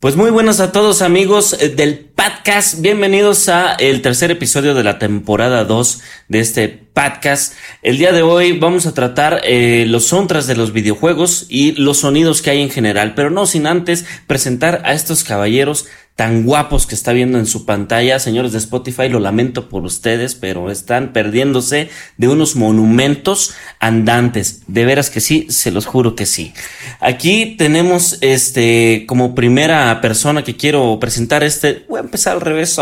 Pues muy buenas a todos amigos eh, del podcast. Bienvenidos a el tercer episodio de la temporada 2 de este podcast. El día de hoy vamos a tratar eh, los soundtracks de los videojuegos y los sonidos que hay en general, pero no sin antes presentar a estos caballeros tan guapos que está viendo en su pantalla. Señores de Spotify, lo lamento por ustedes, pero están perdiéndose de unos monumentos andantes. De veras que sí, se los juro que sí. Aquí tenemos este como primera persona que quiero presentar este. Voy a empezar al revés.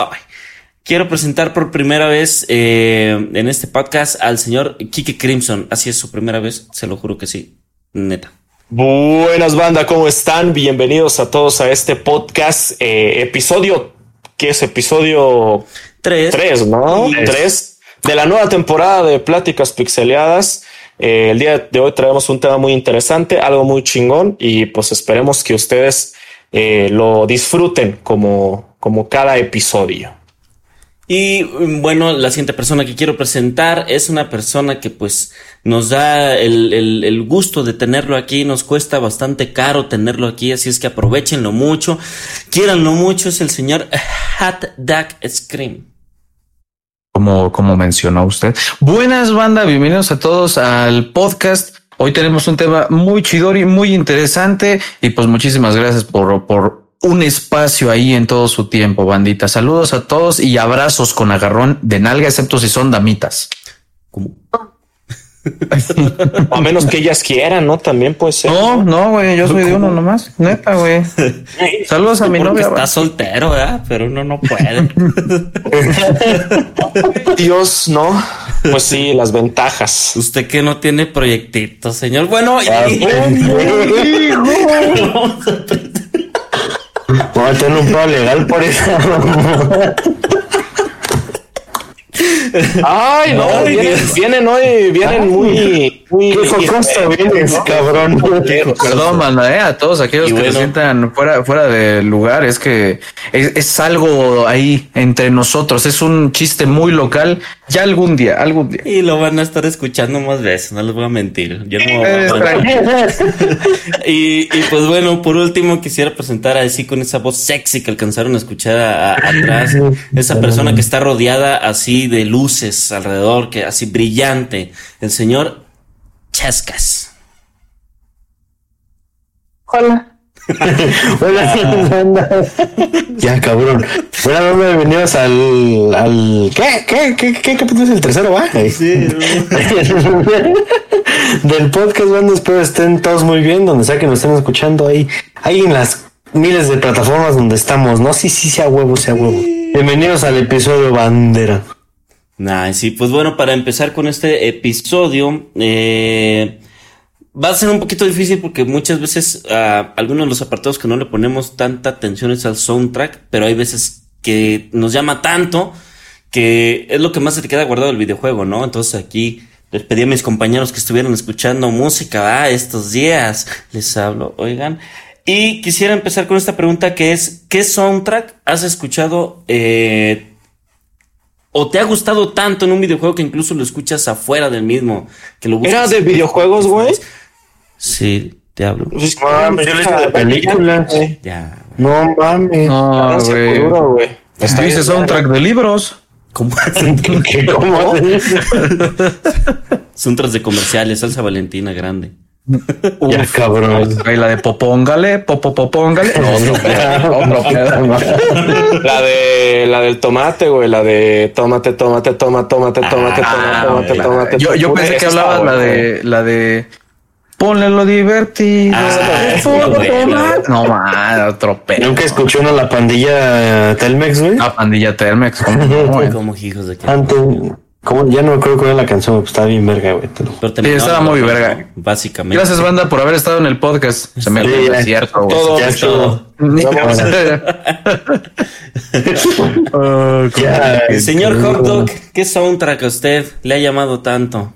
Quiero presentar por primera vez eh, en este podcast al señor Kike Crimson. Así es su primera vez, se lo juro que sí. Neta. Buenas banda, ¿cómo están? Bienvenidos a todos a este podcast, eh, episodio, ¿qué es episodio 3? 3, ¿no? 3 de la nueva temporada de Pláticas Pixeleadas. Eh, el día de hoy traemos un tema muy interesante, algo muy chingón y pues esperemos que ustedes eh, lo disfruten como, como cada episodio. Y bueno, la siguiente persona que quiero presentar es una persona que pues nos da el, el, el, gusto de tenerlo aquí, nos cuesta bastante caro tenerlo aquí, así es que aprovechenlo mucho, quieranlo mucho, es el señor Hat Duck Scream. Como, como mencionó usted. Buenas banda, bienvenidos a todos al podcast. Hoy tenemos un tema muy chidori, muy interesante y pues muchísimas gracias por, por un espacio ahí en todo su tiempo, bandita. Saludos a todos y abrazos con agarrón de nalga, excepto si son damitas. ¿Cómo? a menos que ellas quieran, ¿no? También puede ser. No, no, güey, yo soy de uno nomás. Neta, güey. Saludos a mi novia. Está soltero, ¿verdad? Pero uno no puede. Dios, no. Pues sí, las ventajas. Usted que no tiene proyectito, señor. Bueno, y... Tener un pedo legal por eso. Ay, no, Ay, vienen, vienen, hoy, vienen Ay, muy, muy. ¿Qué focosta vienes, cabrón? Perdón, manda, eh, a todos aquellos y que bueno. se sientan fuera, fuera de lugar, es que es, es, algo ahí entre nosotros, es un chiste muy local. Ya algún día, algún día. Y lo van a estar escuchando más veces, no les voy a mentir. Yo no a... y, y pues bueno, por último quisiera presentar así con esa voz sexy que alcanzaron a escuchar a, a, atrás, esa persona que está rodeada así de luces alrededor, que así brillante, el señor Chascas. Hola. Hola, ya cabrón. Bueno, bienvenidos al, al ¿qué? ¿Qué? ¿Qué? ¿Qué capítulo es el tercero, va? Sí, Del podcast, banda, espero estén todos muy bien, donde sea que nos estén escuchando ahí, ahí en las miles de plataformas donde estamos, ¿no? Sí, sí, sea huevo, sea huevo. Bienvenidos al episodio Bandera. Nah, sí, pues bueno, para empezar con este episodio, eh, va a ser un poquito difícil porque muchas veces uh, algunos de los apartados que no le ponemos tanta atención es al soundtrack, pero hay veces que nos llama tanto que es lo que más se te queda guardado del videojuego, ¿no? Entonces aquí les pedí a mis compañeros que estuvieran escuchando música ah, estos días, les hablo, oigan. Y quisiera empezar con esta pregunta que es, ¿qué soundtrack has escuchado eh, o te ha gustado tanto en un videojuego que incluso lo escuchas afuera del mismo. Que lo ¿Era de videojuegos, güey? Sí, te hablo. Pues, mames, yo le de películas. Ya. No mames. No, güey. Dice soundtrack de libros. ¿Cómo? ¿Qué, ¿Cómo? Soundtracks de comerciales, salsa valentina grande. Ya, cabrón. Y la de popóngale, popopopóngale. No, pedo, La de la del tomate, güey, la de tómate, tómate, toma, tómate, tómate, Ah, tómate, la- tómate. Yo, yo pensé que hablabas la de la de ponle lo divertido. Ah. No más, otro pedo. Nunca escuché uno la pandilla Telmex, güey. La pandilla Telmex. ¿cómo no? Como hijos de que. Antes, ¿cómo? Ya no me acuerdo cuál era la canción, pues estaba bien verga, güey. Pero Sí, estaba muy verga. Básicamente. Gracias, banda, por haber estado en el podcast. Se me Sí, olvidó, es cierto. güey. Todo, Ya todo. Ah, Ya, Señor Hot Dog, ¿qué soundtrack a usted le ha llamado tanto?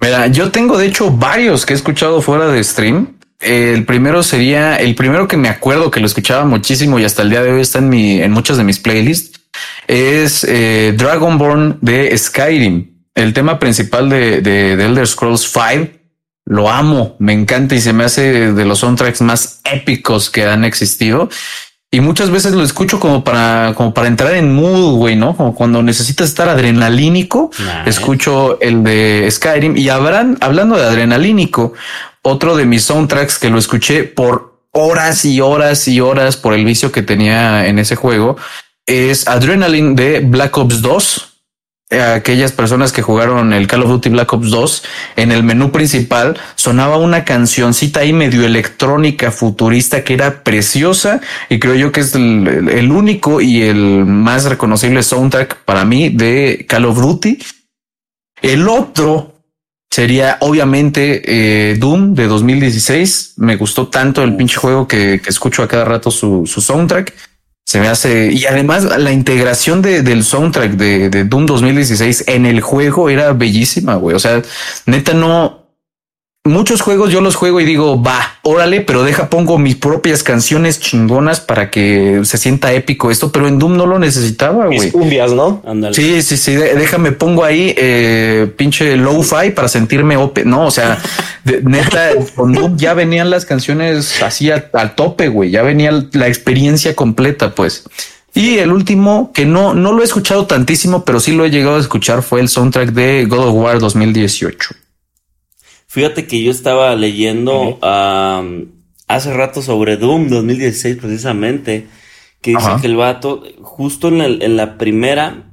Mira, yo tengo de hecho varios que he escuchado fuera de stream. El primero sería el primero que me acuerdo que lo escuchaba muchísimo y hasta el día de hoy está en mi, en muchas de mis playlists. Es eh, Dragonborn de Skyrim. El tema principal de, de, de Elder Scrolls 5. Lo amo, me encanta y se me hace de los soundtracks más épicos que han existido. y muchas veces lo escucho como para, como para entrar en mood, güey, ¿no? Como cuando necesitas estar adrenalínico, escucho el de Skyrim y habrán, hablando de adrenalínico, otro de mis soundtracks que lo escuché por horas y horas y horas por el vicio que tenía en ese juego es Adrenaline de Black Ops 2 aquellas personas que jugaron el Call of Duty Black Ops 2, en el menú principal sonaba una cancioncita ahí medio electrónica futurista que era preciosa y creo yo que es el, único y el más reconocible soundtrack para mí de Call of Duty. El otro sería obviamente eh, Doom de 2016. Me gustó tanto el pinche juego que, escucho a cada rato su, su soundtrack. Se me hace, y además la integración de, del soundtrack de, de Doom 2016 en el juego era bellísima, güey. O sea, neta no, muchos juegos yo los juego y digo, va, órale, pero deja, pongo mis propias canciones chingonas para que se sienta épico esto, pero en Doom no lo necesitaba, güey. cumbias, ¿no? Sí, sí, sí, déjame, pongo ahí eh, pinche lo-fi para sentirme OP, no, o sea, neta, con Doom ya venían las canciones así al tope, güey, ya venía la experiencia completa, pues. Y el último, que no, no lo he escuchado tantísimo, pero sí lo he llegado a escuchar, fue el soundtrack de God of War 2018. Fíjate que yo estaba leyendo hace rato sobre Doom 2016 precisamente, que dice que el vato, justo en, la primera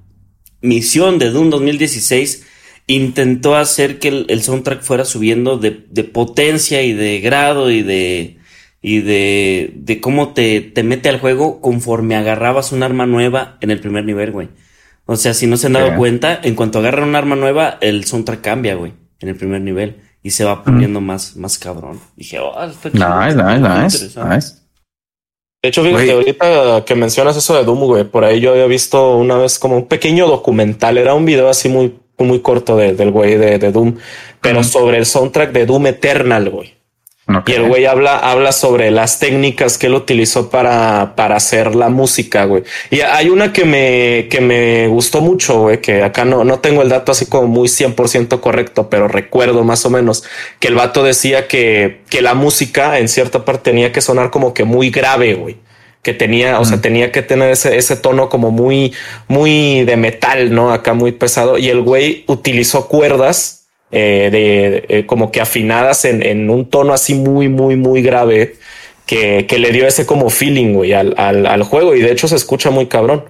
misión de Doom 2016, intentó hacer que el, soundtrack fuera subiendo de, potencia y de grado y de y de, de cómo te, te mete al juego conforme agarrabas un arma nueva en el primer nivel, güey. O sea, si no se han dado cuenta, en cuanto agarran un arma nueva, el soundtrack cambia, güey, en el primer nivel y se va poniendo más, más cabrón. Dije, oh, está nice, nice, nice, De hecho, fíjate, ahorita que mencionas eso de Doom, güey, por ahí yo había visto una vez como un pequeño documental, era un video así muy, muy corto del güey de, de, Doom, pero sobre el soundtrack de Doom Eternal, güey. Y el güey habla, habla sobre las técnicas que él utilizó para, para hacer la música, güey. Y hay una que me, que me gustó mucho, güey, que acá no, no tengo el dato así como muy 100% correcto, pero recuerdo más o menos que el vato decía que, que la música en cierta parte tenía que sonar como que muy grave, güey que tenía, o sea, tenía que tener ese, ese tono como muy, muy de metal, ¿no? Acá muy pesado. Y el güey utilizó cuerdas eh, de eh, como que afinadas en, en, un tono así muy, muy, muy grave que, que le dio ese como feeling, güey, al, al, al, juego. Y de hecho se escucha muy cabrón.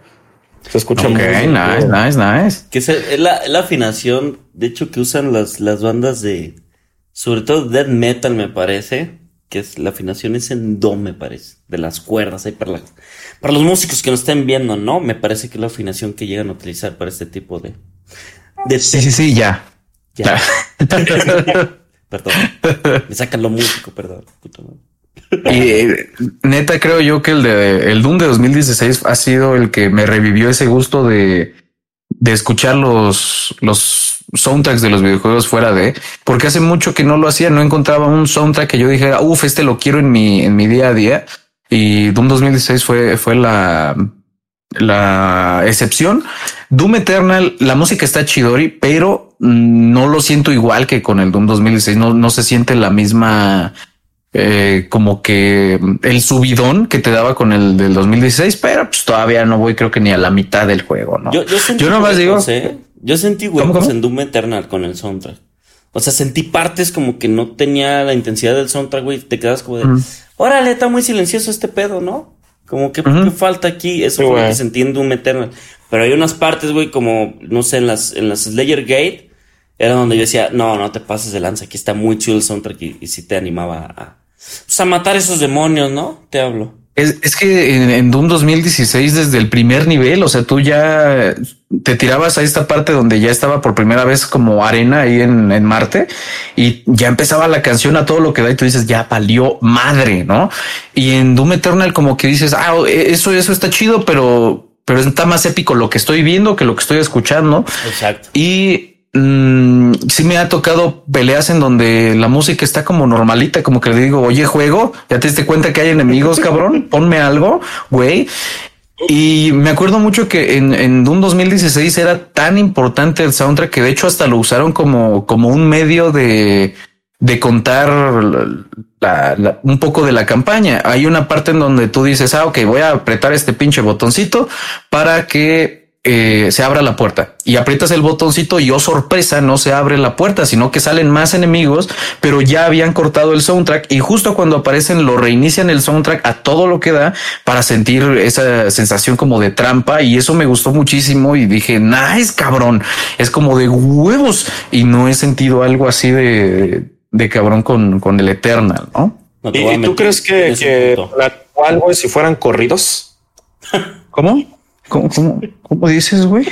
Se escucha muy nice, nice, nice. Que es la, la, afinación, de hecho, que usan las, las bandas de, sobre todo death metal, me parece, que es la afinación es en do, me parece, de las cuerdas ahí para, para los músicos que nos estén viendo, ¿no? Me parece que es la afinación que llegan a utilizar para este tipo de, de sí, sí, sí, ya. perdón. Me sacan lo músico, perdón. Y eh, neta creo yo que el de el Doom de 2016 ha sido el que me revivió ese gusto de, de escuchar los, los soundtracks de los videojuegos fuera de, porque hace mucho que no lo hacía, no encontraba un soundtrack que yo dijera, uff, este lo quiero en mi, en mi día a día. Y Doom 2016 fue, fue la, la excepción. Doom Eternal, la música está chidori, pero no lo siento igual que con el Doom 2016. No, no se siente la misma, eh, como que el subidón que te daba con el del 2016, pero pues todavía no voy, creo que ni a la mitad del juego, ¿no? Yo, yo, sentí digo. ¿eh? Yo sentí huecos en Doom Eternal con el soundtrack. O sea, sentí partes como que no tenía la intensidad del soundtrack, güey. Te quedas como de, órale, está muy silencioso este pedo, ¿no? Como que ¿qué falta aquí? Eso fue lo que sentí en Doom Eternal. Pero hay unas partes, güey, como, no sé, en las, en las Slayer Gate, era donde yo decía, no, no te pases de lanza, aquí está muy chido el soundtrack y, y sí te animaba a, pues, a matar esos demonios, ¿no? Te hablo. Es, es que en, Doom 2016, desde el primer nivel, o sea, tú ya te tirabas a esta parte donde ya estaba por primera vez como arena ahí en, en Marte y ya empezaba la canción a todo lo que da y tú dices, ya valió madre, ¿no? Y en Doom Eternal como que dices, ah, eso, eso está chido, pero, pero está más épico lo que estoy viendo que lo que estoy escuchando. Exacto. Y Mm, sí me ha tocado peleas en donde la música está como normalita, como que le digo, oye, juego, ya te diste cuenta que hay enemigos, cabrón, ponme algo, güey. Y me acuerdo mucho que en, en Doom 2016 era tan importante el soundtrack que de hecho hasta lo usaron como, como un medio de, de contar la- la- un poco de la campaña. Hay una parte en donde tú dices, ah, ok, voy a apretar este pinche botoncito para que eh, se abra la puerta y aprietas el botoncito y oh sorpresa, no se abre la puerta, sino que salen más enemigos, pero ya habían cortado el soundtrack y justo cuando aparecen lo reinician el soundtrack a todo lo que da para sentir esa sensación como de trampa y eso me gustó muchísimo y dije, nice cabrón, es como de huevos y no he sentido algo así de, de cabrón con, con el Eternal, ¿no? No ¿Y, tú crees que, que algo si fueran corridos? ¿Cómo? ¿Cómo, cómo, cómo dices, güey?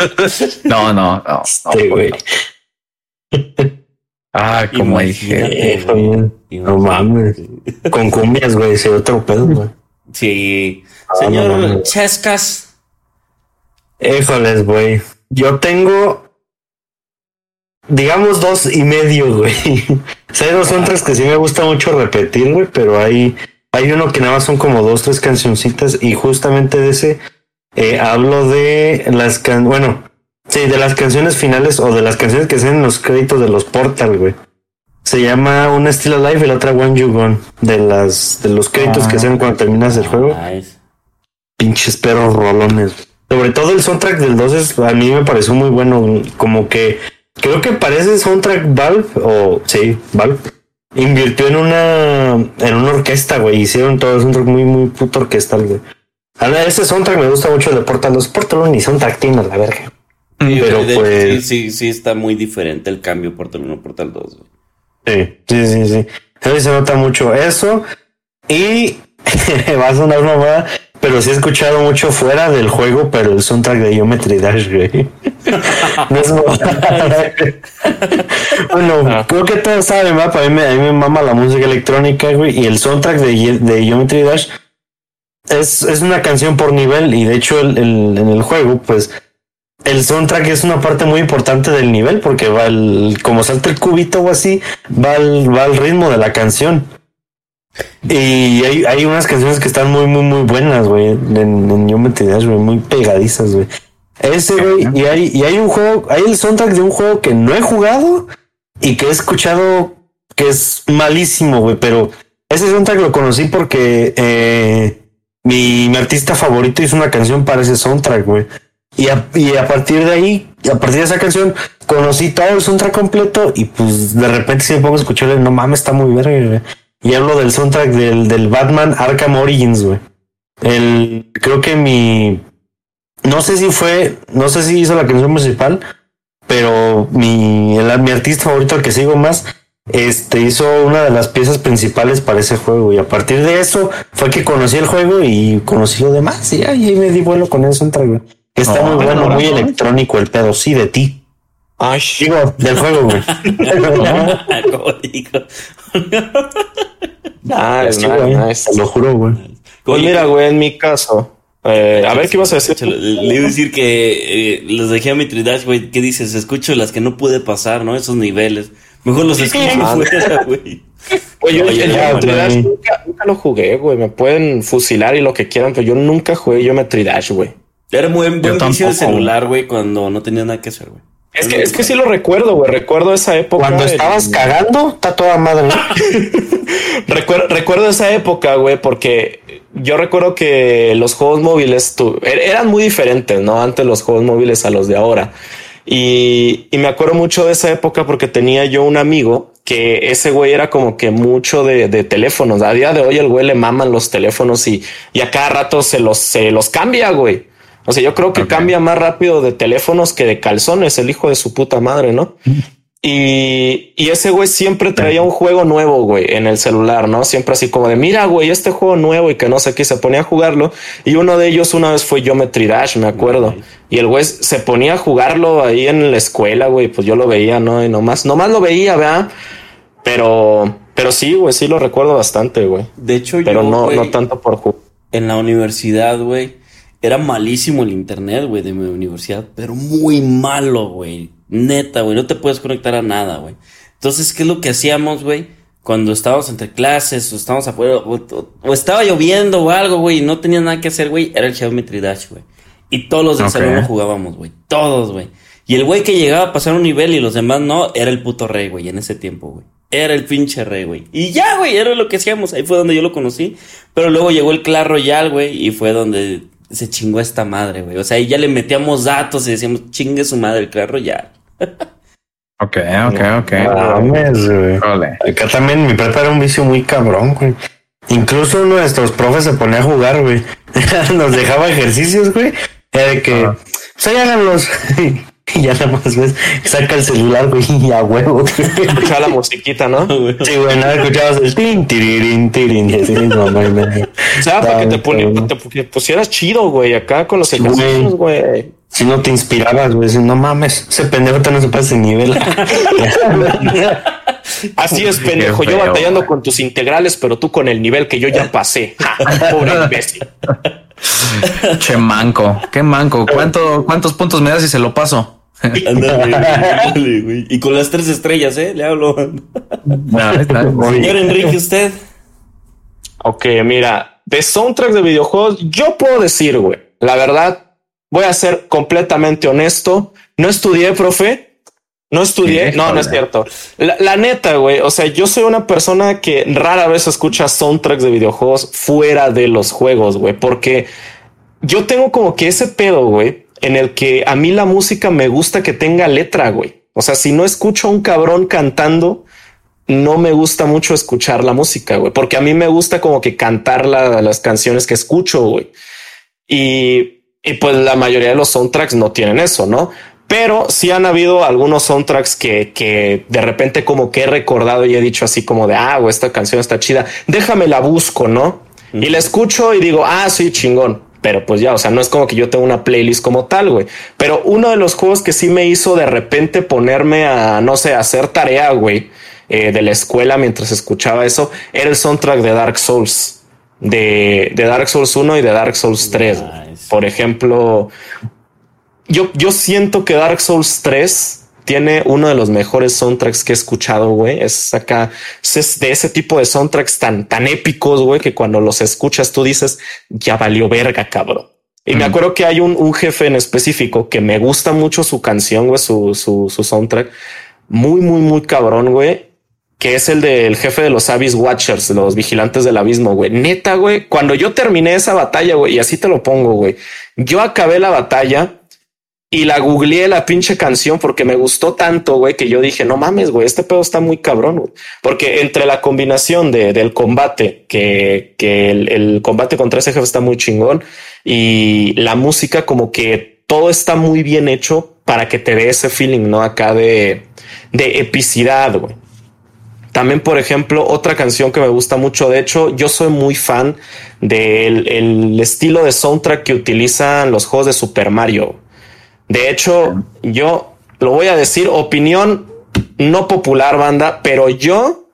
no, no, no. no, Sí, güey. Ah, como dije. No mames. Con cumbias, güey, se otro pedo, güey. Sí. Ah, Señor no, no. Chescas. Híjoles, güey. Yo tengo, digamos, dos y medio, güey. O sea, hay dos soundtracks que sí me gusta mucho repetir, güey, pero hay, hay uno que nada más son como dos, tres cancioncitas y justamente de ese eh, hablo de las can... Bueno, sí, de las canciones finales o de las canciones que salen en los créditos de los Portal, güey. Se llama una Still Alive y la otra One You Gone. De las de los créditos que salen cuando terminas el juego Nice. pinches perros rolones. Sobre todo el soundtrack del 2 es, a mí me pareció muy bueno. Como que creo que parece soundtrack Valve, o sí, Valve. Invirtió en una en una orquesta, güey. Hicieron todo el soundtrack muy, muy puto orquestal, güey. A ver, ese soundtrack me gusta mucho el de Portal 2. Portal 1 ni soundtrack tiene, la verga. Sí, Pero de- pues- sí, sí, sí, está muy diferente el cambio Portal 1 Portal 2. güey. Sí, sí, sí, sí. Eso se nota mucho eso. Y va a sonar mamada, pero sí he escuchado mucho fuera del juego, pero el soundtrack de Geometry Dash, güey. No es mamada. bueno, creo que todos saben, ¿va? Para mí, me- a mí me mama la música electrónica, güey, y el soundtrack de, de Geometry Dash es, es una canción por nivel, y de hecho el- el- en el juego, pues el soundtrack es una parte muy importante del nivel porque va el, como salta el cubito o así, va al, va al ritmo de la canción. Y hay, hay unas canciones que están muy, muy, muy buenas, güey, en, en Geometry güey, muy pegadizas, güey. Ese, güey, y hay, y hay un juego, hay el soundtrack de un juego que no he jugado y que he escuchado que es malísimo, güey, pero ese soundtrack lo conocí porque eh, mi, artista favorito hizo una canción para ese soundtrack, güey. Y a, y a partir de ahí, a partir de esa canción, conocí todo el soundtrack completo y pues de repente si me pongo a escucharle, no mames, está muy verga, güey. Y hablo del soundtrack del, del Batman Arkham Origins, güey. El, creo que mi, no sé si fue, no sé si hizo la canción principal, pero mi, el- mi artista favorito, el que sigo más, este hizo una de las piezas principales para ese juego. Y a partir de eso fue que conocí el juego y conocí lo demás. Y ahí me di vuelo con güey. Que Está No, muy bueno, no, muy no. electrónico el pedo, sí, de ti. Ay, Digo, del juego, güey. Como digo. nice. Te lo juro, güey. Pues mira, güey, en mi caso. eh, a ver qué ibas a decir. Le iba a decir que eh, los de Geometry Dash, güey, ¿qué dices? Escucho las que no pude pasar, ¿no? Esos niveles. Mejor los escucho Ah. fuera, güey. Yo, Oye, yo ya, Geometry güey. Dash nunca, nunca lo jugué, güey. Me pueden fusilar y lo que quieran, pero yo nunca jugué Geometry Dash, güey. Era buen, buen Yo vicio de celular, güey, cuando no tenía nada que hacer, güey. Es que, es que sí lo recuerdo, güey. Recuerdo esa época. Cuando estabas cagando, está toda madre. ¿no? Recuerdo, recuerdo esa época, güey, porque yo recuerdo que los juegos móviles tu- er- eran muy diferentes, ¿no? Antes los juegos móviles a los de ahora. Y, y me acuerdo mucho de esa época porque tenía yo un amigo que ese güey era como que mucho de, de teléfonos. A día de hoy el güey le maman los teléfonos y, y a cada rato se los, se los cambia, güey. O sea, yo creo que cambia más rápido de teléfonos que de calzones, el hijo de su puta madre, ¿no? Y, y ese güey siempre traía un juego nuevo, güey, en el celular, ¿no? Siempre así como de, mira, güey, este juego nuevo y que no sé qué, se ponía a jugarlo. Y uno de ellos una vez fue Geometry Dash, me acuerdo. Y el güey se ponía a jugarlo ahí en la escuela, güey, pues yo lo veía, ¿no? Y nomás, nomás lo veía, ¿verdad? Pero, pero sí, güey, sí lo recuerdo bastante, güey. De hecho, Pero yo, no, no tanto por jugar. en la universidad, güey, era malísimo el internet, güey, de mi universidad, pero muy malo, güey. Neta, güey, no te puedes conectar a nada, güey. Entonces, ¿qué es lo que hacíamos, güey? Cuando estábamos entre clases o estábamos afuera o, o- o estaba lloviendo o algo, güey, y no tenía nada que hacer, güey, era el Geometry Dash, güey. Y todos los del Ok. salón jugábamos, güey. Todos, güey. Y el güey que llegaba a pasar un nivel y los demás no, era el puto rey, güey, en ese tiempo, güey. era el pinche rey, güey. Y ya, güey, era lo que hacíamos. Ahí fue donde yo lo conocí. Pero luego llegó el Clash Royale, güey, y fue donde se chingó esta madre, güey. O sea, ahí ya le metíamos datos y decíamos, chingue su madre el Clash Royale. Ok, ok, ok. Mames, güey. Acá también mi prepa era un vicio muy cabrón, güey. Incluso nuestros profes se ponían a jugar, güey. Nos dejaba ejercicios, güey. Era de que, pues ahí háganlos. y ya nada más ves, saca el celular, güey, y a huevo. Escuchaba la musiquita, ¿no? Güey. Sí, güey, nada, escuchabas el tin, tirirín, tirín, y así, no, no, no. O sea, para que te, poni- Tanto. te pusieras chido, güey, acá con los Sí, ejercicios, güey. Si no te inspirabas, güey, si no mames, ese pendejo no se pasa ese nivel. Así es, pendejo. Yo batallando güey. con tus integrales, pero tú con el nivel que yo ya pasé. Ja, pobre imbécil. Che manco, qué manco. ¿Cuánto, ¿Cuántos puntos me das si se lo paso? Ándale, ándale, güey. Y con las tres estrellas, ¿eh? Le hablo. No, está. Señor Enrique, usted. Ok, mira, de soundtracks de videojuegos, yo puedo decir, güey, la verdad, voy a ser completamente honesto. No estudié, profe. No estudié. No, no es cierto. La, la neta, güey. O sea, yo soy una persona que rara vez escucha soundtracks de videojuegos fuera de los juegos, güey, porque yo tengo como que ese pedo, güey, en el que a mí la música me gusta que tenga letra, güey. O sea, si no escucho a un cabrón cantando, no me gusta mucho escuchar la música, güey, porque a mí me gusta como que cantar la- las canciones que escucho, güey. Y, y pues la mayoría de los soundtracks no tienen eso, ¿no? Pero sí han habido algunos soundtracks que, que de repente como que he recordado y he dicho así como de, ah, güey, esta canción está chida, déjame la busco, ¿no? Y la escucho y digo, ah, sí, chingón. Pero pues ya, o sea, no es como que yo tenga una playlist como tal, güey. Pero uno de los juegos que sí me hizo de repente ponerme a, no sé, a hacer tarea, güey, eh, de la escuela mientras escuchaba eso, era el soundtrack de Dark Souls. De, de Dark Souls 1 y de Dark Souls 3. güey. Nice. Por ejemplo, yo, yo siento que Dark Souls 3 tiene uno de los mejores soundtracks que he escuchado, güey. Es acá, es de ese tipo de soundtracks tan, tan épicos, güey, que cuando los escuchas tú dices, ya valió verga, cabrón. Y me Mm. acuerdo que hay un, un jefe en específico que me gusta mucho su canción, güey, su, su, su soundtrack. Muy, muy, muy cabrón, güey. Que es el del jefe de los Abyss Watchers, los vigilantes del abismo, güey. Neta, güey. Cuando yo terminé esa batalla, güey, y así te lo pongo, güey. Yo acabé la batalla y la googleé la pinche canción porque me gustó tanto, güey, que yo dije, no mames, güey, este pedo está muy cabrón, güey. Porque entre la combinación de, del combate, que, que el, el combate contra ese jefe está muy chingón, y la música como que todo está muy bien hecho para que te dé ese feeling, ¿no? Acá de, de epicidad, güey. También, por ejemplo, otra canción que me gusta mucho, de hecho, yo soy muy fan del el estilo de soundtrack que utilizan los juegos de Super Mario. De hecho, yo lo voy a decir, opinión no popular, banda, pero yo,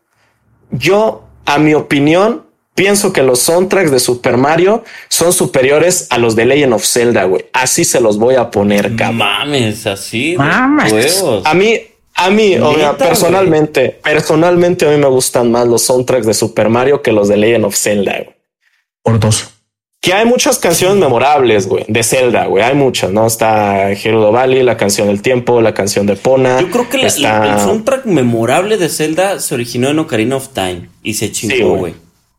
yo, a mi opinión, pienso que los soundtracks de Super Mario son superiores a los de Legend of Zelda, güey. Así se los voy a poner, cabrón. Mames, así. Mames. A mí, a mí, o sea, Neta, personalmente, personalmente a mí me gustan más los soundtracks de Super Mario que los de Legend of Zelda, güey. Por dos. Que hay muchas canciones memorables, güey, de Zelda, güey. Hay muchas, ¿no? Está Gerudo Valley, la canción del tiempo, la canción de Pona. Yo creo que la- está- la- el soundtrack memorable de Zelda se originó en Ocarina of Time y se chingó, güey. güey.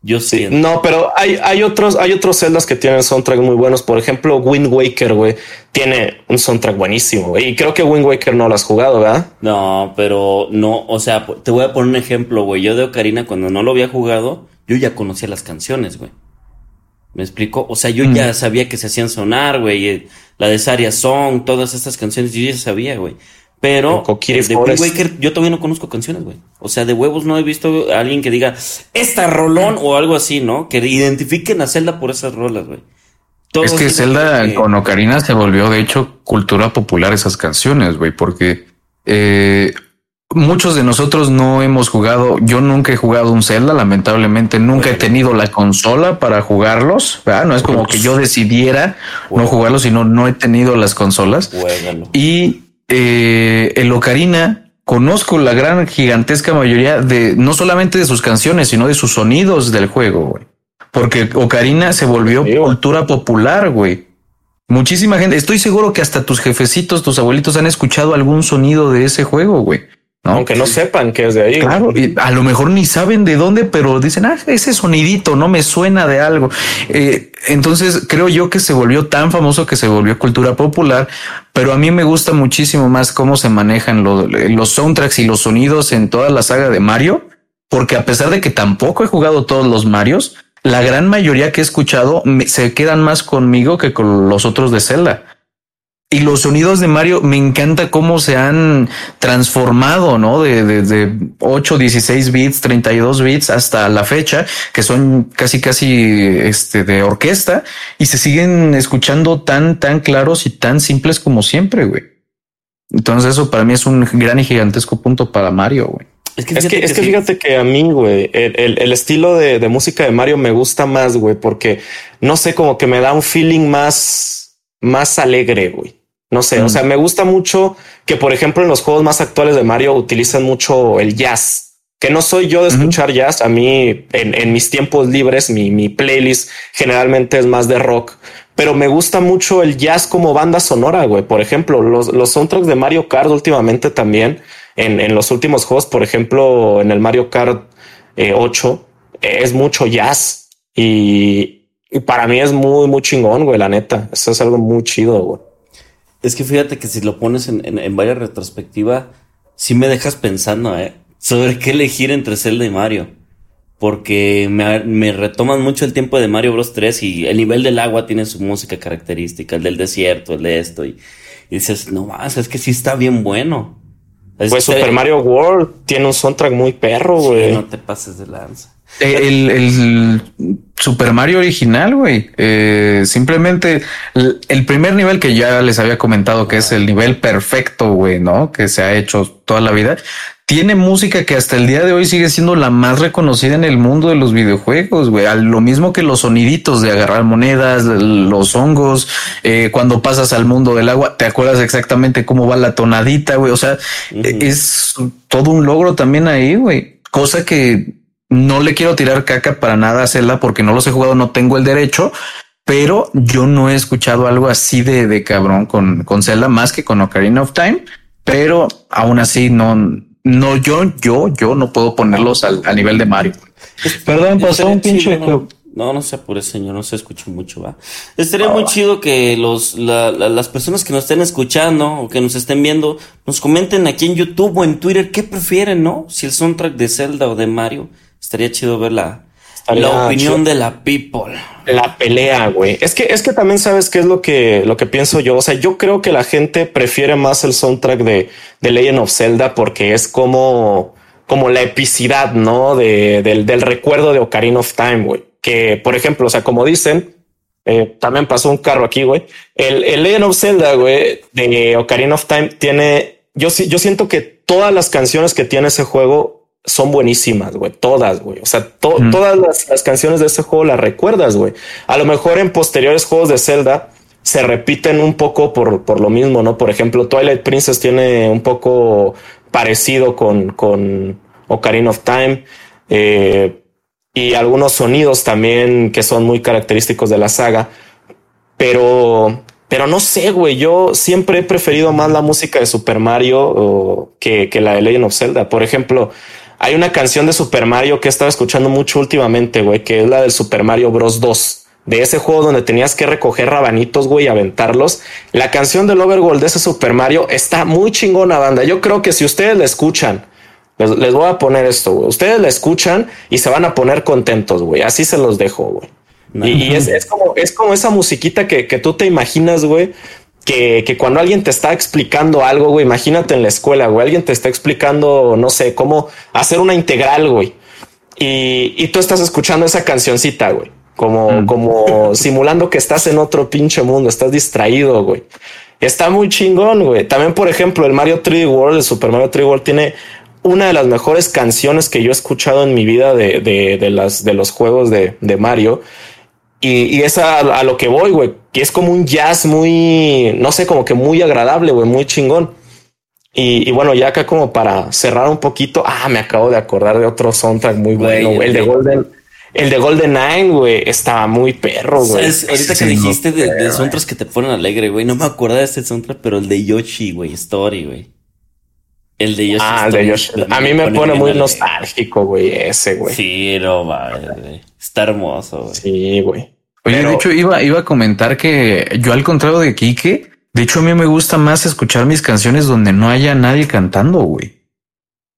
Yo Sí, siento. no, pero hay, hay otros, hay otros Zeldas que tienen soundtracks muy buenos. Por ejemplo, Wind Waker, güey, tiene un soundtrack buenísimo, güey. Y creo que Wind Waker no lo has jugado, ¿verdad? No, pero no, o sea, te voy a poner un ejemplo, güey. Yo de Ocarina, cuando no lo había jugado, yo ya conocía las canciones, güey. ¿Me explico? O sea, yo Mm. ya sabía que se hacían sonar, güey. eh, La de Saria Song, todas estas canciones, yo ya sabía, güey. Pero el de Wind. Waker, yo todavía no conozco canciones, güey. O sea, de huevos no he visto a alguien que diga, esta rolón o algo así, ¿no? Que identifiquen a Zelda por esas rolas, güey. Es que Zelda que- con Ocarina se volvió, de hecho, cultura popular esas canciones, güey, porque eh, muchos de nosotros no hemos jugado. Yo nunca he jugado un Zelda, lamentablemente, nunca he tenido la consola para jugarlos. ¿verdad? No es como que yo decidiera no jugarlos, sino no he tenido las consolas. Y eh, el Ocarina conozco la gran gigantesca mayoría de no solamente de sus canciones, sino de sus sonidos del juego, güey. Porque Ocarina se volvió cultura popular, güey. Muchísima gente, estoy seguro que hasta tus jefecitos, tus abuelitos han escuchado algún sonido de ese juego, güey. Aunque no sepan que es de ahí. Claro, y a lo mejor ni saben de dónde, pero dicen, ah, ese sonidito no me suena de algo. Eh, entonces creo yo que se volvió tan famoso que se volvió cultura popular, pero a mí me gusta muchísimo más cómo se manejan los soundtracks y los sonidos en toda la saga de Mario, porque a pesar de que tampoco he jugado todos los Marios, la gran mayoría que he escuchado se quedan más conmigo que con los otros de Zelda. Y los sonidos de Mario, me encanta cómo se han transformado, ¿no? De, de, 8, 16 bits, 32 bits hasta la fecha, que son casi, casi este, de orquesta y se siguen escuchando tan, tan claros y tan simples como siempre, güey. Entonces eso para mí es un gran y gigantesco punto para Mario, güey. Es que, es que, fíjate que a mí, güey, el, el, estilo de, de música de Mario me gusta más, güey, porque no sé, como que me da un feeling más, más alegre, güey. No sé, o sea, me gusta mucho que, por ejemplo, en los juegos más actuales de Mario utilizan mucho el jazz, que no soy yo de escuchar jazz. A mí, en, mis tiempos libres, mi, playlist generalmente es más de rock, pero me gusta mucho el jazz como banda sonora, güey. Por ejemplo, los, los soundtracks de Mario Kart últimamente también, en, los últimos juegos, por ejemplo, en el Mario Kart 8, eh, es mucho jazz y, y para mí es muy, muy chingón, güey, la neta. Eso es algo muy chido, güey. Es que fíjate que si lo pones en, en, en varias retrospectiva, sí me dejas pensando, ¿eh? Sobre qué elegir entre Zelda y Mario. Porque me, me, retoman mucho el tiempo de Mario Bros 3 y el nivel del agua tiene su música característica, el del desierto, el de esto. Y, dices, no más, es que sí está bien bueno. pues Super Mario World tiene un soundtrack muy perro, güey. no te pases de lanza. El, el, Super Mario original, güey. Eh, simplemente el, primer nivel que ya les había comentado que es el nivel perfecto, güey, ¿no? Que se ha hecho toda la vida. Tiene música que hasta el día de hoy sigue siendo la más reconocida en el mundo de los videojuegos, güey. Lo mismo que los soniditos de agarrar monedas, los hongos, eh, cuando pasas al mundo del agua, te acuerdas exactamente cómo va la tonadita, güey. O sea, es todo un logro también ahí, güey. Cosa que no le quiero tirar caca para nada a Zelda porque no los he jugado, no tengo el derecho, pero yo no he escuchado algo así de, de cabrón con, con Zelda más que con Ocarina of Time, pero aún así no, no, yo, yo, yo no puedo ponerlos al, a nivel de Mario. Perdón, pasó un pinche. No, no, se apure, señor, no se escucha mucho, va. Estaría muy chido que los, las personas que nos estén escuchando o que nos estén viendo nos comenten aquí en YouTube o en Twitter qué prefieren, ¿no? Si el soundtrack de Zelda o de Mario. Estaría chido ver la, la opinión de la people. La pelea, güey. Es que, es que también sabes qué es lo que, lo que pienso yo. O sea, yo creo que la gente prefiere más el soundtrack de, de Legend of Zelda porque es como, como la epicidad, ¿no? De, del, del recuerdo de Ocarina of Time, güey. Que, por ejemplo, o sea, como dicen, eh, también pasó un carro aquí, güey. El, el Legend of Zelda, güey, de Ocarina of Time tiene, yo, yo siento que todas las canciones que tiene ese juego son buenísimas, güey. Todas, güey. O sea, todas las, canciones de ese juego las recuerdas, güey. A lo mejor en posteriores juegos de Zelda se repiten un poco por, por lo mismo, ¿no? Por ejemplo, Twilight Princess tiene un poco parecido con, con Ocarina of Time. Eh, y algunos sonidos también que son muy característicos de la saga. Pero, pero no sé, güey. Yo siempre he preferido más la música de Super Mario que, que la de Legend of Zelda. Por ejemplo, hay una canción de Super Mario que he estado escuchando mucho últimamente, güey, que es la del Super Mario Bros. 2. De ese juego donde tenías que recoger rabanitos, güey, y aventarlos. La canción del Overworld de ese Super Mario está muy chingona, banda. Yo creo que si ustedes la escuchan, les, voy a poner esto, güey. Ustedes la escuchan y se van a poner contentos, güey. Así se los dejo, güey. Y, es, como, es como esa musiquita que, que tú te imaginas, güey, que, que, cuando alguien te está explicando algo, güey, imagínate en la escuela, güey, alguien te está explicando, no sé, cómo hacer una integral, güey. Y, y tú estás escuchando esa cancioncita, güey, como, mm. como simulando que estás en otro pinche mundo, estás distraído, güey. Está muy chingón, güey. También, por ejemplo, el Mario 3D World, el Super Mario 3D World tiene una de las mejores canciones que yo he escuchado en mi vida de, de, de las, de los juegos de, de Mario. Y, y es a, lo que voy, güey, que es como un jazz muy, no sé, como que muy agradable, güey, muy chingón. Y, bueno, ya acá como para cerrar un poquito, ah, me acabo de acordar de otro soundtrack muy bueno, el de Golden. El de Golden Nine, güey, estaba muy perro, güey. Ahorita que dijiste de, de, soundtracks que te ponen alegre, güey, no me acuerdo de este soundtrack, pero el de Yoshi, güey, Story, güey. El de Yoshi. Ah, el de Yoshi. A mí me pone muy nostálgico, güey, ese, güey. Sí, no, madre. Está hermoso, güey. Sí, güey. Oye, de hecho, iba, iba a comentar que yo, al contrario de Kike, de hecho, a mí me gusta más escuchar mis canciones donde no haya nadie cantando, güey.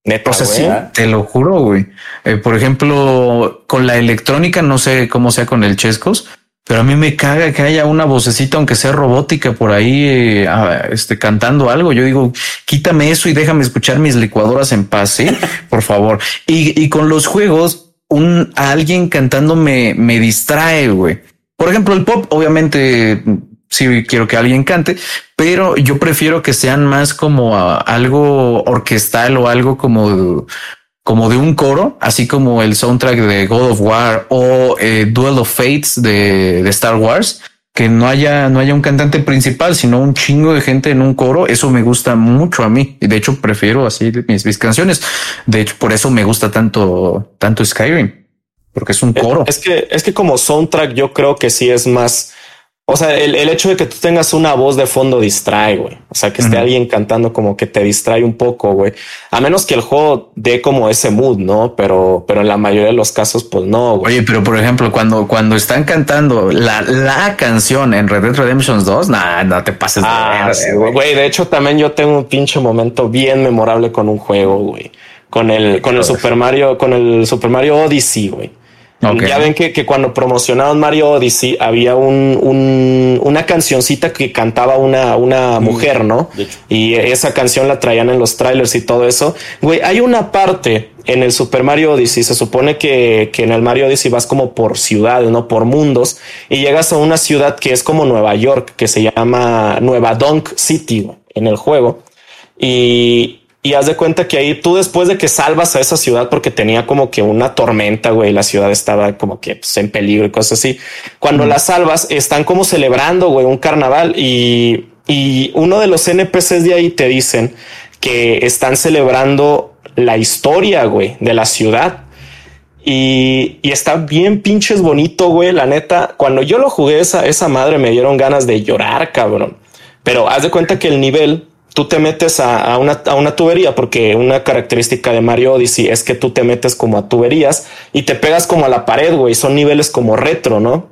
Neta, o sea, sí, te lo juro, güey. Eh, por ejemplo, con la electrónica, no sé cómo sea con el Chescos, pero a mí me caga que haya una vocecita, aunque sea robótica, por ahí eh, este, cantando algo. Yo digo, quítame eso y déjame escuchar mis licuadoras en paz, ¿sí? por favor. Y, y con los juegos, un alguien cantando me, me distrae, güey. Por ejemplo, el pop, obviamente sí quiero que alguien cante, pero yo prefiero que sean más como algo orquestal o algo como como de un coro, así como el soundtrack de God of War o eh, Duel of Fates de, de, Star Wars, que no haya, no haya un cantante principal, sino un chingo de gente en un coro. Eso me gusta mucho a mí. Y de hecho prefiero así mis, mis canciones. De hecho, por eso me gusta tanto, tanto Skyrim, porque es un coro. Es que, es que como soundtrack yo creo que sí es más, o sea, el, el, hecho de que tú tengas una voz de fondo distrae, güey. O sea, que esté alguien cantando como que te distrae un poco, güey. A menos que el juego dé como ese mood, ¿no? Pero, pero en la mayoría de los casos, pues no, güey. Oye, pero por ejemplo, cuando, cuando están cantando la, la canción en Red Dead Redemption 2, nada, no te pases ah, de güey. De hecho, también yo tengo un pinche momento bien memorable con un juego, güey. Con el, con el Super Mario, con el Super Mario Odyssey, güey. Ya ven que, que, cuando promocionaron Mario Odyssey había un, un, una cancioncita que cantaba una, una mm, mujer, ¿no? Y esa canción la traían en los trailers y todo eso. Güey, hay una parte en el Super Mario Odyssey, se supone que, que en el Mario Odyssey vas como por ciudades, ¿no? Por mundos, y llegas a una ciudad que es como Nueva York, que se llama Nueva Donk City en el juego. Y, y haz de cuenta que ahí tú después de que salvas a esa ciudad porque tenía como que una tormenta, güey, la ciudad estaba como que pues, en peligro y cosas así. Cuando la salvas, están como celebrando, güey, un carnaval y, y uno de los NPCs de ahí te dicen que están celebrando la historia, güey, de la ciudad. Y, y, está bien pinches bonito, güey. La neta, cuando yo lo jugué, esa, esa madre me dieron ganas de llorar, cabrón. Pero haz de cuenta que el nivel tú te metes a, una, a, una, tubería, porque una característica de Mario Odyssey es que tú te metes como a tuberías y te pegas como a la pared, güey. Son niveles como retro, ¿no?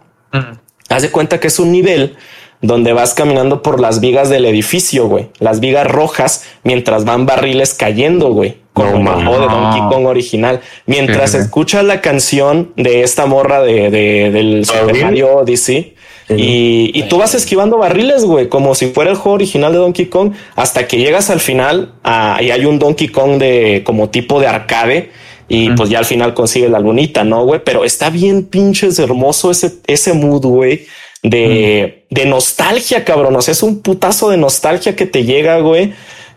Haz de cuenta que es un nivel donde vas caminando por las vigas del edificio, güey. Las vigas rojas, mientras van barriles cayendo, güey. Como el juego de Donkey Kong original. Mientras escuchas la canción de esta morra de, de del Super Mario Odyssey y, tú vas esquivando barriles, güey, como si fuera el juego original de Donkey Kong, hasta que llegas al final ah, y hay un Donkey Kong de como tipo de arcade. Y pues ya al final consigue la lunita, ¿no, güey? Pero está bien pinches hermoso ese, ese mood, güey, de, de nostalgia, cabrón. O sea, es un putazo de nostalgia que te llega, güey,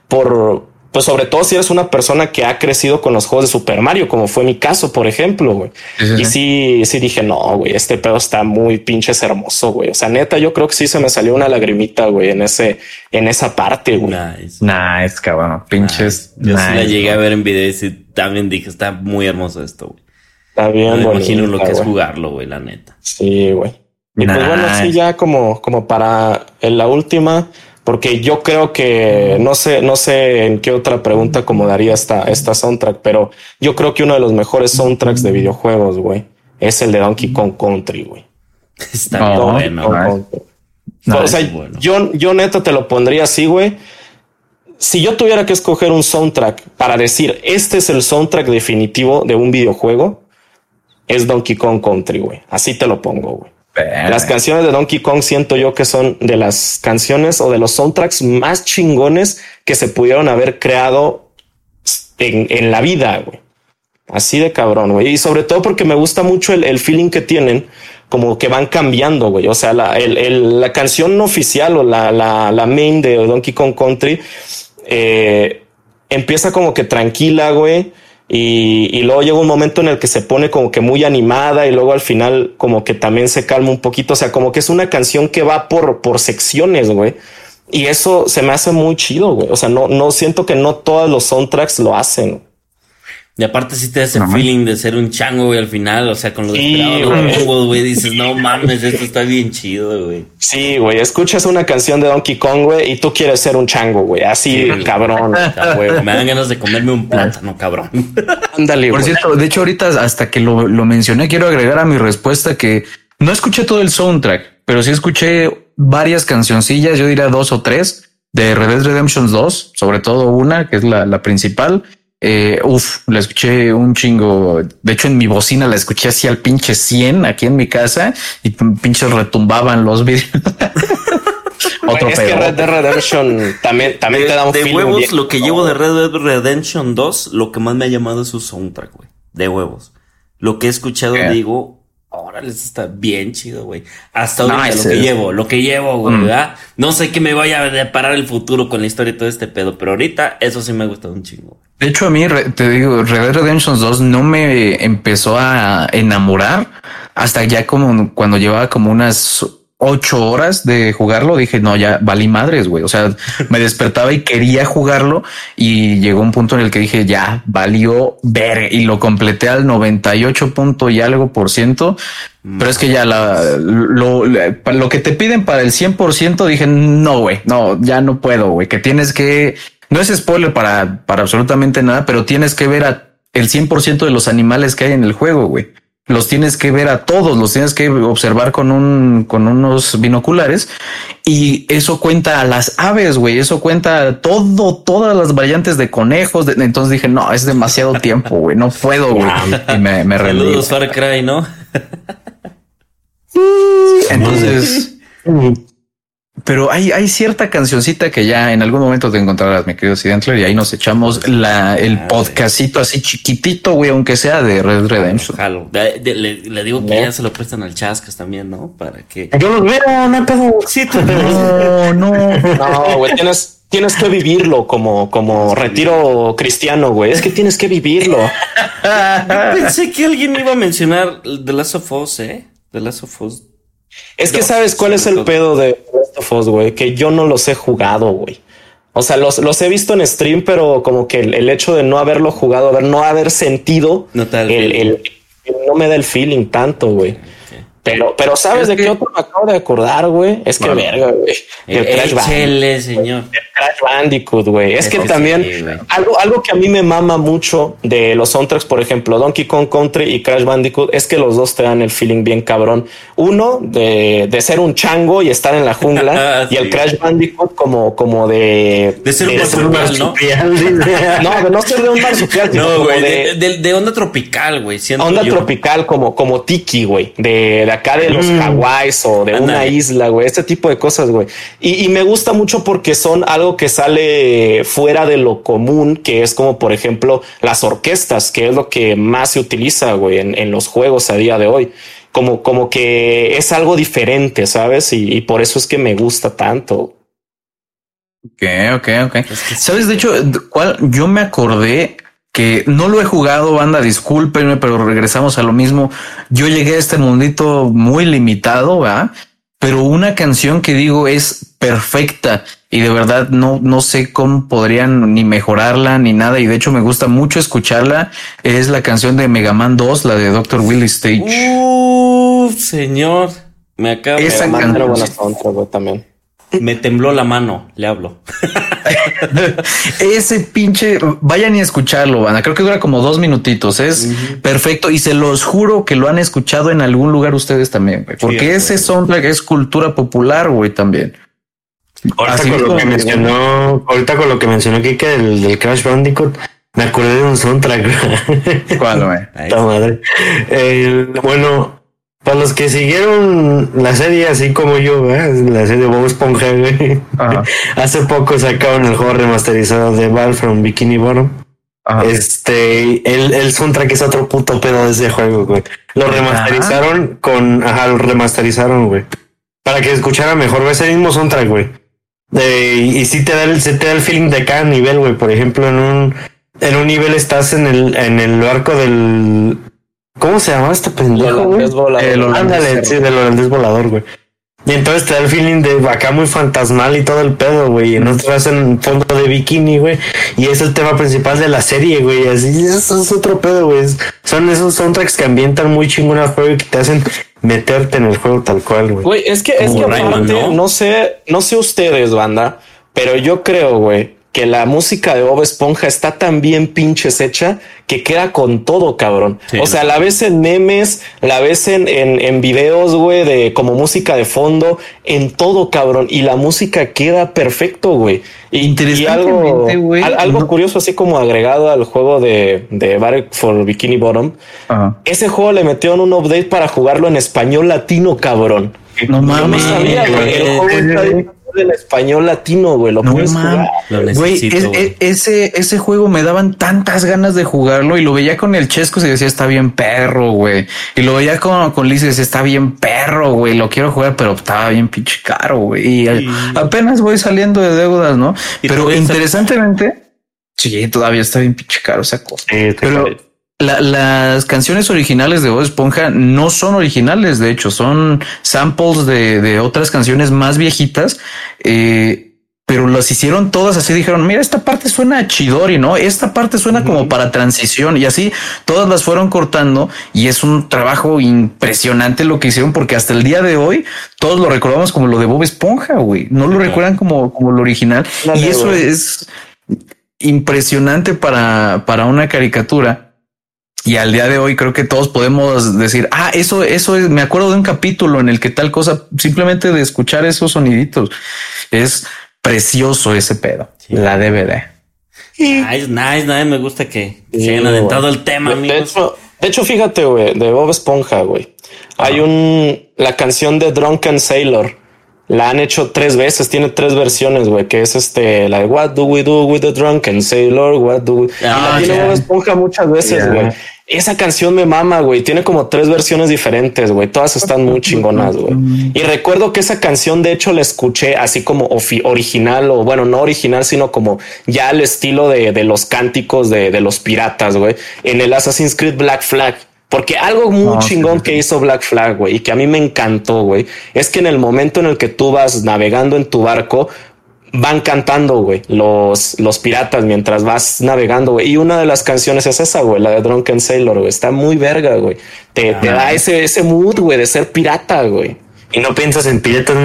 por, pues sobre todo si eres una persona que ha crecido con los juegos de Super Mario, como fue mi caso, por ejemplo, güey. y sí, sí dije, no, güey, este pedo está muy pinches hermoso, güey. O sea, neta, yo creo que sí se me salió una lagrimita, güey, en ese, en esa parte, güey. Nice. Nice, cabrón. Pinches. Yo sí la llegué a ver en video y también dije, está muy hermoso esto, güey. Está bien, Me imagino lo que es jugarlo, güey, la neta. Sí, güey. Y pues bueno, sí, ya como, como para en la última, porque yo creo que no sé, no sé en qué otra pregunta acomodaría esta, esta soundtrack, pero yo creo que uno de los mejores soundtracks de videojuegos, güey, es el de Donkey Kong Country, güey. Está bueno. o sea, yo, yo neta te lo pondría así, güey. Si yo tuviera que escoger un soundtrack para decir este es el soundtrack definitivo de un videojuego, es Donkey Kong Country, güey. Así te lo pongo, güey. Las canciones de Donkey Kong siento yo que son de las canciones o de los soundtracks más chingones que se pudieron haber creado en, la vida, güey. Así de cabrón, güey. Y sobre todo porque me gusta mucho el, feeling que tienen, como que van cambiando, güey. O sea, la, la canción oficial o la, la, la, main de Donkey Kong Country eh, empieza como que tranquila, güey y, luego llega un momento en el que se pone como que muy animada y luego al final como que también se calma un poquito. O sea, como que es una canción que va por, por secciones, güey. Y eso se me hace muy chido, güey. O sea, no, no siento que no todos los soundtracks lo hacen. Y aparte sí te hace No, feeling de ser un chango, güey, al final. O sea, con lo Sí, desesperado güey. los hongos, güey, dices, no mames, esto está bien chido, güey. Sí, güey, escuchas una canción de Donkey Kong, güey, y tú quieres ser un chango, güey, así, Sí. cabrón. Me dan ganas de comerme un plátano, cabrón. Ándale, Por güey. cierto, de hecho, ahorita hasta que lo, lo mencioné, quiero agregar a mi respuesta que no escuché todo el soundtrack, pero sí escuché varias cancioncillas, yo diría dos o tres, de Red Dead Redemption 2, sobre todo una, que es la, la principal. Eh, uf, la escuché un chingo. De hecho, en mi bocina la escuché así al pinche 100 aquí en mi casa y pinches retumbaban los. Güey, Otro es que. Red Dead Redemption también, también De, te da un de huevos, bien- lo que llevo de Red Dead Redemption 2, lo que más me ha llamado es su soundtrack, güey. De huevos. Lo que he escuchado, ¿Qué? digo, órale, esto está bien chido, güey. Hasta ahorita Nice, lo que llevo, lo que llevo, güey, Mm. ¿verdad? No sé qué me vaya a deparar el futuro con la historia y todo este pedo, pero ahorita eso sí me ha gustado un chingo. De hecho, a mí, te digo, Red Dead Redemption 2 no me empezó a enamorar hasta ya como cuando llevaba como unas ocho horas de jugarlo. Dije, no, ya valí madres, güey. O sea, me despertaba y quería jugarlo y llegó un punto en el que dije, ya valió ver y lo completé al 98 punto y algo por ciento. Pero es que ya la, lo, lo que te piden para el 100 por ciento dije, no, güey, no, ya no puedo, güey, que tienes que, no es spoiler para, para absolutamente nada, pero tienes que ver a el 100% de los animales que hay en el juego, güey. Los tienes que ver a todos, los tienes que observar con un, con unos binoculares y eso cuenta a las aves, güey. Eso cuenta a todo, todas las variantes de conejos. de- entonces dije, no, es demasiado tiempo, güey. No puedo, güey. Y me, me. Saludos, Far Cry, ¿no? Entonces, pero hay, hay cierta cancioncita que ya en algún momento te encontrarás, mi querido Sidentler, y ahí nos echamos la, el Ah, podcastito así chiquitito, güey, aunque sea de Red Redemption. Jalo. De- de- le, le digo que ya se lo prestan al Chascas también, ¿no? Para que. Yo los veo, no hay pedo. Sí, No, no. No, güey, tienes, tienes que vivirlo como, como retiro cristiano, güey. Es que tienes que vivirlo. Pensé que alguien iba a mencionar The Last of Us, ¿eh? The Last of Us. Es que No, sabes cuál es el todo. pedo de Us, güey, que yo no los he jugado, güey. O sea, los, los he visto en stream, pero como que el, el hecho de no haberlo jugado, haber, no haber sentido, No el- el- no me da el feeling tanto, güey. Pero, pero ¿sabes Es de que- qué otro me acabo de acordar, güey? Es que Bueno. verga, güey. El Crash Bandicoot. Crash güey. Es que también algo, algo que a mí me mama mucho de los soundtracks, por ejemplo, Donkey Kong Country y Crash Bandicoot, es que los dos te dan el feeling bien cabrón. Uno de, de ser un chango y estar en la jungla, y Sí. el Crash Bandicoot como, como de, De ser un marsupial, ¿no? no, de no ser de un marsupial, No, güey. de, De, onda tropical, güey. onda yo. tropical, como, como tiki, güey, de, de acá de los Hawái o de una isla, güey, este tipo de cosas, güey. Y, y me gusta mucho porque son algo que sale fuera de lo común, que es como, por ejemplo, las orquestas, que es lo que más se utiliza, güey, en, en los juegos a día de hoy. Como, como que es algo diferente, ¿sabes? Y, y por eso es que me gusta tanto. Ok, ok, ok. Sabes, de hecho, cuál yo me acordé que no lo he jugado, banda, discúlpenme, pero regresamos a lo mismo. Yo llegué a este mundito muy limitado, ¿verdad? Pero una canción que digo es perfecta y de verdad no, no sé cómo podrían ni mejorarla ni nada. Y de hecho me gusta mucho escucharla. Es la canción de Mega Man 2, la de Dr. Willy Stage. Uf, señor. Me acaba canción- mándale buena también. Me tembló la mano. Le hablo. Ese pinche, vayan y escucharlo, banda. Creo que dura como dos minutitos. Es perfecto y se los juro que lo han escuchado en algún lugar ustedes también, güey. Porque Sí, ese güey. soundtrack es cultura popular, güey, también. Ahorita Así con lo que mencionó, ahorita con lo que mencionó Kike del, del Crash Bandicoot, me acordé de un soundtrack. ¿Cuál, güey? Madre. El- bueno, para los que siguieron la serie así como yo, ¿eh? la serie Bob Esponja, güey. Ajá. Hace poco sacaron el juego remasterizado de Val from Bikini Bottom. Ajá. Este, el, el soundtrack es otro puto pedo de ese juego, güey. Lo remasterizaron con, ajá, lo remasterizaron, güey. Para que escuchara mejor, güey, ese mismo soundtrack, güey. Eh, y, y sí te da el, se te da el feeling de cada nivel, güey. Por ejemplo, en un, en un nivel estás en el, en el barco del, ¿cómo se llama este pendejo, güey? Holandés volador. El. Ándale, sí, del holandés volador, güey. Y entonces te da el feeling de acá muy fantasmal y todo el pedo, güey. Y no te vas en fondo de bikini, güey. Y es el tema principal de la serie, güey. Así eso es otro pedo, güey. Son esos soundtracks que ambientan muy chingón al juego y que te hacen meterte en el juego tal cual, güey. Güey, es que, es que Como Rayman, aparte, ¿no? ¿no? sé, no sé ustedes, banda, pero yo creo, güey, que la música de Bob Esponja está tan bien pinches hecha que queda con todo, cabrón. Sí. o sea, la ves en memes, la ves en, en, en videos, güey, de como música de fondo, en todo, cabrón. Y la música queda perfecto, güey. Y, y algo, al- algo no- curioso, así como agregado al juego de, de for Bikini Bottom, ese juego le metieron un update para jugarlo en español latino, cabrón. No mames. sabía, güey. El juego está español latino, güey. Lo No puedes mames. jugar. Lo Güey, es- güey. ese, ese juego me daban tantas ganas de jugarlo y lo veía con el Chesco y decía está bien perro, güey. Y lo veía con, con Liz y decía está bien perro, güey. Lo quiero jugar, pero estaba bien pinche caro, güey. Y Sí. apenas voy saliendo de deudas, ¿no? Pero interesantemente, sí, todavía está bien pinche caro esa cosa. Sí, Pero. La- las canciones originales de Bob Esponja no son originales, de hecho, son samples de, de otras canciones más viejitas, eh, pero las hicieron todas así, dijeron, mira, esta parte suena a Chidori, ¿no? Esta parte suena como para transición y así todas las fueron cortando y es un trabajo impresionante lo que hicieron porque hasta el día de hoy todos lo recordamos como lo de Bob Esponja, güey, no lo recuerdan como, como lo original y eso es impresionante para, para una caricatura. Y al día de hoy creo que todos podemos decir, ah, eso, eso es, me acuerdo de un capítulo en el que tal cosa, simplemente de escuchar esos soniditos, es precioso ese pedo, la DVD. Nice, nice, nice. Me gusta que se Sí, hayan güey. adentrado el tema, De- de, hecho, de hecho, fíjate, güey, de Bob Esponja, güey. Hay un, la canción de Drunken Sailor. La han hecho tres veces, tiene tres versiones, güey, que es este, la de What do we do with the drunken sailor? What do we... y Ah, la tiene. Bob Esponja muchas veces, güey. Esa canción me mama, güey. Tiene como tres versiones diferentes, güey. Todas están muy chingonas, güey. Y recuerdo que esa canción, de hecho, la escuché así como original, o bueno, no original, sino como ya al estilo de, de los cánticos de, de los piratas, güey, en el Assassin's Creed Black Flag. Porque algo muy chingón sí, que hizo Black Flag, güey, y que a mí me encantó, güey, es que en el momento en el que tú vas navegando en tu barco, van cantando, güey, los, los piratas mientras vas navegando, güey. Y una de las canciones es esa, güey, la de Drunken Sailor, güey. Está muy verga, güey. Te, te da ese, ese mood, güey, de ser pirata, güey. Y no piensas en piratas,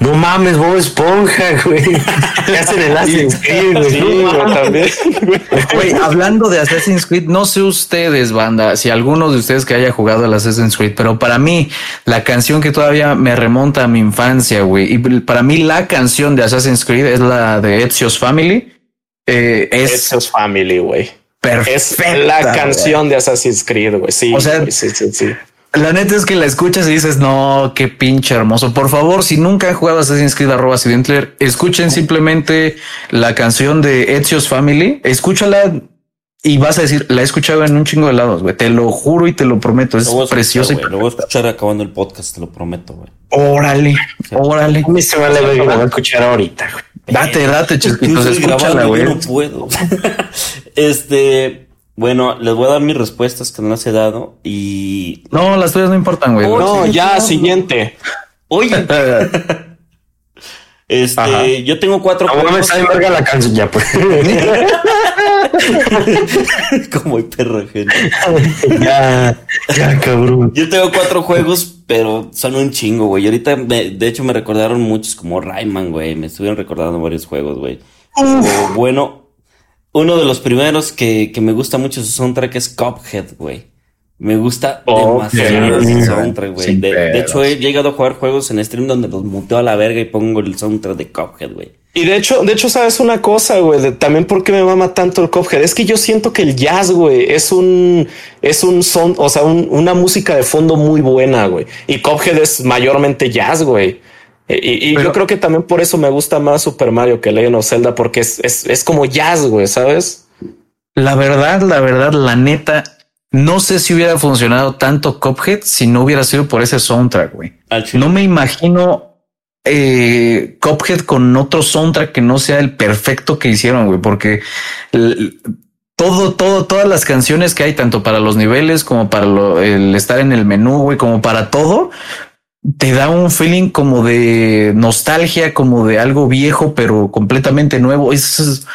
no, mames, Bob Esponja, güey. ¿Qué hacen el Assassin's Creed, güey? Sí, No güey, mames. también. Güey, hablando de Assassin's Creed, no sé ustedes, banda, si alguno de ustedes que haya jugado al Assassin's Creed, pero para mí, la canción que todavía me remonta a mi infancia, güey, y para mí la canción de Assassin's Creed es la de Ezio's Family. Eh, es es Family, güey. Es perfecta. la güey. canción de Assassin's Creed, güey. Sí, O sea, güey, sí, sí, sí. La neta es que la escuchas y dices, no, qué pinche hermoso. Por favor, si nunca han jugado Assassin's Creed arroba Accidentler, escuchen simplemente la canción de Ezio's Family, escúchala y vas a decir, la he escuchado en un chingo de lados, güey. Te lo juro y te lo prometo, es Lo voy a escuchar, precioso. güey. Lo voy a escuchar acabando el podcast, te lo prometo, güey. Órale, órale. A mí se vale la voy a escuchar ahorita, güey. Date, date, estoy escúchala, güey. no puedo. este, bueno, les voy a dar mis respuestas que no las he dado y No, las tuyas no importan, güey. No, ya, siguiente. oye, este, Ajá. yo tengo cuatro No mames, juegos está bien verga la canción, ya pues. como el perro ajeno. ya, ya, cabrón. Yo tengo cuatro juegos, pero son un chingo, güey. Y ahorita, me- de hecho, me recordaron muchos como Rayman, güey. Me estuvieron recordando varios juegos, güey. O, bueno, uno de los primeros que, que me gusta mucho su soundtrack es Cuphead, güey. Me gusta demasiado ese soundtrack, güey. De, de hecho, he llegado a jugar juegos en stream donde los muteo a la verga y pongo el soundtrack de Cuphead, güey. Y de hecho, de hecho, sabes una cosa, güey, de- también porque me mama tanto el Cuphead. Es que yo siento que el jazz, güey, es un, es un son, o sea, un- una música de fondo muy buena, güey. Y Cuphead es mayormente jazz, güey. E- Y, y Pero- yo creo que también por eso me gusta más Super Mario que Legend of Zelda, porque es, es, es como jazz, güey, ¿sabes? La verdad, la verdad, la neta, no sé si hubiera funcionado tanto Cuphead si no hubiera sido por ese soundtrack, güey. No me imagino eh, Cuphead con otro soundtrack que no sea el perfecto que hicieron, güey, porque todo, todo, todas las canciones que hay, tanto para los niveles como para lo- el estar en el menú, güey, como para todo, te da un feeling como de nostalgia, como de algo viejo, pero completamente nuevo. Es, es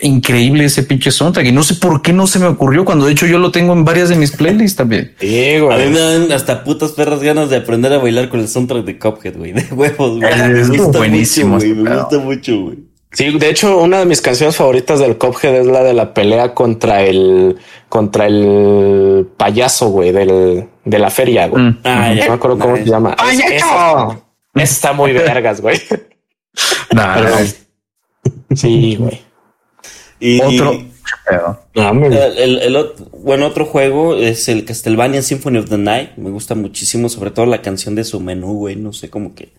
increíble ese pinche soundtrack y no sé por qué no se me ocurrió cuando de hecho yo lo tengo en varias de mis playlists también. Sí, A mí güey. me dan hasta putas perras ganas de aprender a bailar con el soundtrack de Cuphead, güey. De huevos, güey. Es Me gusta buenísimo mucho, güey. ese Me gusta mucho, güey. Sí, de hecho, una de mis canciones favoritas del Cuphead es la de la pelea contra el contra el payaso, güey, del, de la feria, güey. Mm. Ah, No ya. me acuerdo cómo se llama. Es- esa, ¡Payaso! esa está muy vergas, güey. Nah, Perdón. Sí, güey. Y, Otro. No, el, el- el ot- bueno, otro juego es el Castlevania Symphony of the Night. Me gusta muchísimo, sobre todo la canción de su menú, güey. No sé, como que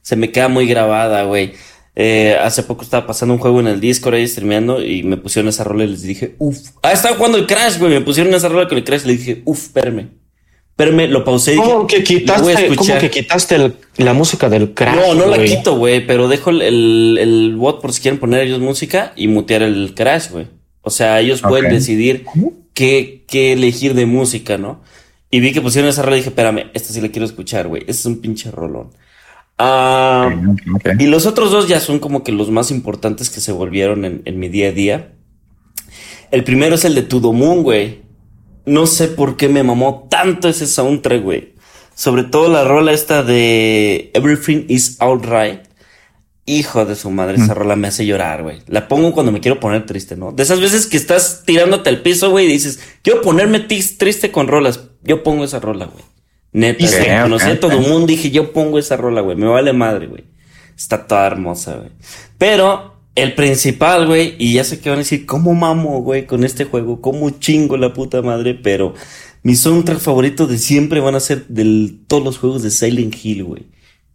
se me queda muy grabada, güey. Eh, hace poco estaba pasando un juego en el Discord ahí streameando y me pusieron esa rola y les dije, uff. Ah, estaba jugando el Crash, güey. Me pusieron esa rola con el Crash y le dije, uff, espérame. Espérame, lo pausé ¿Cómo que "Lo voy a quitaste, cómo escuchar". que quitaste el- la música del crash? No, no la quito, güey, pero dejo el, el, el bot por si quieren poner ellos música y mutear el crash, güey. O sea, ellos pueden decidir qué, qué elegir de música, ¿no? Y vi que pusieron esa rola y dije, espérame, esta sí la quiero escuchar, güey. Este es un pinche rolón. Ok. y los otros dos ya son como que los más importantes que se volvieron en, en mi día a día. El primero es el de Moon, güey. No sé por qué me mamó tanto ese soundtrack, güey. Sobre todo la rola esta de Everything is Alright. Hijo de su madre, esa rola me hace llorar, güey. La pongo cuando me quiero poner triste, ¿no? De esas veces que estás tirándote al piso, güey, y dices, quiero ponerme triste con rolas. Yo pongo esa rola, güey. Neta. Conocí a todo el mundo, dije, yo pongo esa rola, güey. Me vale madre, güey. Está toda hermosa, güey. Pero el principal, güey, y ya sé que van a decir, ¿cómo mamo, güey, con este juego? ¿Cómo chingo la puta madre? Pero mis soundtrack favoritos de siempre van a ser de todos los juegos de Silent Hill, güey.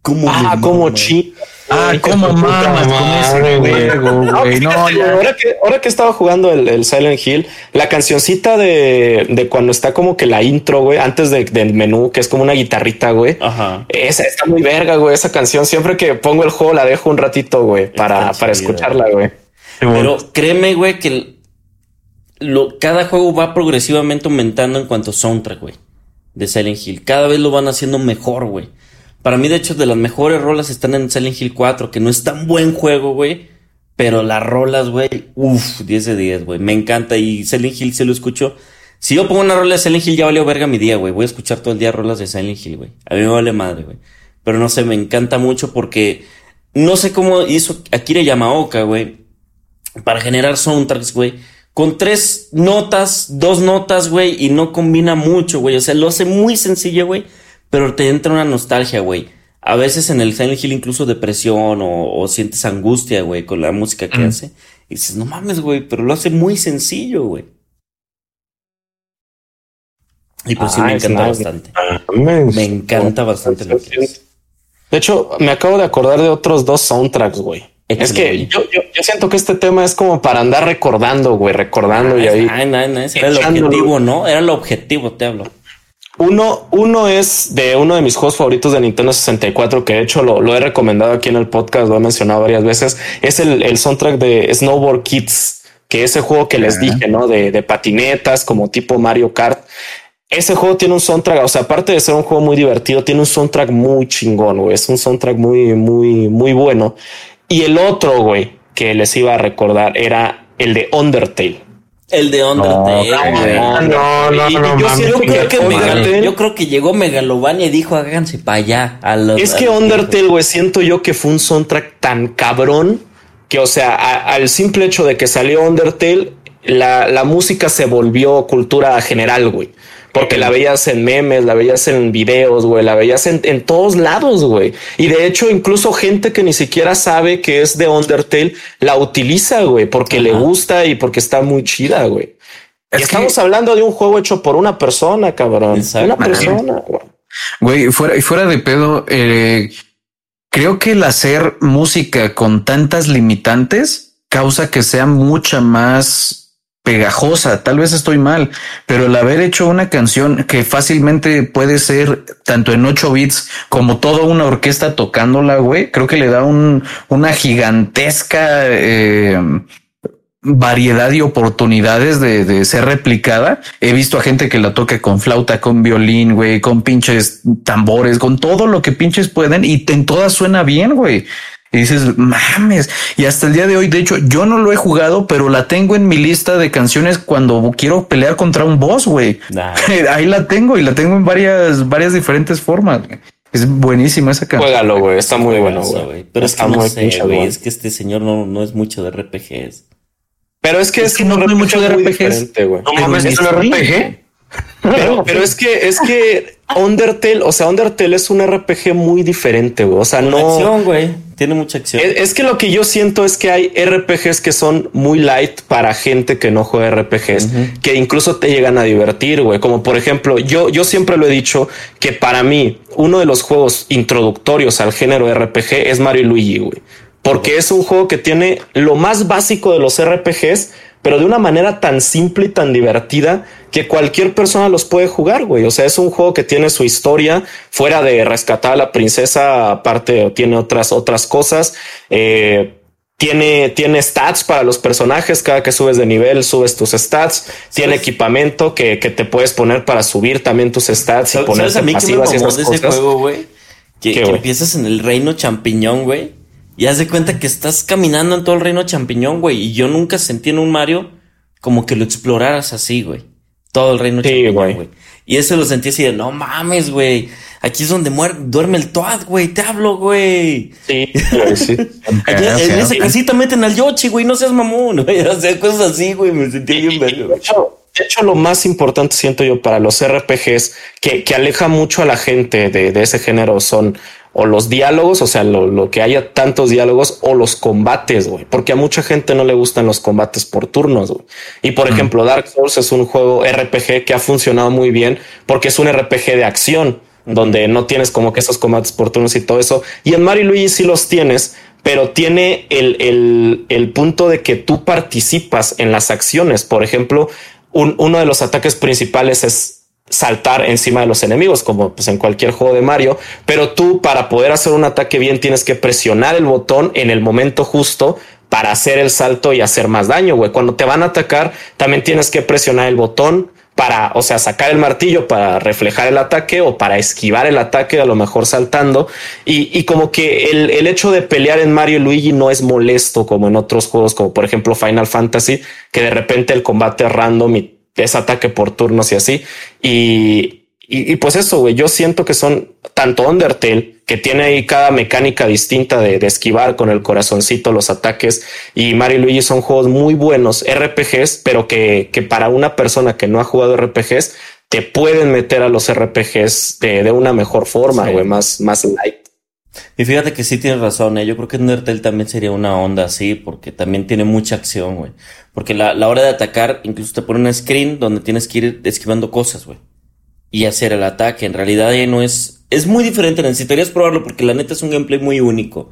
¿Cómo Ah, como mama? chi. Ah, puta mamas con ese güey. juego, güey. No, ahora, que, ahora que estaba jugando el, el Silent Hill, la cancioncita de, de cuando está como que la intro, güey, antes de- del menú, que es como una guitarrita, güey. Ajá. Esa está muy verga, güey. Esa canción, siempre que pongo el juego, la dejo un ratito, güey, para, para escucharla, güey. Pero créeme, güey, que lo, cada juego va progresivamente aumentando en cuanto a soundtrack, güey. De Silent Hill. Cada vez lo van haciendo mejor, güey. Para mí, de hecho, de las mejores rolas están en Silent Hill 4, que no es tan buen juego, güey. Pero las rolas, güey, uff, 10 de 10, güey. Me encanta. Y Silent Hill se lo escucho. Si yo pongo una rola de Silent Hill, ya valió verga mi día, güey. Voy a escuchar todo el día rolas de Silent Hill, güey. A mí me vale madre, güey. Pero no sé, me encanta mucho porque no sé cómo hizo Akira Yamaoka, güey para generar soundtracks, güey. Con tres notas, dos notas, güey, y no combina mucho, güey. O sea, lo hace muy sencillo, güey, pero te entra una nostalgia, güey. A veces en el Silent Hill incluso depresión o, o sientes angustia, güey, con la música que hace. Y dices, no mames, güey, pero lo hace muy sencillo, güey. Y pues sí Ah, me es encanta nice. bastante. Me, Me encanta bastante lo que hace. De hecho, me acabo de acordar de otros dos soundtracks, güey. Es que yo, yo, yo siento que este tema es como para andar recordando, güey, recordando y ahí. Ay, ay, ay, era el objetivo, ¿no? Era el objetivo, te hablo. Uno, uno es de uno de mis juegos favoritos de Nintendo 64, que de hecho lo, lo he recomendado aquí en el podcast, lo he mencionado varias veces. Es el, el soundtrack de Snowboard Kids, que ese juego que les dije, ¿no? De, de patinetas, como tipo Mario Kart. Ese juego tiene un soundtrack, o sea, aparte de ser un juego muy divertido, tiene un soundtrack muy chingón, güey. Es un soundtrack muy, muy, muy bueno. Y el otro, güey, que les iba a recordar era el de Undertale. El de Undertale, No, no, no, Y- y no, yo creo, que Undertale- Megal- yo creo que llegó Megalovania y dijo háganse para allá. a los- Es a que Undertale, güey, siento yo que fue un soundtrack tan cabrón que, o sea, a- al simple hecho de que salió Undertale, la, la música se volvió cultura general, güey. Porque la veías en memes, la veías en videos, güey, la veías en, en todos lados, güey. Y de hecho, incluso gente que ni siquiera sabe que es de Undertale la utiliza, güey, porque le gusta y porque está muy chida, güey. Es Y que- estamos hablando de un juego hecho por una persona, cabrón. Exacto. Una persona, güey. Güey, fuera, y fuera de pedo, eh, creo que el hacer música con tantas limitantes causa que sea mucha más pegajosa. Tal vez estoy mal, pero el haber hecho una canción que fácilmente puede ser tanto en 8 bits como toda una orquesta tocándola, güey, creo que le da un, una gigantesca, eh, variedad y oportunidades de, de, ser replicada. He visto a gente que la toque con flauta, con violín, güey, con pinches tambores, con todo lo que pinches pueden y en todas suena bien, güey. Y dices, mames. Y hasta el día de hoy, de hecho, yo no lo he jugado, pero la tengo en mi lista de canciones cuando quiero pelear contra un boss, güey. Ahí la tengo y la tengo en varias, varias diferentes formas. Es buenísima esa canción. Juégalo, güey. Está muy bueno, güey. Pero es que no sé, güey. Es que este señor no, no es mucho de RPGs. Pero es que es, que no hay mucho de RPGs. No mames, es un RPG. Pero, pero es que es que Undertale, o sea, Undertale es un RPG muy diferente, güey. O sea, no. Acción, güey. Tiene mucha acción. Es, que lo que yo siento es que hay RPGs que son muy light para gente que no juega RPGs, que incluso te llegan a divertir, güey. Como por ejemplo, yo, yo siempre lo he dicho que para mí uno de los juegos introductorios al género RPG es Mario y Luigi, güey. Porque es un juego que tiene lo más básico de los RPGs, pero de una manera tan simple y tan divertida que cualquier persona los puede jugar, güey. O sea, es un juego que tiene su historia fuera de rescatar a la princesa, aparte tiene otras, otras cosas. Eh, tiene, tiene stats para los personajes. Cada que subes de nivel, subes tus stats. Tiene equipamiento que, que, te puedes poner para subir también tus stats y ponerse pasivas y esas cosas. Juego, güey? Que, que empiezas en el reino champiñón, güey y haz de cuenta que estás caminando en todo el reino champiñón, güey. Y yo nunca sentí en un Mario como que lo exploraras así, güey. Todo el reino champiñón, güey. Y eso lo sentí así de, no mames, güey. Aquí es donde duerme el Toad, güey. Te hablo, güey. Sí, sí. Aquí, en esa casita meten al Yoshi, güey. No seas mamón, güey. O sea, cosas así, güey. Me sentí bien verga, de, de hecho, lo más importante siento yo para los RPGs que, que aleja mucho a la gente de, de ese género son o los diálogos, o sea, lo, que haya tantos diálogos o los combates, güey, porque a mucha gente no le gustan los combates por turnos, güey. Y por ejemplo, Dark Souls es un juego RPG que ha funcionado muy bien porque es un RPG de acción, donde no tienes como que esos combates por turnos y todo eso. Y en Mario Luigi sí los tienes, pero tiene el, el, el punto de que tú participas en las acciones. Por ejemplo, uno de los ataques principales es saltar encima de los enemigos, como pues en cualquier juego de Mario, pero tú para poder hacer un ataque bien tienes que presionar el botón en el momento justo para hacer el salto y hacer más daño, güey. Cuando te van a atacar, también tienes que presionar el botón para, o sea, sacar el martillo para reflejar el ataque o para esquivar el ataque, a lo mejor saltando. Y, y como que el, el, hecho de pelear en Mario y Luigi no es molesto como en otros juegos, como por ejemplo Final Fantasy, que de repente el combate random y es ataque por turnos y así. Y, y, pues eso, güey, yo siento que son tanto Undertale, que tiene ahí cada mecánica distinta de, esquivar con el corazoncito los ataques, y Mario y Luigi son juegos muy buenos, RPGs, pero que, que para una persona que no ha jugado RPGs, te pueden meter a los RPGs de, de una mejor forma, güey, más, más light. Y fíjate que sí tienes razón, ¿eh? yo creo que Undertale también sería una onda así, porque también tiene mucha acción, güey. Porque la, la hora de atacar, incluso te pone un screen donde tienes que ir esquivando cosas, güey. Y hacer el ataque. En realidad ya no es... Es muy diferente, necesitarías probarlo porque la neta es un gameplay muy único.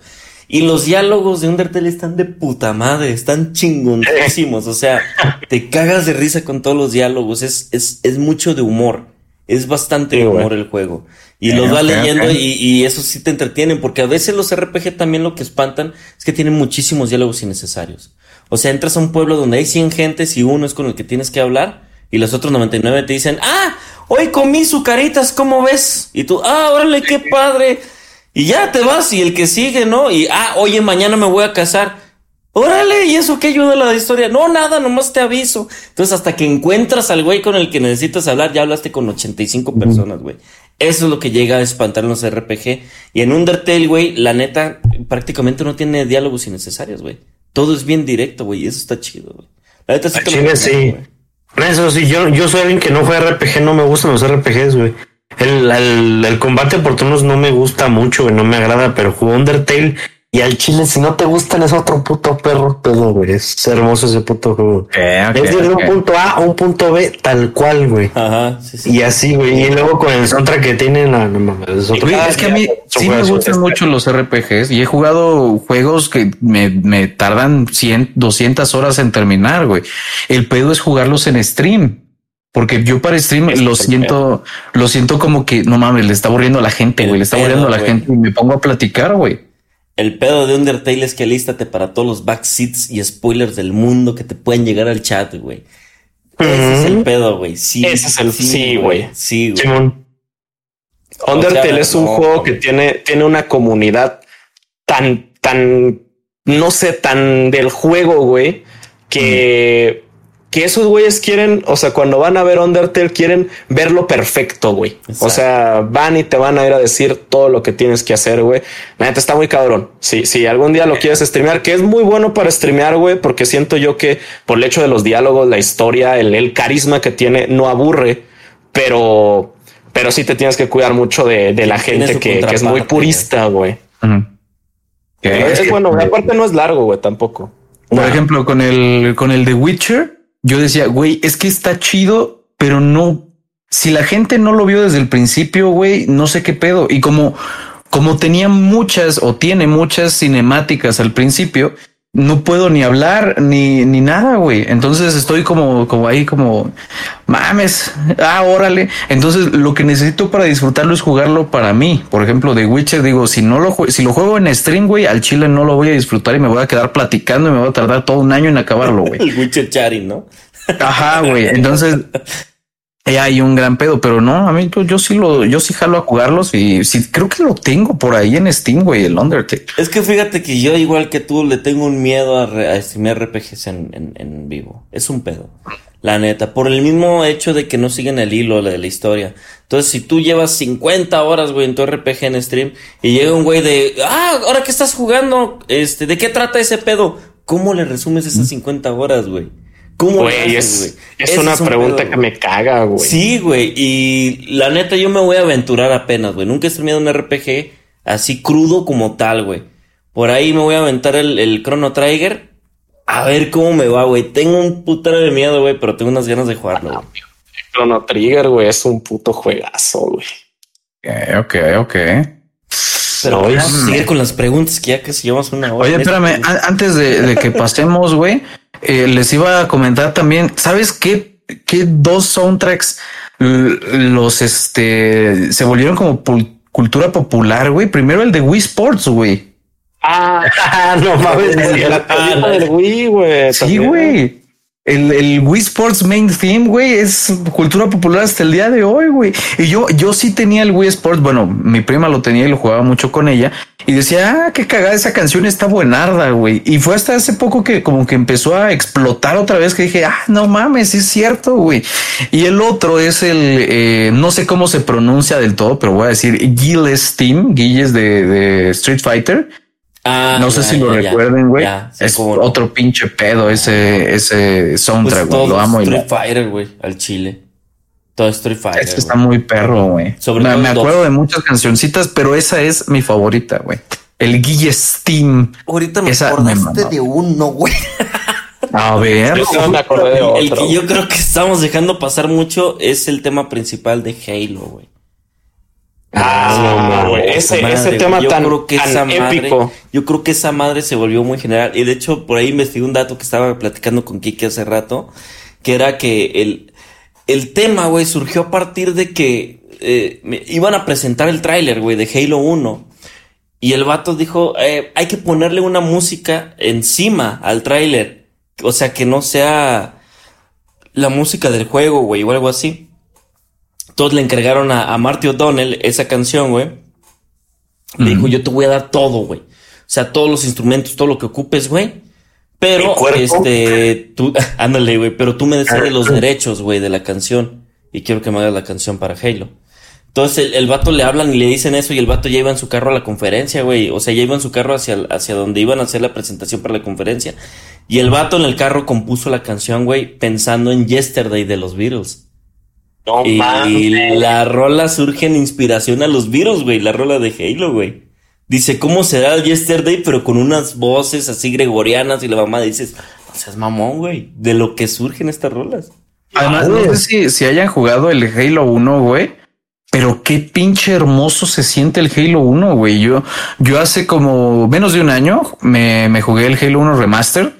Y los diálogos de Undertale están de puta madre, están chingoncísimos. O sea, te cagas de risa con todos los diálogos. Es, es, es mucho de humor. Es bastante humor el juego. Y los va leyendo Y, y, eso sí te entretienen, porque a veces los RPG también lo que espantan es que tienen muchísimos diálogos innecesarios. O sea, entras a un pueblo donde hay 100 gentes y uno es con el que tienes que hablar y los otros 99 te dicen, ah, hoy comí sucaritas, ¿cómo ves? Y tú, ah, órale, qué padre. Y ya te vas y el que sigue, ¿no? Y, ah, oye, mañana me voy a casar. Órale, ¿y eso qué ayuda a la historia? No, nada, nomás te aviso. Entonces, hasta que encuentras al güey con el que necesitas hablar, ya hablaste con 85 personas, güey. Eso es lo que llega a espantar en los RPG. Y en Undertale, güey, la neta, prácticamente no tiene diálogos innecesarios, güey. Todo es bien directo, güey. Y eso está chido, güey. La neta sí sí. Eso sí, yo, yo soy alguien que no juega RPG, no me gustan los RPGs, güey. El, el, el combate por turnos no me gusta mucho, güey, no me agrada, pero juego Undertale y al chile, si no te gustan, es otro puto perro pedo, güey. Es hermoso ese puto juego. es desde un punto A a un punto B, tal cual, güey. Ajá, sí, sí. Y así, güey. Y luego con el soundtrack que tienen, no, no es, otro es que a mí sí me gustan mucho los RPGs y he jugado juegos que me, me tardan 100, 200 horas en terminar, güey. El pedo es jugarlos en stream. Porque yo para stream lo siento, lo siento como que no mames, le está aburriendo a la gente, güey, le está aburriendo a la gente y me pongo a platicar, güey. El pedo de Undertale es que alístate para todos los backseats y spoilers del mundo que te pueden llegar al chat, güey. Ese es el pedo, güey. Sí, Ese es el- sí, güey. Sí, güey. Simón. Undertale sea, es un no, juego que tiene, tiene una comunidad tan, tan, no sé, tan del juego, güey, que, que esos güeyes quieren, o sea, cuando van a ver Undertale, quieren verlo perfecto, güey. O sea, van y te van a ir a decir todo lo que tienes que hacer, güey. La neta está muy cabrón. Si, si algún día lo quieres streamear, que es muy bueno para streamear, güey, porque siento yo que por el hecho de los diálogos, la historia, el, el carisma que tiene, no aburre, pero, pero sí te tienes que cuidar mucho de, de la gente que, que es muy purista, güey. Pero Es Es que- bueno, aparte no es largo, güey, tampoco. Por ejemplo, con el, con el de Witcher, yo decía, güey, es que está chido, pero no, si la gente no lo vio desde el principio, güey, no sé qué pedo. Y como, como tenía muchas o tiene muchas cinemáticas al principio, no puedo ni hablar ni, ni nada, güey. Entonces estoy como, como ahí, como mames. Ah, órale. Entonces lo que necesito para disfrutarlo es jugarlo para mí. Por ejemplo, de Witcher, digo, si no lo si lo juego en stream, güey, al chile no lo voy a disfrutar y me voy a quedar platicando y me voy a tardar todo un año en acabarlo, güey. El Witcher Charin, ¿no? Ajá, güey. Entonces, hay un gran pedo, pero no, a mí pues, yo sí lo, yo sí jalo a jugarlos y sí creo que lo tengo por ahí en Steam, güey, el Undertale. Es que fíjate que yo, igual que tú, le tengo un miedo a, re- a streamear RPGs en, en, en vivo. Es un pedo. La neta. Por el mismo hecho de que no siguen el hilo de la historia. Entonces, si tú llevas 50 horas, güey, en tu RPG en stream y llega un güey de, ah, ahora que estás jugando, este, ¿de qué trata ese pedo? ¿Cómo le resumes esas 50 horas, güey? ¿Cómo Güey, haces, es, güey? es Ese una un pregunta pedo, que güey. me caga, güey. Sí, güey. Y la neta, yo me voy a aventurar apenas, güey. Nunca he streameado un RPG así crudo como tal, güey. Por ahí me voy a aventar el, el Chrono Trigger. A ver cómo me va, güey. Tengo un putero de miedo, güey, pero tengo unas ganas de jugarlo, güey. Chrono Trigger, güey, es un puto juegazo, güey. Ok, ok, ok. Pero vamos a seguir con las preguntas que ya casi llevamos una hora. Oye, espérame, antes de, de que pasemos, güey, eh, les iba a comentar también, ¿sabes qué, qué dos soundtracks los, este, se volvieron como cultura popular, güey? Primero el de Wii Sports, güey. Ah, no mames. la del Wii, güey. Sí, güey. El, el Wii Sports Main Theme, güey, es cultura popular hasta el día de hoy, güey. Y yo, yo sí tenía el Wii Sports. Bueno, mi prima lo tenía y lo jugaba mucho con ella. Y decía, ah, qué cagada esa canción está buenarda, güey. Y fue hasta hace poco que como que empezó a explotar otra vez que dije, ah, no mames, es cierto, güey. Y el otro es el, eh, no sé cómo se pronuncia del todo, pero voy a decir Gilles Team, Gilles de, de Street Fighter. Ah, No sé ya, si lo ya, recuerden, güey. Sí, es no. otro pinche pedo ese, ese Pues soundtrack, güey. Lo amo y Street Fighter, güey, al chile. Todo Street Fighter. Este está güey. muy perro, güey. Me, me el dos. acuerdo de muchas cancioncitas, pero esa es mi favorita, güey. El Guille Steam. Ahorita me Esa me acordaste mamó. de uno, güey. A ver. Yo no me acordé de El otro. que yo creo que estamos dejando pasar mucho es el tema principal de Halo, güey. Ah, güey. Ese, Madre, ese tema Yo tan, creo que tan esa madre- épico. yo creo que esa madre se volvió muy general. Y de hecho, por ahí investigué un dato que estaba platicando con Kike hace rato, que era que el, el tema, güey, surgió a partir de que eh, me- iban a presentar el tráiler, güey, de Halo 1. Y el vato dijo, eh, hay que ponerle una música encima al tráiler. O sea, que no sea la música del juego, güey, o algo así. Entonces le encargaron a, a Marty O'Donnell esa canción, güey. Le dijo, yo te voy a dar todo, güey. O sea, todos los instrumentos, todo lo que ocupes, güey. Pero, este, tú, ándale, güey, pero tú me Ah, decides los derechos, güey, de la canción. Y quiero que me hagas la canción para Halo. Entonces el, el vato le hablan y le dicen eso y el vato ya iba en su carro a la conferencia, güey. O sea, ya iba en su carro hacia, hacia donde iban a hacer la presentación para la conferencia. Y el vato en el carro compuso la canción, güey, pensando en Yesterday de los Beatles. No Y mames. la rola surge en inspiración a los Beatles, güey, la rola de Halo, güey. Dice, ¿cómo será el Yesterday? Pero con unas voces así gregorianas y la mamá dices, o sea, es mamón, güey, de lo que surgen estas rolas. Además, no sé si, si hayan jugado el Halo 1, güey. Pero qué pinche hermoso se siente el Halo 1, güey. Yo, yo hace como menos de un año me, me jugué el Halo 1 Remaster.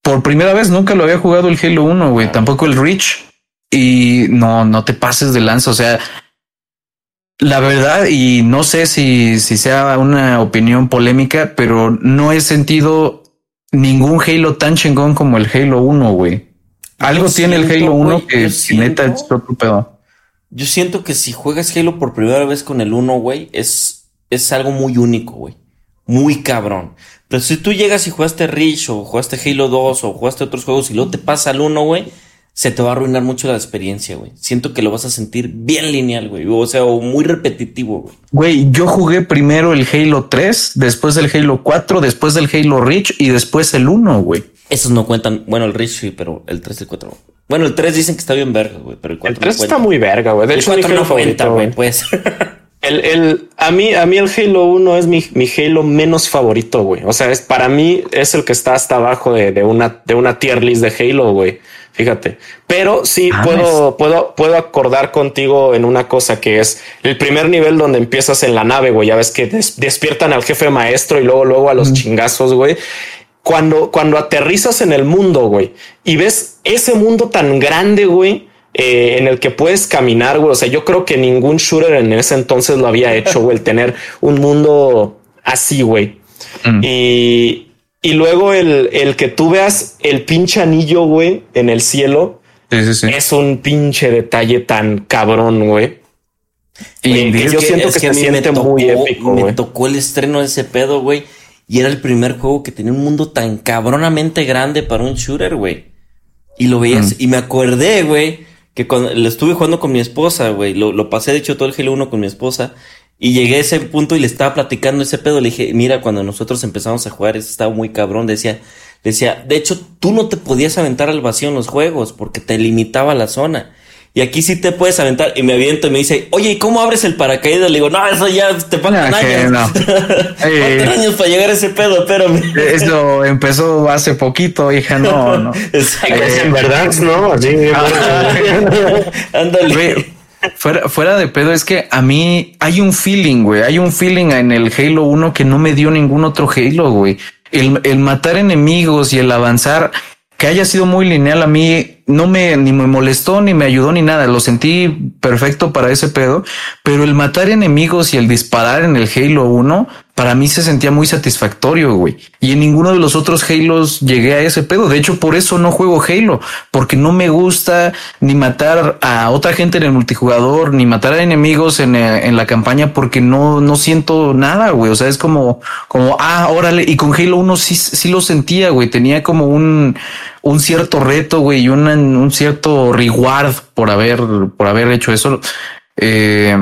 Por primera vez nunca lo había jugado el Halo 1, güey. Tampoco el Reach. Y no, no te pases de lanza. O sea, La verdad, y no sé si, si sea una opinión polémica, pero no he sentido ningún Halo tan chingón como el Halo 1, güey. Algo Yo tiene el siento, Halo 1 güey, que yo neta siento- es otro pedo. Yo siento que si juegas Halo por primera vez con el 1, güey, es, es algo muy único, güey. Muy cabrón. Pero si tú llegas y jugaste Reach o jugaste Halo 2 o jugaste otros juegos y luego te pasa al 1, güey, se te va a arruinar mucho la experiencia, güey. Siento que lo vas a sentir bien lineal, güey. O sea, o muy repetitivo, güey. Güey, yo jugué primero el Halo 3, después el Halo 4, después del Halo Reach y después el 1, güey. Esos no cuentan. Bueno, el Reach sí, pero el 3 y el 4. Bueno, el 3 dicen que está bien verga, güey, pero el 4 El 3 no está muy verga, güey. De El hecho, mi 4 Halo no cuenta, favorito, güey, pues. El, el, a mí, a mí el Halo 1 es mi, mi Halo menos favorito, güey. O sea, es para mí es el que está hasta abajo de, de una, de una tier list de Halo, güey. Fíjate. Pero sí Ah, puedo, puedo, puedo acordar contigo en una cosa que es el primer nivel donde empiezas en la nave, güey. Ya ves que des- despiertan al jefe maestro y luego, luego a los chingazos, güey. Cuando, cuando aterrizas en el mundo, güey, y ves ese mundo tan grande, güey, eh, en el que puedes caminar, güey. O sea, yo creo que ningún shooter en ese entonces lo había hecho, güey, el tener un mundo así, güey. Mm. Y, y luego el, el que tú veas el pinche anillo, güey, en el cielo, Sí, sí, sí. es un pinche detalle tan cabrón, güey. Y Oye, que yo que- siento es que se siente tocó- muy épico, Me tocó el estreno de ese pedo, güey. Y era el primer juego que tenía un mundo tan cabronamente grande para un shooter, güey. Y lo veías. Y me acordé, güey, que cuando lo estuve jugando con mi esposa, güey. Lo, lo pasé, de hecho, todo el Halo 1 con mi esposa. Y llegué a ese punto y le estaba platicando ese pedo. Le dije, mira, cuando nosotros empezamos a jugar, eso estaba muy cabrón. Decía, decía, de hecho, tú no te podías aventar al vacío en los juegos porque te limitaba la zona. Y aquí sí te puedes aventar. Y me aviento y me dice, oye, ¿y cómo abres el paracaídas? Le digo, no, eso ya te faltan Ah, que años. no. faltan Eh. años para llegar a ese pedo, espérame. Eso empezó hace poquito, hija, no, no. Exacto. Pues en verdad, no, así. Ándale. Fuera, fuera de pedo, es que a mí hay un feeling, güey. Hay un feeling en el Halo 1 que no me dio ningún otro Halo, güey. El, el matar enemigos y el avanzar, que haya sido muy lineal a mí, no me ni me molestó, ni me ayudó, ni nada. Lo sentí perfecto para ese pedo. Pero el matar enemigos y el disparar en el Halo 1, para mí se sentía muy satisfactorio, güey. Y en ninguno de los otros Halos llegué a ese pedo. De hecho, por eso no juego Halo, porque no me gusta ni matar a otra gente en el multijugador, ni matar a enemigos en, eh, en la campaña, porque no, no siento nada, güey. O sea, es como, como, ah, órale. Y con Halo 1 sí, sí lo sentía, güey. Tenía como un, un cierto reto, güey, y una- un cierto reward por haber, por haber hecho eso. Eh,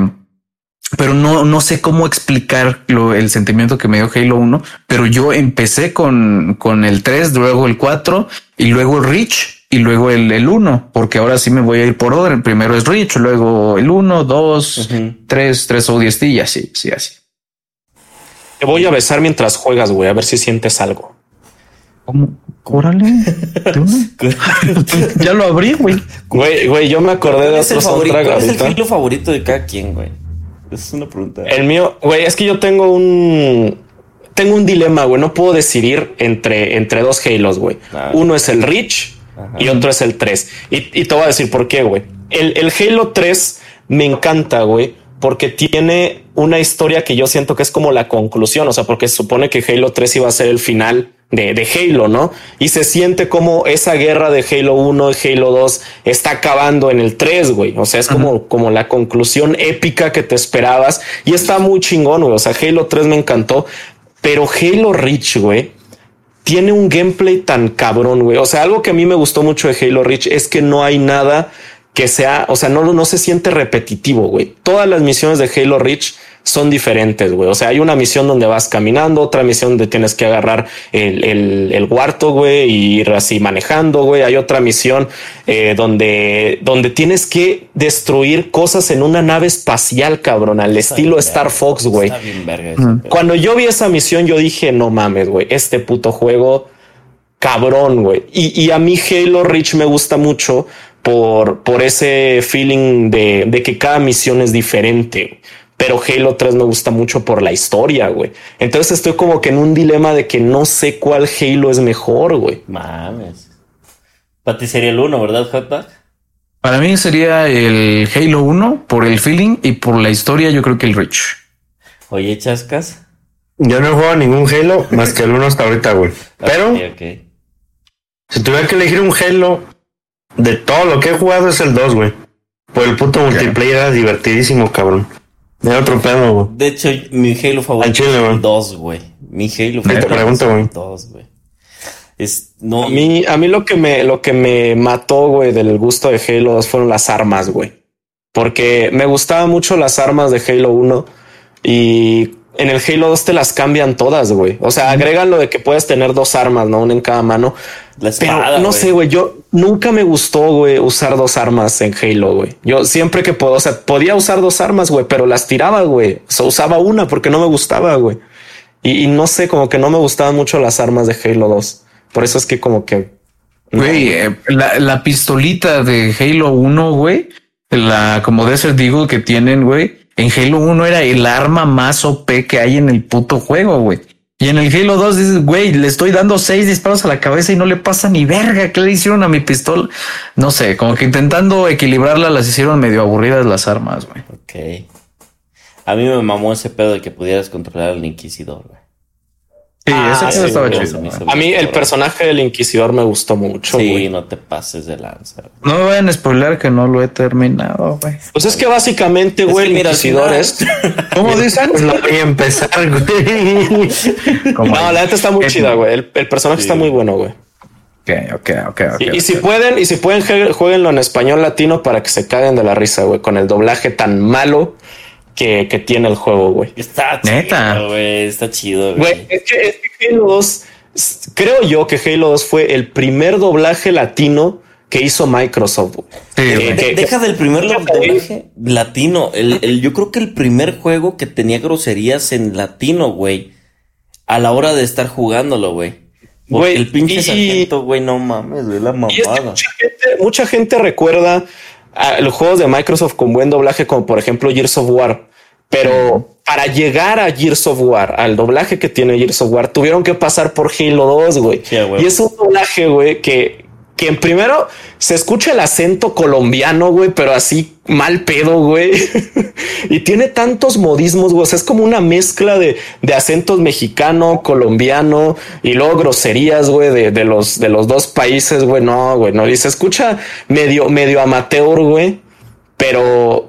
pero no, no sé cómo explicar lo, el sentimiento que me dio Halo 1, pero yo empecé con, con el 3, luego el 4 y luego el Reach y luego el, el 1, porque ahora sí me voy a ir por orden. Primero es Reach, luego el 1, 2, Ujú. 3, 3 ODST y así, sí, así. Te voy a besar mientras juegas, güey, a ver si sientes algo. ¿Cómo? Órale. Ya lo abrí, güey. Güey, güey, yo me acordé de ¿Cuál es el otro soundtrack ¿Cuál es el favorito de cada quien, güey? Esa es una pregunta. El mío, güey, es que yo tengo un tengo un dilema, güey. No puedo decidir entre, entre dos Halos, güey. Ah. Uno es el Reach y otro es el 3. Y, y te voy a decir por qué, güey. El, el Halo 3 me encanta, güey, porque tiene una historia que yo siento que es como la conclusión. O sea, porque se supone que Halo 3 iba a ser el final de, de Halo, ¿no? Y se siente como esa guerra de Halo 1 y Halo 2 está acabando en el 3, güey. O sea, es como, como la conclusión épica que te esperabas. Y está muy chingón, güey. O sea, Halo 3 me encantó. Pero Halo Reach, güey, tiene un gameplay tan cabrón, güey. O sea, algo que a mí me gustó mucho de Halo Reach es que no hay nada que sea, o sea, no, no se siente repetitivo, güey. Todas las misiones de Halo Reach son diferentes, güey. O sea, hay una misión donde vas caminando, otra misión donde tienes que agarrar el, el, el huarto, güey, y ir así manejando, güey. Hay otra misión eh, donde, donde tienes que destruir cosas en una nave espacial, cabrón, al estilo bien Star verga. Fox, güey. Cuando yo vi esa misión, yo dije, no mames, güey, este puto juego, cabrón, güey. Y, y a mí Halo Reach me gusta mucho por, por ese feeling de, de que cada misión es diferente. Pero Halo 3 me gusta mucho por la historia, güey. Entonces estoy como que en un dilema de que no sé cuál Halo es mejor, güey. Mames. Para ti sería el uno, ¿verdad, Hotback? Para mí sería el Halo 1 por el feeling y por la historia. Yo creo que el Reach. Oye, chascas. Yo no he jugado ningún Halo más que el uno hasta ahorita, güey. Pero si tuviera que elegir un Halo de todo lo que he jugado es el 2, güey. Por el puto multiplayer era divertidísimo, cabrón. Era otro pedo, güey. De hecho, mi Halo favorito es güey. el 2, güey. Mi Halo te favorito pregunto, es güey. el 2, güey. Es, no, A mí, a mí lo que me, lo que me mató, güey, del gusto de Halo 2 fueron las armas, güey. Porque me gustaban mucho las armas de Halo 1 y en el Halo 2 te las cambian todas, güey. O sea, agregan lo de que puedes tener dos armas, ¿no? Una en cada mano. la Pero no sé, güey, yo nunca me gustó, güey, usar dos armas en Halo, güey. Yo siempre que puedo, o sea, podía usar dos armas, güey, pero las tiraba, güey. O sea, usaba una porque no me gustaba, güey. Y, y no sé, como que no me gustaban mucho las armas de Halo 2. Por eso es que como que... no. Güey, eh, la, la pistolita de Halo 1, güey, la como Desert Eagle que tienen, güey, en Halo 1 era el arma más OP que hay en el puto juego, güey. Y en el Halo 2 dices, güey, le estoy dando seis disparos a la cabeza y no le pasa ni verga. ¿Qué le hicieron a mi pistola? No sé, como que intentando equilibrarla las hicieron medio aburridas las armas, güey. Ok. A mí me mamó ese pedo de que pudieras controlar al Inquisidor, güey. Sí, Ah, ese sí, estaba chido. A mí el personaje del Inquisidor me gustó mucho, Sí, güey. no te pases de lanza. güey. No me vayan a spoiler que no lo he terminado, güey. Pues es que básicamente, güey, el Inquisidor es... ¿Cómo dicen? Pues lo voy a empezar, güey. No, la neta está muy chida, güey. El, el personaje está muy bueno, güey. Ok, ok, ok, ok. Y, y ok. si pueden, y si pueden, jueguenlo en español latino para que se caguen de la risa, güey, con el doblaje tan malo que, que tiene el juego, güey. Está Neta. chido, güey. Está chido, Güey, es que, es que Halo 2, s- creo yo que Halo 2 fue el primer doblaje latino que hizo Microsoft. güey. Sí, Eh, que- deja del primer doblaje latino. El, el- yo creo que el primer juego que tenía groserías en latino, güey. A la hora de estar jugándolo, güey. Porque Güey, el pinche y- sargento, güey, no mames, güey, la Y es que mamada. mucha gente, mucha gente recuerda los juegos de Microsoft con buen doblaje, como por ejemplo Gears of War. Pero para llegar a Gears of War, al doblaje que tiene Gears of War, tuvieron que pasar por Halo 2, güey. Y es un doblaje, güey, que, que en primero se escucha el acento colombiano, güey, pero así mal pedo, güey. y tiene tantos modismos, güey. Es como una mezcla de, de acentos mexicano, colombiano y luego groserías, güey, de, de los, de los dos países, güey. No, güey, no. Y se escucha medio, medio amateur, güey. Pero,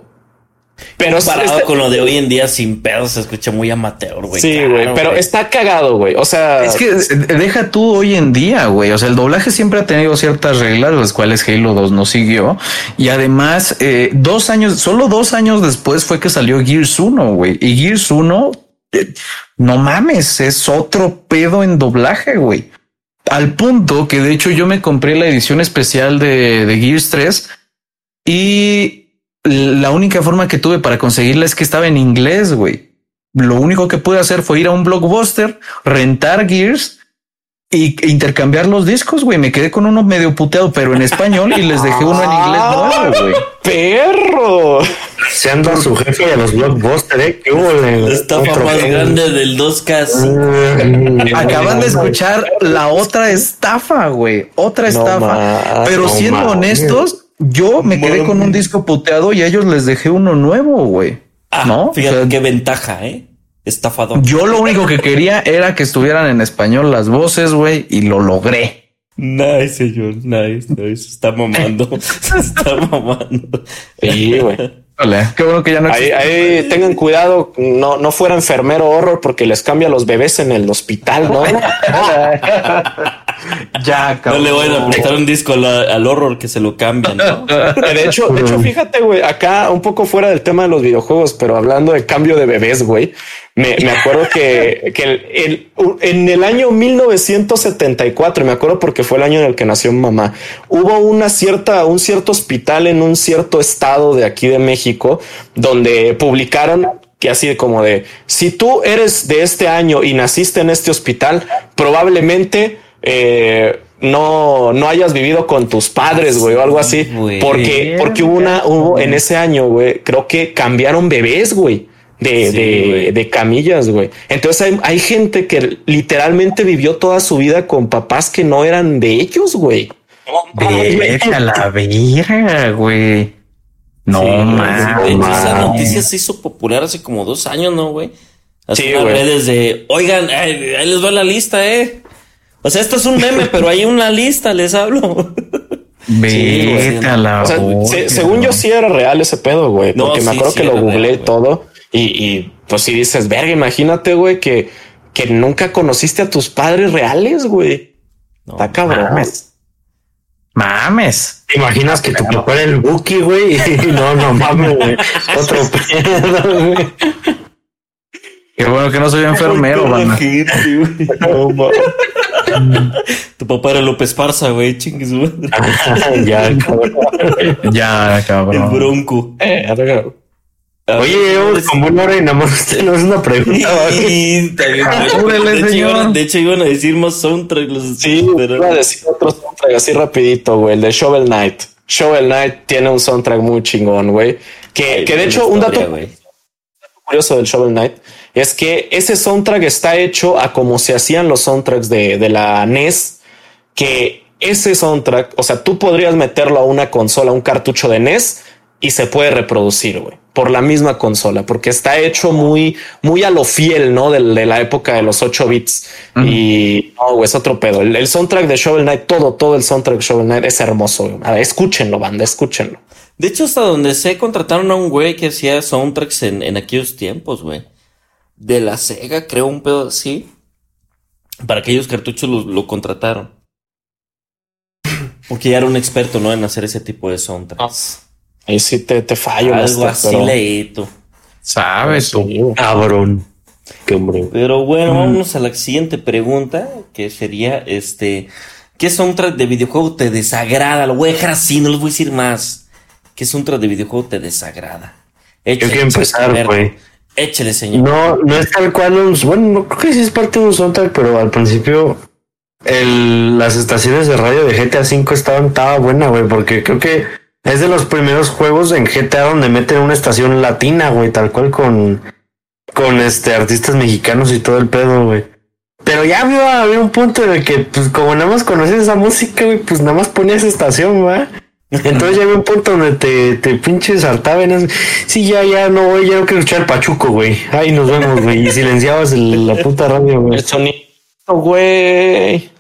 pero Comparado este- con lo de hoy en día sin pedo se escucha muy amateur, güey. sí, claro, güey, pero está cagado, güey. O sea, Es que deja tú hoy en día, güey. O sea, el doblaje siempre ha tenido ciertas reglas, las cuales Halo 2 no siguió. Y además, eh, dos años, solo dos años después fue que salió Gears 1, güey. Y Gears 1, eh, no mames, es otro pedo en doblaje, güey. Al punto que de hecho yo me compré la edición especial de, de Gears 3 y la única forma que tuve para conseguirla es que estaba en inglés, güey. Lo único que pude hacer fue ir a un blockbuster, rentar Gears y e intercambiar los discos, güey. Me quedé con uno medio puteado, pero en español y les dejé uno en inglés nuevo, güey. perro. Se anda su jefe de los blockbusters, eh. ¿Qué hubo, La le- estafa más pedo? grande del 2K. Mm, Acaban de escuchar la otra estafa, güey. Otra No estafa. ma- Pero no siendo honestos, yo me quedé con un disco puteado y a ellos les dejé uno nuevo, güey. Ah, ¿No? Fíjate O sea, qué ventaja, ¿eh? Estafador. Yo lo único que quería era que estuvieran en español las voces, güey, y lo logré. Nice, señor. Nice, nice. Está mamando. Se está mamando. Sí, güey. Vale, qué bueno que ya no Ahí, tengan cuidado, no, no fuera enfermero horror porque les cambia los bebés en el hospital, ¿no? Ya, No cabrón. le vayan a prestar un disco al, al horror que se lo cambian, ¿no? De hecho, de hecho, fíjate, güey, acá un poco fuera del tema de los videojuegos, pero hablando de cambio de bebés, güey, me, me acuerdo que, que el- el- en el año 1974, me acuerdo porque fue el año en el que nació mi mamá, hubo una cierta, un cierto hospital en un cierto estado de aquí de México donde publicaron que así como de, si tú eres de este año y naciste en este hospital, probablemente eh, no, no hayas vivido con tus padres, güey, o algo así, porque, porque hubo una, hubo en ese año, güey, creo que cambiaron bebés, güey. De, Sí, de, de camillas, güey. Entonces hay, hay gente que literalmente vivió toda su vida con papás que no eran de ellos, güey. Vete a la verga, güey. No, Sí. De hecho, esa noticia se hizo popular hace como dos años, ¿no, güey? Así Sí, güey. redes de, oigan, ahí, ahí les va la lista, eh. O sea, esto es un meme, pero hay una lista, les hablo. Vete a la O sea, verga. se- según yo sí era real ese pedo, güey. No, Porque me sí, acuerdo sí que lo real, googleé todo. Y, y pues si dices, verga, imagínate, güey, que, que nunca conociste a tus padres reales, güey. No, Está cabrón. mames. Mames. ¿Te imaginas que tu papá era el Buki, güey? No, no mames, güey. Otro pedo, güey. Qué bueno que no soy enfermero, banda. No, Tu papá era López Parza, güey, chingue su madre. ya, cabrón. Ya, El cabrón. bronco. Verga. Oye, llevamos como una hora y nada más usted nos una pregunta. güey. Apúrele, de, hecho, señor. iban, de hecho, iban a decir más soundtrack. Los, Sí, pero- iba a decir otro soundtrack así rapidito, güey, el de Shovel Knight. Shovel Knight tiene un soundtrack muy chingón, güey. Que, Ay, que de hecho, un dato curioso del Shovel Knight es que ese soundtrack está hecho a como se hacían los soundtracks de, de la NES, que ese soundtrack, o sea, tú podrías meterlo a una consola, a un cartucho de NES y se puede reproducir, güey, por la misma consola, porque está hecho muy, muy a lo fiel, ¿no? De, de la época de los 8 bits. Y no, güey, es otro pedo. El, el soundtrack de Shovel Knight, todo, todo el soundtrack de Shovel Knight es hermoso. güey. A ver, escúchenlo, banda, escúchenlo. De hecho, hasta donde sé, contrataron a un güey que hacía soundtracks en, en aquellos tiempos, güey. De la Sega, creo, un pedo así. Para aquellos cartuchos lo, lo contrataron. Porque ya era un experto, ¿no? En hacer ese tipo de soundtracks. Ahí sí te, te fallo, Algo master, así pero- leí tú. Sabes tú. Sí. Cabrón. Qué hombre. Pero bueno, vámonos a la siguiente pregunta, que sería, este, ¿qué soundtrack de videojuego te desagrada? Lo voy a dejar así, no les voy a decir más. ¿Qué soundtrack de videojuego te desagrada? Yo Échale, quiero empezar, Alberto. güey. Échale, señor. No, no es tal cual un, bueno, no creo que sí es parte de un soundtrack, pero al principio el, las estaciones de radio de GTA V estaban, estaba buena, güey, porque creo que es de los primeros juegos en GTA donde meten una estación latina, güey, tal cual con, con este artistas mexicanos y todo el pedo, güey. Pero ya había, había un punto en el que, pues, como nada más conocías esa música, güey, pues nada más ponías estación, ¿va? Entonces ya había un punto donde te, te pinches hartaban. Sí, ya, ya no voy, ya no quiero escuchar Pachuco, güey. Ahí nos vemos, güey. Y silenciabas la puta radio, güey. El sonido, güey.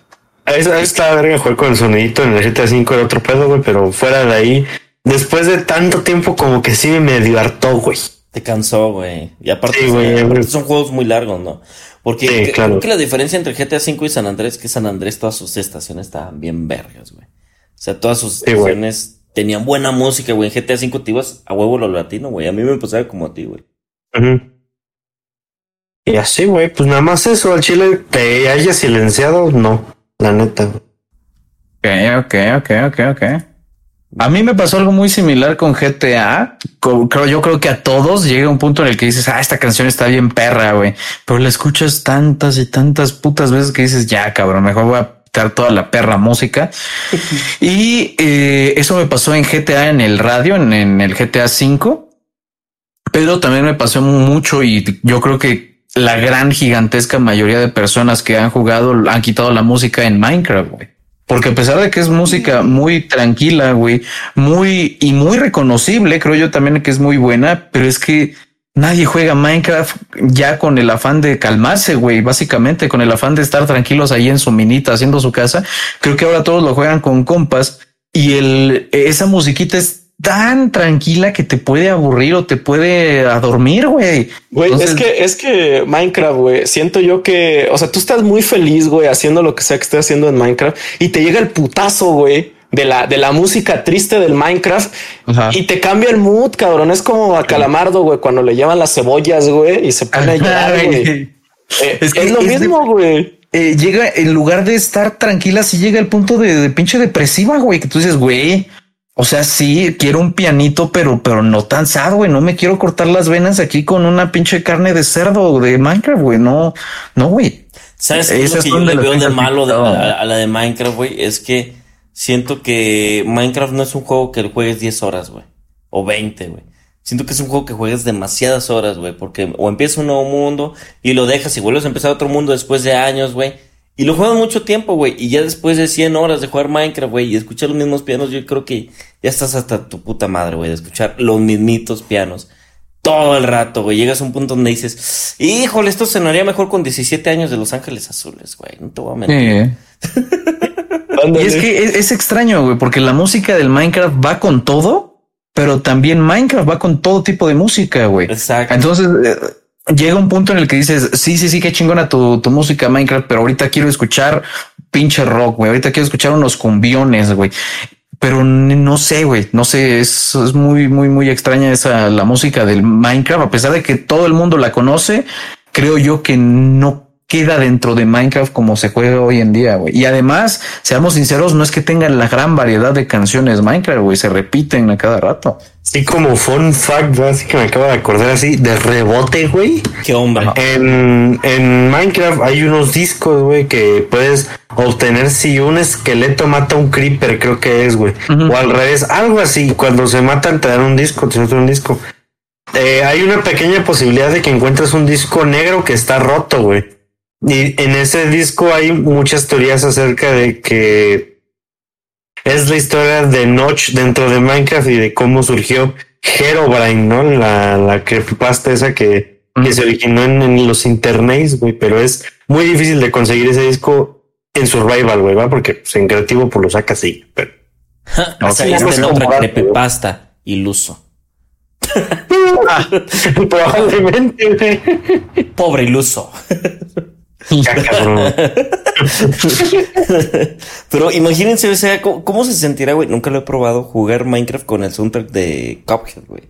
Está verga jugar con el sonidito en el GTA V era otro pedo, güey, pero fuera de ahí, después de tanto tiempo como que sí me medio hartó, güey. Te cansó, güey. Y aparte, Sí, son- güey, aparte son juegos muy largos, ¿no? Porque Sí, que- claro. creo que la diferencia entre GTA V y San Andrés es que San Andrés todas sus estaciones estaban bien vergas, güey. O sea, todas sus Sí, güey. estaciones tenían buena música, güey. En GTA V te ibas a huevo lo latino, güey. A mí me pasaba como a ti, güey. Y así, güey, pues nada más eso, al chile te haya silenciado, no, la neta. Ok, ok, ok, ok, ok. A mí me pasó algo muy similar con GTA. Creo, yo creo que a todos llega un punto en el que dices, ah, esta canción está bien perra, güey. Pero la escuchas tantas y tantas putas veces que dices, ya, cabrón, mejor voy a quitar toda la perra música. y eh, eso me pasó en GTA en el radio, en, en el GTA 5. Pero también me pasó mucho y yo creo que la gran gigantesca mayoría de personas que han jugado han quitado la música en Minecraft, güey. Porque a pesar de que es música muy tranquila, güey, muy y muy reconocible, creo yo también que es muy buena, pero es que nadie juega Minecraft ya con el afán de calmarse, güey, básicamente con el afán de estar tranquilos ahí en su minita haciendo su casa. Creo que ahora todos lo juegan con compas y el esa musiquita es tan tranquila que te puede aburrir o te puede adormir, güey. Güey, Entonces- es que, es que Minecraft, güey, siento yo que, o sea, tú estás muy feliz, güey, haciendo lo que sea que estés haciendo en Minecraft y te llega el putazo, güey, de la, de la música triste del Minecraft Ajá. y te cambia el mood, cabrón. Es como a Calamardo, güey, cuando le llevan las cebollas, güey, y se pone a llorar, güey. Eh, Es lo es mismo, güey. eh, llega, en lugar de estar tranquila, sí llega el punto de, de pinche depresiva, güey, que tú dices, güey, o sea, sí, quiero un pianito, pero, pero no tan sad, güey, no me quiero cortar las venas aquí con una pinche carne de cerdo de Minecraft, güey, no, no, güey. ¿Sabes qué es lo que yo le veo de malo de- a, a la de Minecraft, güey? Es que siento que Minecraft no es un juego que juegues 10 horas, güey. O 20, güey. Siento que es un juego que juegas demasiadas horas, güey. Porque o empieza un nuevo mundo y lo dejas y vuelves a empezar otro mundo después de años, güey. Y lo juegan mucho tiempo, güey. Y ya después de 100 horas de jugar Minecraft, güey, y escuchar los mismos pianos, yo creo que ya estás hasta tu puta madre, güey, de escuchar los mismitos pianos. Todo el rato, güey. Llegas a un punto donde dices, híjole, esto sonaría mejor con 17 años de Los Ángeles Azules, güey. No te voy a mentir. Sí. Y es que es, es extraño, güey, porque la música del Minecraft va con todo, pero también Minecraft va con todo tipo de música, güey. Exacto. Entonces eh, llega un punto en el que dices, sí, sí, sí, qué chingona tu, tu música Minecraft, pero ahorita quiero escuchar pinche rock, güey. Ahorita quiero escuchar unos cumbiones, güey. Pero no sé, güey, no sé, es, es muy, muy, muy extraña esa, la música del Minecraft, a pesar de que todo el mundo la conoce, creo yo que no queda dentro de Minecraft como se juega hoy en día, güey. Y además, seamos sinceros, no es que tengan la gran variedad de canciones Minecraft, güey, se repiten a cada rato. Sí, como fun fact, así que me acabo de acordar así, de rebote, güey. Qué hombre. En, en Minecraft hay unos discos, güey, que puedes obtener si un esqueleto mata a un creeper, creo que es, güey. O al revés, algo así. Cuando se matan te dan un disco, te dan un disco. Eh, hay una pequeña posibilidad de que encuentres un disco negro que está roto, güey. Y en ese disco hay muchas teorías acerca de que es la historia de Notch dentro de Minecraft y de cómo surgió Herobrine, ¿no? La, la creepypasta esa que, que se originó en, en los internets, güey, pero es muy difícil de conseguir ese disco en survival, güey, ¿va? Porque pues, en creativo pues lo sacas así, pero o sea, sí, este no es otra creepypasta, iluso. probablemente, güey. Pobre iluso. Ya, cabrón. Pero imagínense, o sea, ¿cómo, cómo se sentirá, güey? Nunca lo he probado jugar Minecraft con el soundtrack de Cuphead, güey.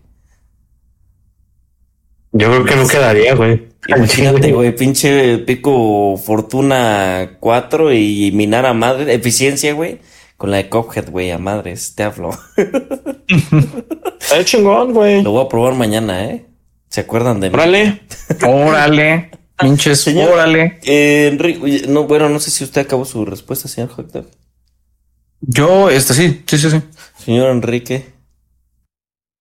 Yo creo que no quedaría, güey. Imagínate, güey, pinche pico fortuna 4 y minar a madre, eficiencia, güey. Con la de Cuphead, güey, a madres, te hablo. Está chingón, güey. Lo voy a probar mañana, ¿eh? ¿Se acuerdan de mí? Órale. Órale, pinches, Señor. órale. Eh, Enrique, no, bueno, no sé si usted acabó su respuesta, señor Hector. Yo, este sí, sí, sí, sí. Señor Enrique.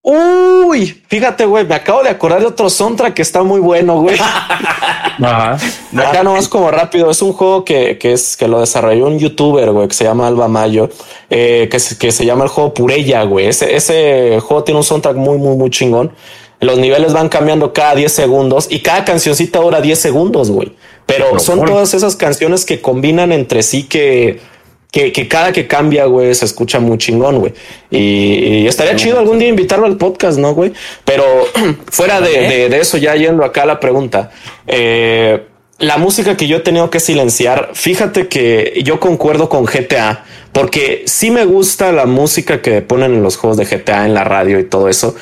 Uy, fíjate, güey, me acabo de acordar de otro soundtrack que está muy bueno, güey. Ajá. Acá nomás como rápido, es un juego que, que es que lo desarrolló un youtuber, güey, que se llama Alba Mayo, eh, que, se, que se llama el juego Purella, güey. Ese, ese juego tiene un soundtrack muy, muy, muy chingón. Los niveles van cambiando cada 10 segundos y cada cancioncita dura 10 segundos, güey. Pero Pero, son bueno. todas esas canciones que combinan entre sí que, que, que cada que cambia, güey, se escucha muy chingón, güey. Y, y estaría chido algún día invitarlo al podcast, ¿no, güey? Pero fuera de, de, de eso, ya yendo acá a la pregunta, eh, la música que yo he tenido que silenciar, fíjate que yo concuerdo con GTA, porque sí me gusta la música que ponen en los juegos de GTA, en la radio y todo eso,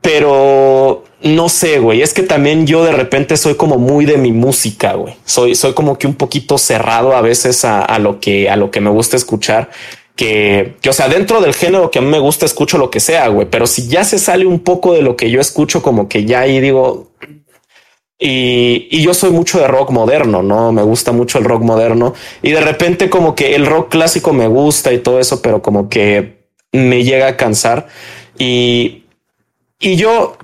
pero no sé, güey, es que también yo de repente soy como muy de mi música, güey. Soy, soy como que un poquito cerrado a veces a, a lo que, a lo que me gusta escuchar. Que, que, o sea, dentro del género que a mí me gusta, escucho lo que sea, güey. Pero si ya se sale un poco de lo que yo escucho, como que ya ahí digo. Y, y yo soy mucho de rock moderno, no me gusta mucho el rock moderno. Y de repente, como que el rock clásico me gusta y todo eso, pero como que me llega a cansar. Y, y yo,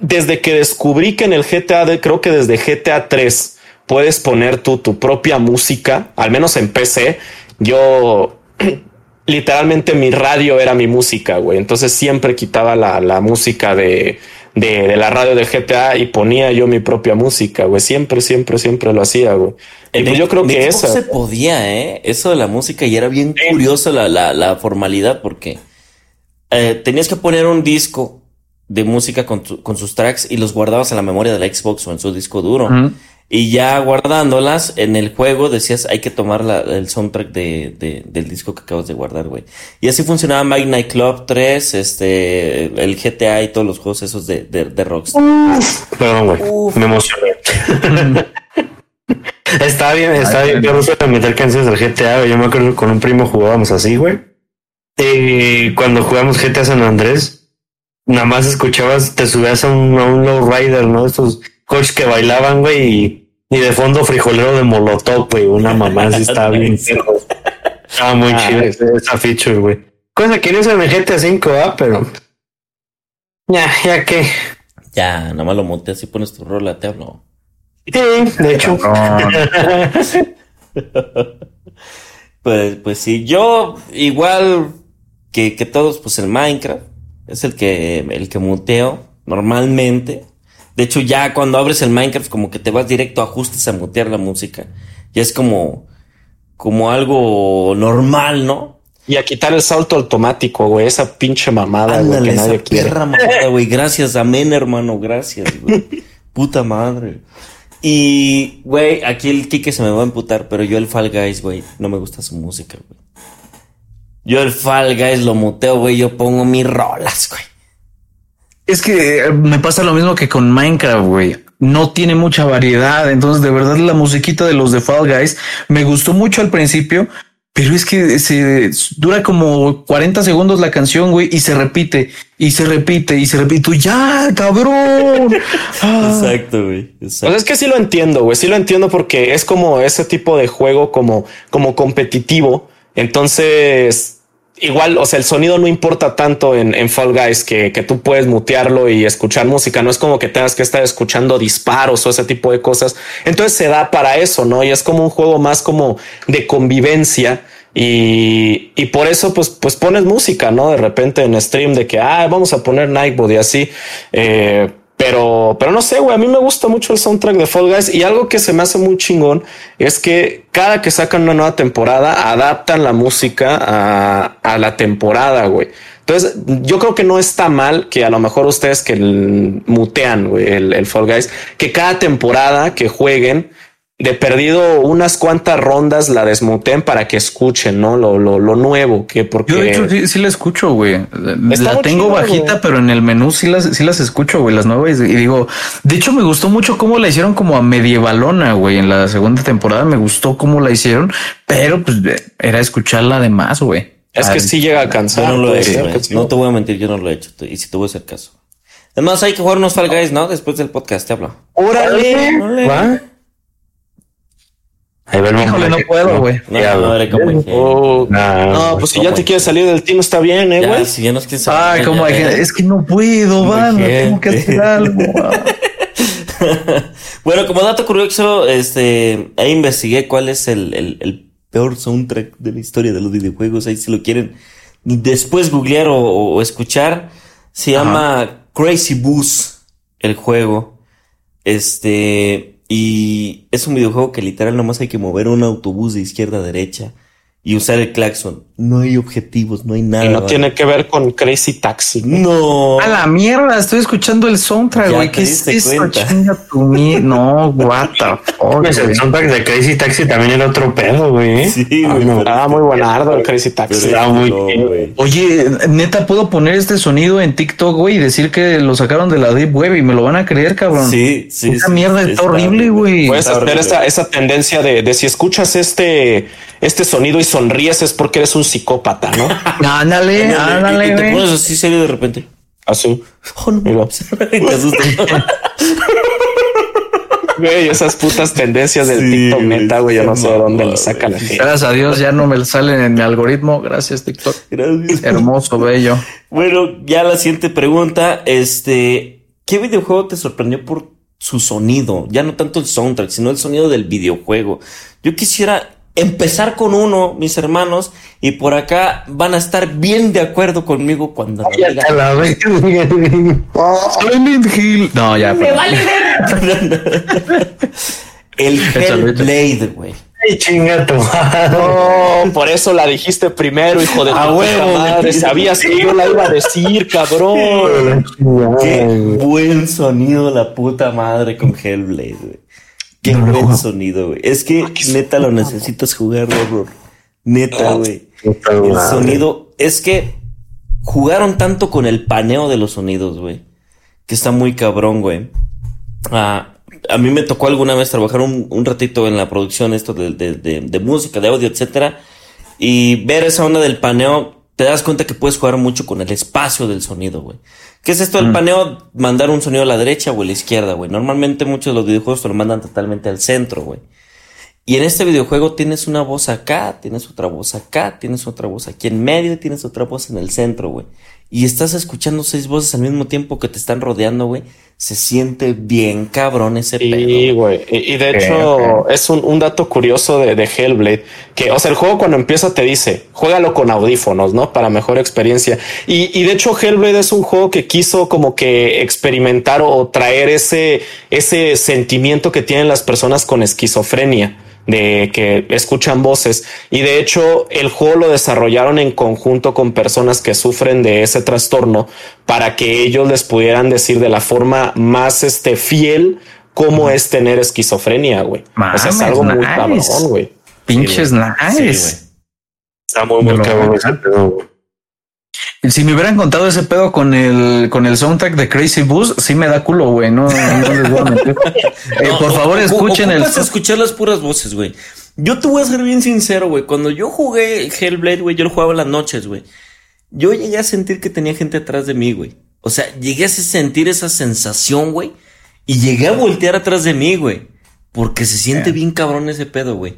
desde que descubrí que en el GTA, de, creo que desde GTA 3 puedes poner tú tu propia música, al menos en PC, yo literalmente mi radio era mi música, güey. Entonces siempre quitaba la, la música de, de, de, la radio de GTA y ponía yo mi propia música, güey. Siempre, siempre, siempre lo hacía, güey. Y pues yo creo que eso. se podía, ¿eh? Eso de la música y era bien sí. curioso la, la, la formalidad porque eh, tenías que poner un disco de música con, tu, con, sus tracks y los guardabas en la memoria de la Xbox o en su disco duro. Uh -huh. Y ya guardándolas en el juego decías hay que tomar la, el soundtrack de, de, del disco que acabas de guardar, güey. Y así funcionaba Midnight Club 3, este, el GTA y todos los juegos esos de, de, de Rockstar. Perdón, güey. Me emocioné. está bien, está bien. Yo no meter canciones del GTA, güey. Yo me acuerdo que con un primo jugábamos así, güey. Y cuando jugamos GTA San Andrés, nada más escuchabas, te subías a un, a un lowrider, ¿no? Estos coches que bailaban, güey, y, y, de fondo frijolero de molotov, güey, una mamá así estaba bien. Estaba muy ah, chido esa feature, güey. Cosa que no es en el GTA 5, ¿ah? Pero. Ya, ya que. Ya, nada más lo monté así pones tu rola, te hablo. Sí, de hecho. pues, pues sí, yo igual que, que todos, pues el Minecraft es el que, el que muteo normalmente. De hecho, ya cuando abres el Minecraft, como que te vas directo a ajustes a mutear la música. Ya es como, como algo normal, ¿no? Y a quitar el salto automático, güey. Esa pinche mamada, güey, que nadie esa quiere. perra mamada, güey. Gracias, amén, hermano. Gracias, güey. Puta madre. Y, güey, aquí el Kike se me va a emputar, pero yo el Fall Guys, güey, no me gusta su música, güey. Yo el Fall Guys lo muteo, güey. Yo pongo mis rolas, güey. Es que eh, me pasa lo mismo que con Minecraft, güey. No tiene mucha variedad. Entonces, de verdad, la musiquita de los de Fall Guys me gustó mucho al principio, pero es que se dura como 40 segundos la canción, güey, y se repite, y se repite, y se repite. Tú, ya, cabrón. Exacto, güey. Exacto. Pues es que sí lo entiendo, güey. Sí lo entiendo porque es como ese tipo de juego como, como competitivo. Entonces, igual, o sea, el sonido no importa tanto en, en Fall Guys que, que tú puedes mutearlo y escuchar música. No es como que tengas que estar escuchando disparos o ese tipo de cosas. Entonces se da para eso, ¿no? Y es como un juego más como de convivencia. Y, y por eso, pues, pues pones música, ¿no? De repente en stream de que, ah, vamos a poner Nightbot y así. Eh, pero, pero no sé, güey, a mí me gusta mucho el soundtrack de Fall Guys y algo que se me hace muy chingón es que cada que sacan una nueva temporada adaptan la música a, la temporada, güey. Entonces, yo creo que no está mal que a lo mejor ustedes que mutean, el, el Fall Guys, que cada temporada que jueguen, de perdido unas cuantas rondas la desmuten para que escuchen, ¿no? Lo, lo, lo nuevo, que porque... Yo de hecho sí, sí la escucho, güey. La tengo chido, bajita, pero en el menú sí las, sí las escucho, güey, las nuevas. Y digo, de hecho me gustó mucho cómo la hicieron como a medievalona, güey. En la segunda temporada me gustó cómo la hicieron, pero pues era escucharla de más, güey. Es que sí llega a cansar. Yo no lo he hecho. No te voy a mentir, yo no lo he hecho. Y si te voy a hacer caso. Además, hay que jugar unos Fall Guys, ¿no? Después del podcast, te hablo. ¡Órale! Órale. ¿Va? Ahí va el Híjole, no puedo, güey. No, Ya, no, era como que- Oh, Nah, no, pues si ya te quieres salir del team está bien, eh, güey. si ya nos quieres Ay, como hay gente, es que no puedo, van, tengo que hacer algo. bueno, como dato curioso, este, ahí investigué cuál es el, el, el peor soundtrack de la historia de los videojuegos. Ahí si lo quieren después googlear o, o escuchar, se llama Crazy Bus, el juego. Este, y es un videojuego que literal nomás hay que mover un autobús de izquierda a derecha y usar el claxon. No hay objetivos, no hay nada. Y no ¿vale? tiene que ver con Crazy Taxi. No. A la mierda, estoy escuchando el soundtrack, Ya güey. ¿Qué es eso? No, what the fuck, Pues el soundtrack de Crazy Taxi también era otro pedo, güey. ¿eh? Sí, Ah, güey, no. Ah, muy buenardo el Crazy Taxi. Pero Está muy no, güey. Oye, neta, puedo poner este sonido en TikTok, güey, y decir que lo sacaron de la Deep Web y me lo van a creer, cabrón. Sí, sí. Esa sí, mierda sí, está horrible, güey. Puedes hacer esa, esa tendencia de, de si escuchas este, este sonido y sonríes es porque eres un psicópata, ¿no? Ándale, Y- y ándale, te güey. pones así serio de repente. Así. Oh, no. Te asustas. Güey, esas putas tendencias del Sí, TikTok neta, güey, yo no sé de dónde le sacan la gente. Gracias a Dios ya no me salen en mi algoritmo. Gracias, TikTok. Gracias. Hermoso, bello. Bueno, ya la siguiente pregunta, este, ¿qué videojuego te sorprendió por su sonido? Ya no tanto el soundtrack, sino el sonido del videojuego. Yo quisiera empezar con uno, mis hermanos, y por acá van a estar bien de acuerdo conmigo cuando me Ya digan- te la. Silent Hill. No, ya. perdón. el Échalo, échalo. Hellblade, güey. Ay, chinga tu madre. No, por eso la dijiste primero, hijo de tu huevo, madre. Sabías que yo la iba a decir, cabrón. Qué Ay, buen sonido la puta madre con Hellblade, güey. Qué No buen juego. sonido, güey. Es que neta lo necesitas jugar, horror. Neta, güey. puta El madre. sonido es que jugaron tanto con el paneo de los sonidos, güey. Que está muy cabrón, güey. Ah, a mí me tocó alguna vez trabajar un, un ratito en la producción esto de, de- de- de música, de audio, etcétera. Y ver esa onda del paneo, te das cuenta que puedes jugar mucho con el espacio del sonido, güey. ¿Qué es esto del paneo? Mandar un sonido a la derecha o a la izquierda, güey. Normalmente muchos de los videojuegos te lo mandan totalmente al centro, güey. Y en este videojuego tienes una voz acá, tienes otra voz acá, tienes otra voz aquí en medio y tienes otra voz en el centro, güey. Y estás escuchando seis voces al mismo tiempo que te están rodeando, güey, se siente bien cabrón ese Sí, pedo. güey. Y, y de hecho, es un, un dato curioso de, de Hellblade. Que, o sea, el juego cuando empieza te dice, juégalo con audífonos, ¿no? Para mejor experiencia. Y, y de hecho, Hellblade es un juego que quiso como que experimentar o traer ese, ese sentimiento que tienen las personas con esquizofrenia de que escuchan voces y de hecho el juego lo desarrollaron en conjunto con personas que sufren de ese trastorno para que ellos les pudieran decir de la forma más este fiel cómo es tener esquizofrenia, güey. o sea, es algo muy cabrón, güey. Pinches Sí, nice. Sí, Está muy, muy cabrón voy a ese dejar. pedo, güey. Si me hubieran contado ese pedo con el con el soundtrack de Crazy Bus, sí me da culo, güey. No, no les voy a mentir. Eh, No, por favor, ocu- escuchen el. escuchar las puras voces, güey. Yo te voy a ser bien sincero, güey. Cuando yo jugué Hellblade, güey, yo lo jugaba las noches, güey. Yo llegué a sentir que tenía gente atrás de mí, güey. O sea, llegué a sentir esa sensación, güey. Y llegué a voltear atrás de mí, güey. Porque se siente bien cabrón ese pedo, güey.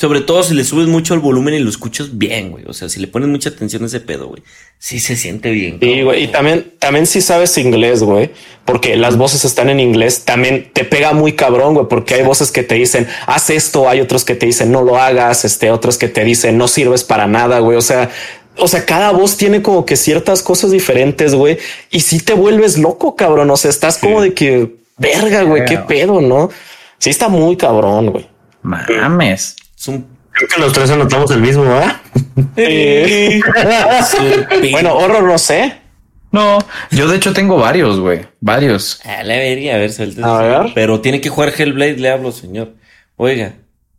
Sobre todo si le subes mucho el volumen y lo escuchas bien, güey. O sea, si le pones mucha atención a ese pedo, güey. Sí se siente bien. Sí, güey. Y también, también si sabes inglés, güey, porque las voces están en inglés, también te pega muy cabrón, güey, porque hay voces que te dicen, haz esto, hay otros que te dicen, no lo hagas, este, otros que te dicen, no sirves para nada, güey. O sea, o sea, cada voz tiene como que ciertas cosas diferentes, güey, y si te vuelves loco, cabrón. O sea, estás como de que, verga, güey, qué pedo, ¿no? Sí, está muy cabrón, güey. Mames. Un... Creo que los tres anotamos el mismo, ¿verdad? Eh, bueno, horror no sé. No, yo de hecho tengo varios, güey. Varios. A la verga, a ver. A ver. Pero tiene que jugar Hellblade, le hablo, señor. Oiga,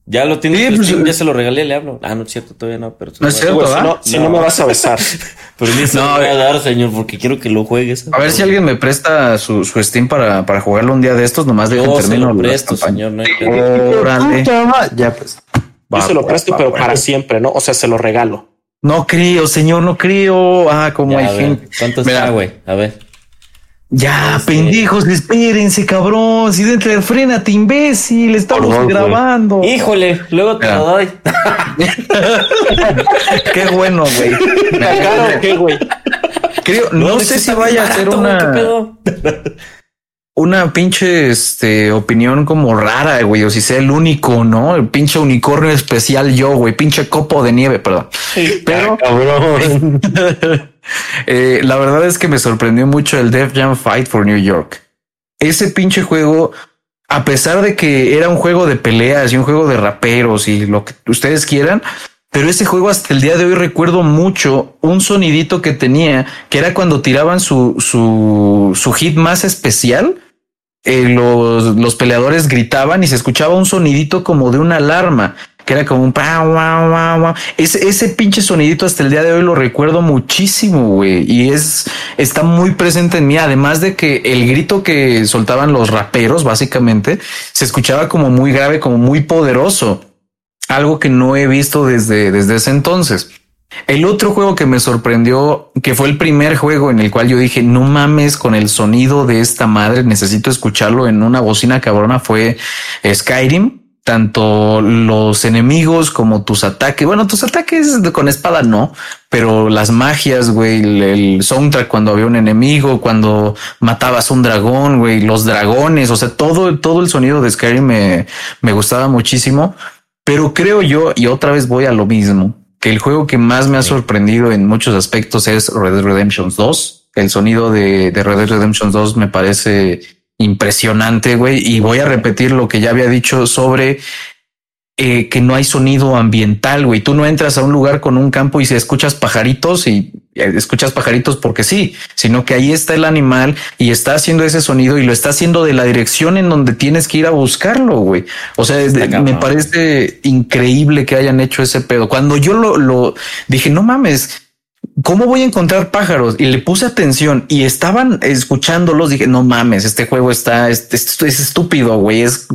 ya lo tiene, Sí, pues, Steam, eh. ya se lo regalé, le hablo. Ah, no es cierto, todavía no, pero... No es cierto, si ¿verdad? no, si no me vas a besar. Pero ni se No, lo voy a eh. dar, señor, porque quiero que lo juegues. A ver si alguien me presta su, su Steam para, para jugarlo un día de estos, nomás dejen Yo se termino lo presto, señor. No hay pedo. Órale. Ya, pues. Yo se lo va, presto, va, pero va. para siempre, ¿no? O sea, se lo regalo. No creo, señor, no creo. Ah, como Ya, hay a gente. ¿Cuánto Mira, está, güey? A ver. Ya, pendejos, espérense, cabrón. Si dentro de frénate, imbécil. Estamos Perdón, güey. grabando. Híjole, luego te Mira. lo doy. Qué bueno, güey. ¿Caro o qué, güey? Creo, no, sé si vaya a ser barato, güey, ¿qué una, pedo? Una pinche este, opinión como rara, güey, o si sea el único, ¿no? El pinche unicornio especial yo, güey, pinche copo de nieve, perdón. Pero Cabrón. eh, la verdad es que me sorprendió mucho el Def Jam Fight for New York. Ese pinche juego, a pesar de que era un juego de peleas y un juego de raperos y lo que ustedes quieran, pero ese juego hasta el día de hoy recuerdo mucho un sonidito que tenía, que era cuando tiraban su, su, su hit más especial. eh, los, los peleadores gritaban y se escuchaba un sonidito como de una alarma, que era como un pa, guau, guau, guau. Ese, ese pinche sonidito hasta el día de hoy lo recuerdo muchísimo, güey. Y es, está muy presente en mí. Además de que el grito que soltaban los raperos, básicamente, se escuchaba como muy grave, como muy poderoso algo que no he visto desde, desde ese entonces. El otro juego que me sorprendió, que fue el primer juego en el cual yo dije, no mames con el sonido de esta madre, necesito escucharlo en una bocina cabrona, fue Skyrim. Tanto los enemigos como tus ataques, bueno, tus ataques con espada no, pero las magias, güey, el, soundtrack cuando había un enemigo, cuando matabas un dragón, güey, los dragones, o sea, todo, todo el sonido de Skyrim me, me gustaba muchísimo. Pero creo yo, y otra vez voy a lo mismo, que el juego que más me ha sorprendido en muchos aspectos es Red Dead Redemption 2. El sonido de, de Red Dead Redemption 2 me parece impresionante, güey. Y voy a repetir lo que ya había dicho sobre eh, que no hay sonido ambiental, güey. Tú no entras a un lugar con un campo y si escuchas pajaritos y escuchas pajaritos porque sí, sino que ahí está el animal y está haciendo ese sonido y lo está haciendo de la dirección en donde tienes que ir a buscarlo, güey. O sea, me parece increíble que hayan hecho ese pedo. Cuando yo lo, lo dije, no mames, ¿cómo voy a encontrar pájaros? Y le puse atención y estaban escuchándolos. Dije, no mames, este juego está, es, es- es estúpido, güey. Es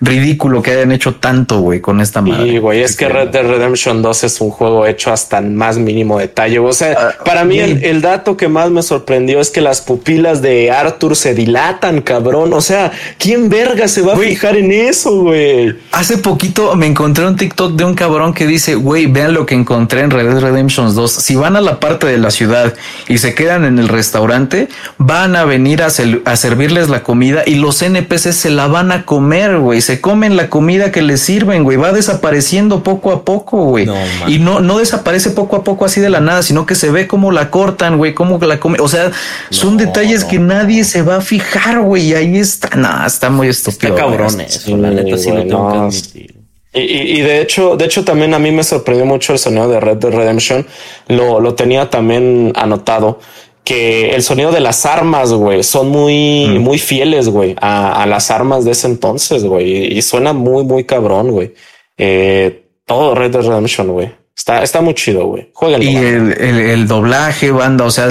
ridículo que hayan hecho tanto, güey, con esta madre. Y güey, es que Red Dead Redemption 2 es un juego hecho hasta el más mínimo detalle. O sea, para mí el, el dato que más me sorprendió es que las pupilas de Arthur se dilatan, cabrón. O sea, ¿quién verga se va a fijar en eso, güey? Hace poquito me encontré un TikTok de un cabrón que dice, güey, vean lo que encontré en Red Dead Redemption 2. Si van a la parte parte de la ciudad y se quedan en el restaurante, van a venir a, a servirles la comida y los NPCs se la van a comer, güey. Se comen la comida que les sirven, güey. Va desapareciendo poco a poco, güey. y no, no desaparece poco a poco así de la nada, sino que se ve cómo la cortan, güey, cómo la comen. O sea, son detalles que nadie se va a fijar, güey. Y ahí está, nada, está muy estúpido. Está cabrón eso, la neta sí lo tengo que admitir. Y, de hecho, de hecho, también a mí me sorprendió mucho el sonido de Red Dead Redemption. Lo, lo tenía también anotado que el sonido de las armas, güey, son muy, mm. muy fieles, güey, a, las armas de ese entonces, güey, y, suena muy, muy cabrón, güey. Eh, todo Red Dead Redemption, güey. Está, está muy chido, güey. Jueguenlo. Y el, el, doblaje, banda, o sea,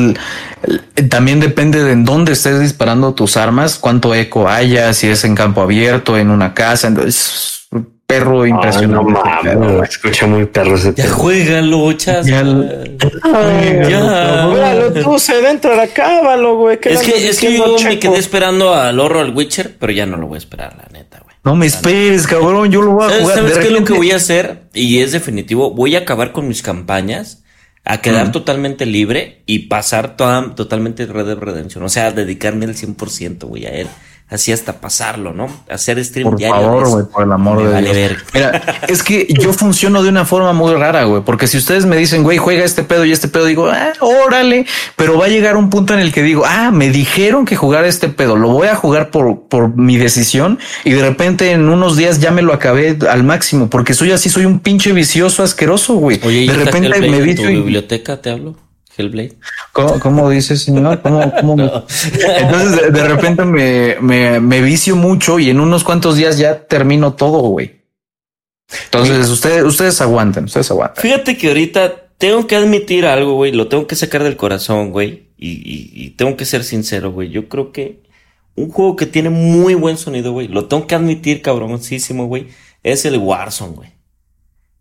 también depende de en dónde estés disparando tus armas, cuánto eco haya, si es en campo abierto, en una casa. Entonces, perro impresionante. no escucha muy perro ese Ya juégalo, chas. Ya, ya. Juégalo tú, se dentro de cábalo, güey. Es que, es que yo me quedé esperando al horror al Witcher, pero ya no lo voy a esperar, la neta, güey. No me esperes, cabrón. Yo lo voy a jugar. ¿Sabes qué es lo que voy a hacer? Y es definitivo. Voy a acabar con mis campañas a quedar totalmente libre y pasar toda, totalmente Red Dead Redemption. O sea, dedicarme el 100%, güey, a él así hasta pasarlo, ¿no? Hacer stream por favor, güey, por el amor de Dios. Mira, es que yo funciono de una forma muy rara, güey, porque si ustedes me dicen, güey, juega este pedo y este pedo, digo, ah, órale, pero va a llegar un punto en el que digo, ah, me dijeron que jugar este pedo, lo voy a jugar por, por mi decisión y de repente en unos días ya me lo acabé al máximo, porque soy así, soy un pinche vicioso asqueroso, güey. Oye, de repente me vi tu biblioteca te hablo? Hellblade. ¿Cómo, cómo dice señor? ¿Cómo, cómo Entonces de, repente me, me, me, vicio mucho y en unos cuantos días ya termino todo, güey. Entonces ustedes, ustedes aguanten, ustedes aguantan. Fíjate que ahorita tengo que admitir algo, güey. Lo tengo que sacar del corazón, güey. Y, y, y tengo que ser sincero, güey. Yo creo que un juego que tiene muy buen sonido, güey. Lo tengo que admitir, cabroncísimo, güey. Es el Warzone, güey.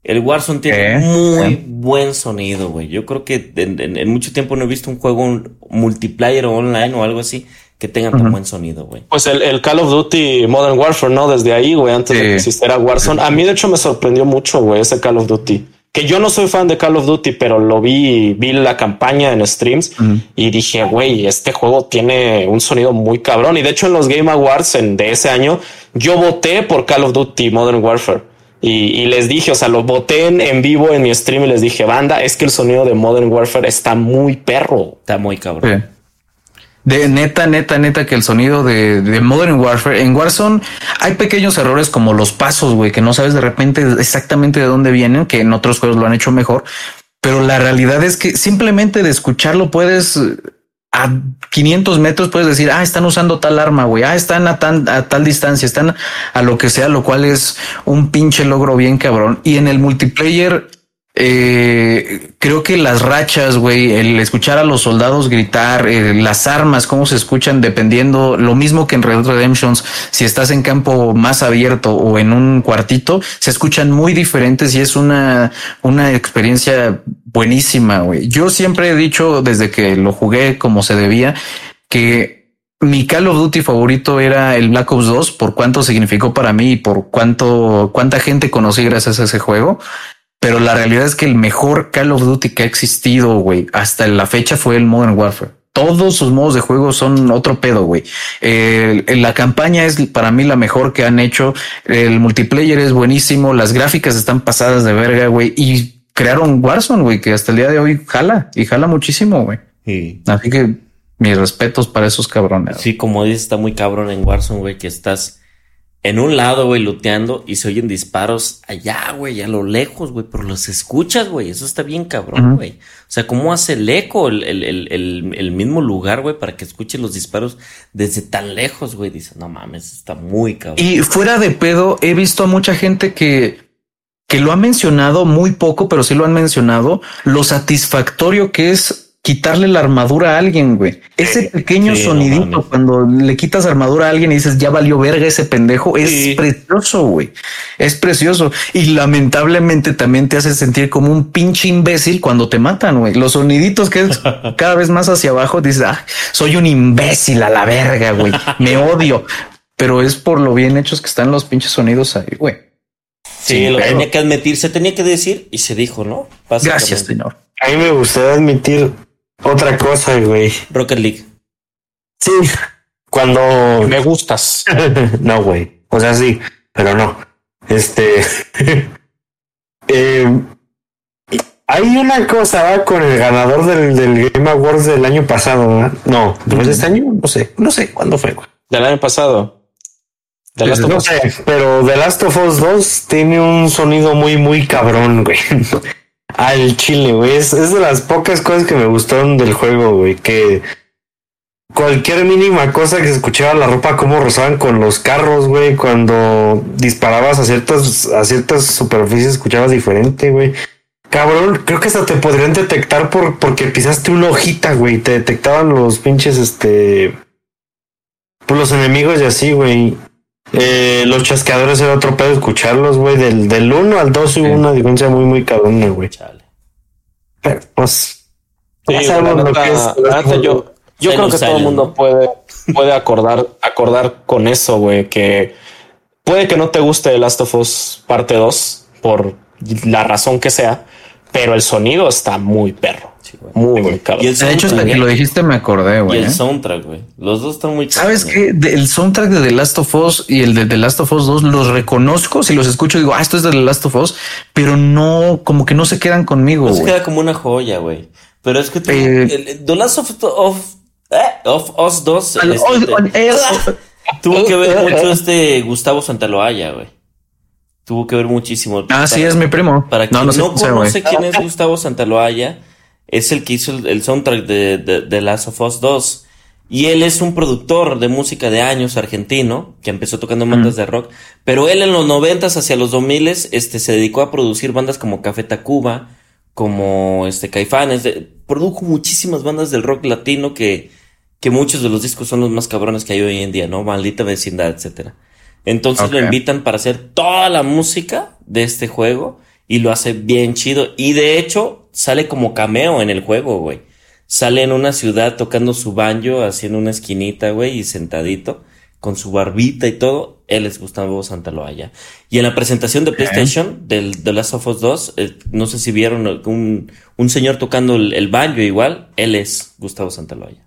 El Warzone tiene muy buen sonido, güey. Yo creo que en, mucho tiempo no he visto un juego multiplayer o online o algo así que tenga tan buen sonido, güey. Pues el, Call of Duty Modern Warfare, ¿no? Desde ahí, güey, antes de que existiera Warzone. A mí, de hecho, me sorprendió mucho, güey, ese Call of Duty. Que yo no soy fan de Call of Duty, pero lo vi, vi la campaña en streams y dije, güey, este juego tiene un sonido muy cabrón. Y de hecho, en los Game Awards de ese año, yo voté por Call of Duty Modern Warfare. Y, les dije, o sea, lo boté en, vivo en mi stream y les dije, banda, es que el sonido de Modern Warfare está muy perro. Está muy cabrón. De neta, neta, neta, que el sonido de, de, Modern Warfare en Warzone hay pequeños errores como los pasos, güey, que no sabes de repente exactamente de dónde vienen, que en otros juegos lo han hecho mejor. Pero la realidad es que simplemente de escucharlo puedes a 500 metros puedes decir, ah, están usando tal arma, güey, ah, están a, a tal distancia, están a lo que sea, lo cual es un pinche logro bien cabrón. Y en el multiplayer eh, creo que las rachas, güey, el escuchar a los soldados gritar, eh, las armas, cómo se escuchan, dependiendo, lo mismo que en Red Redemptions, si estás en campo más abierto o en un cuartito, se escuchan muy diferentes y es una, una experiencia buenísima, güey. Yo siempre he dicho desde que lo jugué como se debía que mi Call of Duty favorito era el Black Ops 2 por cuánto significó para mí y por cuánto, cuánta gente conocí gracias a ese juego. Pero la realidad es que el mejor Call of Duty que ha existido, güey, hasta la fecha fue el Modern Warfare. Todos sus modos de juego son otro pedo, güey. la campaña es para mí la mejor que han hecho. El multiplayer es buenísimo. Las gráficas están pasadas de verga, güey. Y crearon Warzone, güey, que hasta el día de hoy jala y jala muchísimo, güey. Así que mis respetos para esos cabrones. Sí, como dices, está muy cabrón en Warzone, güey, que estás en un lado, güey, luteando y se oyen disparos allá, güey, a lo lejos, güey, pero los escuchas, güey, eso está bien cabrón, güey. O sea, ¿cómo hace el eco el, el, el, el mismo lugar, güey, para que escuche los disparos desde tan lejos, güey? Dice, no mames, está muy cabrón. Y fuera de pedo, he visto a mucha gente que, que lo ha mencionado muy poco, pero sí lo han mencionado, lo satisfactorio que es quitarle la armadura a alguien, güey. Ese pequeño sonidito cuando le quitas armadura a alguien y dices ya valió verga ese pendejo es precioso, güey. Es precioso y lamentablemente también te hace sentir como un pinche imbécil cuando te matan, güey. Los soniditos que es cada vez más hacia abajo dices, ah, soy un imbécil a la verga, güey. Me odio, pero es por lo bien hechos que están los pinches sonidos ahí, güey. Sí, lo tenía que admitir, se tenía que decir y se dijo, ¿no? Gracias, señor. A mí me gustaría admitir otra cosa, güey. Rocket League. Sí, cuando me gustas. no, güey. O sea, sí, pero no. Este. eh, hay una cosa con el ganador del, del, Game Awards del año pasado. ¿verdad? No, después de este año, no sé, no sé cuándo fue. Del año pasado. The Last no sé, pero The Last of Us 2 tiene un sonido muy, muy cabrón, güey. Al chile, güey. Es, de las pocas cosas que me gustaron del juego, güey. Que cualquier mínima cosa que se escuchaba la ropa, cómo rozaban con los carros, güey. Cuando disparabas a ciertas, a ciertas superficies, escuchabas diferente, güey. Cabrón, creo que hasta te podrían detectar por, porque pisaste una hojita, güey. Te detectaban los pinches, este. Pues los enemigos y así, güey. Eh, los chasqueadores era otro pedo escucharlos, güey. Del, del 1 al 2 hubo una diferencia muy, muy cabrona, güey. Pero, pues. Sí, lo que es, yo, yo creo que todo el mundo puede, puede acordar, acordar con eso, güey. Que puede que no te guste The Last of Us parte 2 por la razón que sea pero el sonido está muy perro. muy, muy caro. De hecho, hasta que lo dijiste me acordé, güey. Y el ¿eh? soundtrack, güey. Los dos están muy ¿Sabes qué? El soundtrack de The Last of Us y el de The Last of Us 2 los reconozco. Si los escucho, digo, ah, esto es de The Last of Us, pero no, como que no se quedan conmigo. No se queda como una joya, güey. Pero es que eh, The Last of, of, eh, of Us 2 este, tuvo que ver mucho este Gustavo Santaloaya, güey tuvo que ver muchísimo. Ah, sí, es mi primo. Para quien no, no, conoce quién es Gustavo Santaloaya, es el que hizo el, soundtrack de, de, Last of Us 2. Y él es un productor de música de años argentino, que empezó tocando bandas de rock, pero él en los noventas hacia los 2000 este, se dedicó a producir bandas como Café Tacuba, como este Caifanes, produjo muchísimas bandas del rock latino que, que muchos de los discos son los más cabrones que hay hoy en día, ¿no? Maldita vecindad, etcétera. Entonces lo invitan para hacer toda la música de este juego y lo hace bien chido. Y de hecho sale como cameo en el juego, güey. Sale en una ciudad tocando su banjo, haciendo una esquinita, güey, y sentadito, con su barbita y todo. Él es Gustavo Santaloaya. Y en la presentación de PlayStation del The Last of Us 2, eh, no sé si vieron un, un señor tocando el, banjo igual. Él es Gustavo Santaloaya.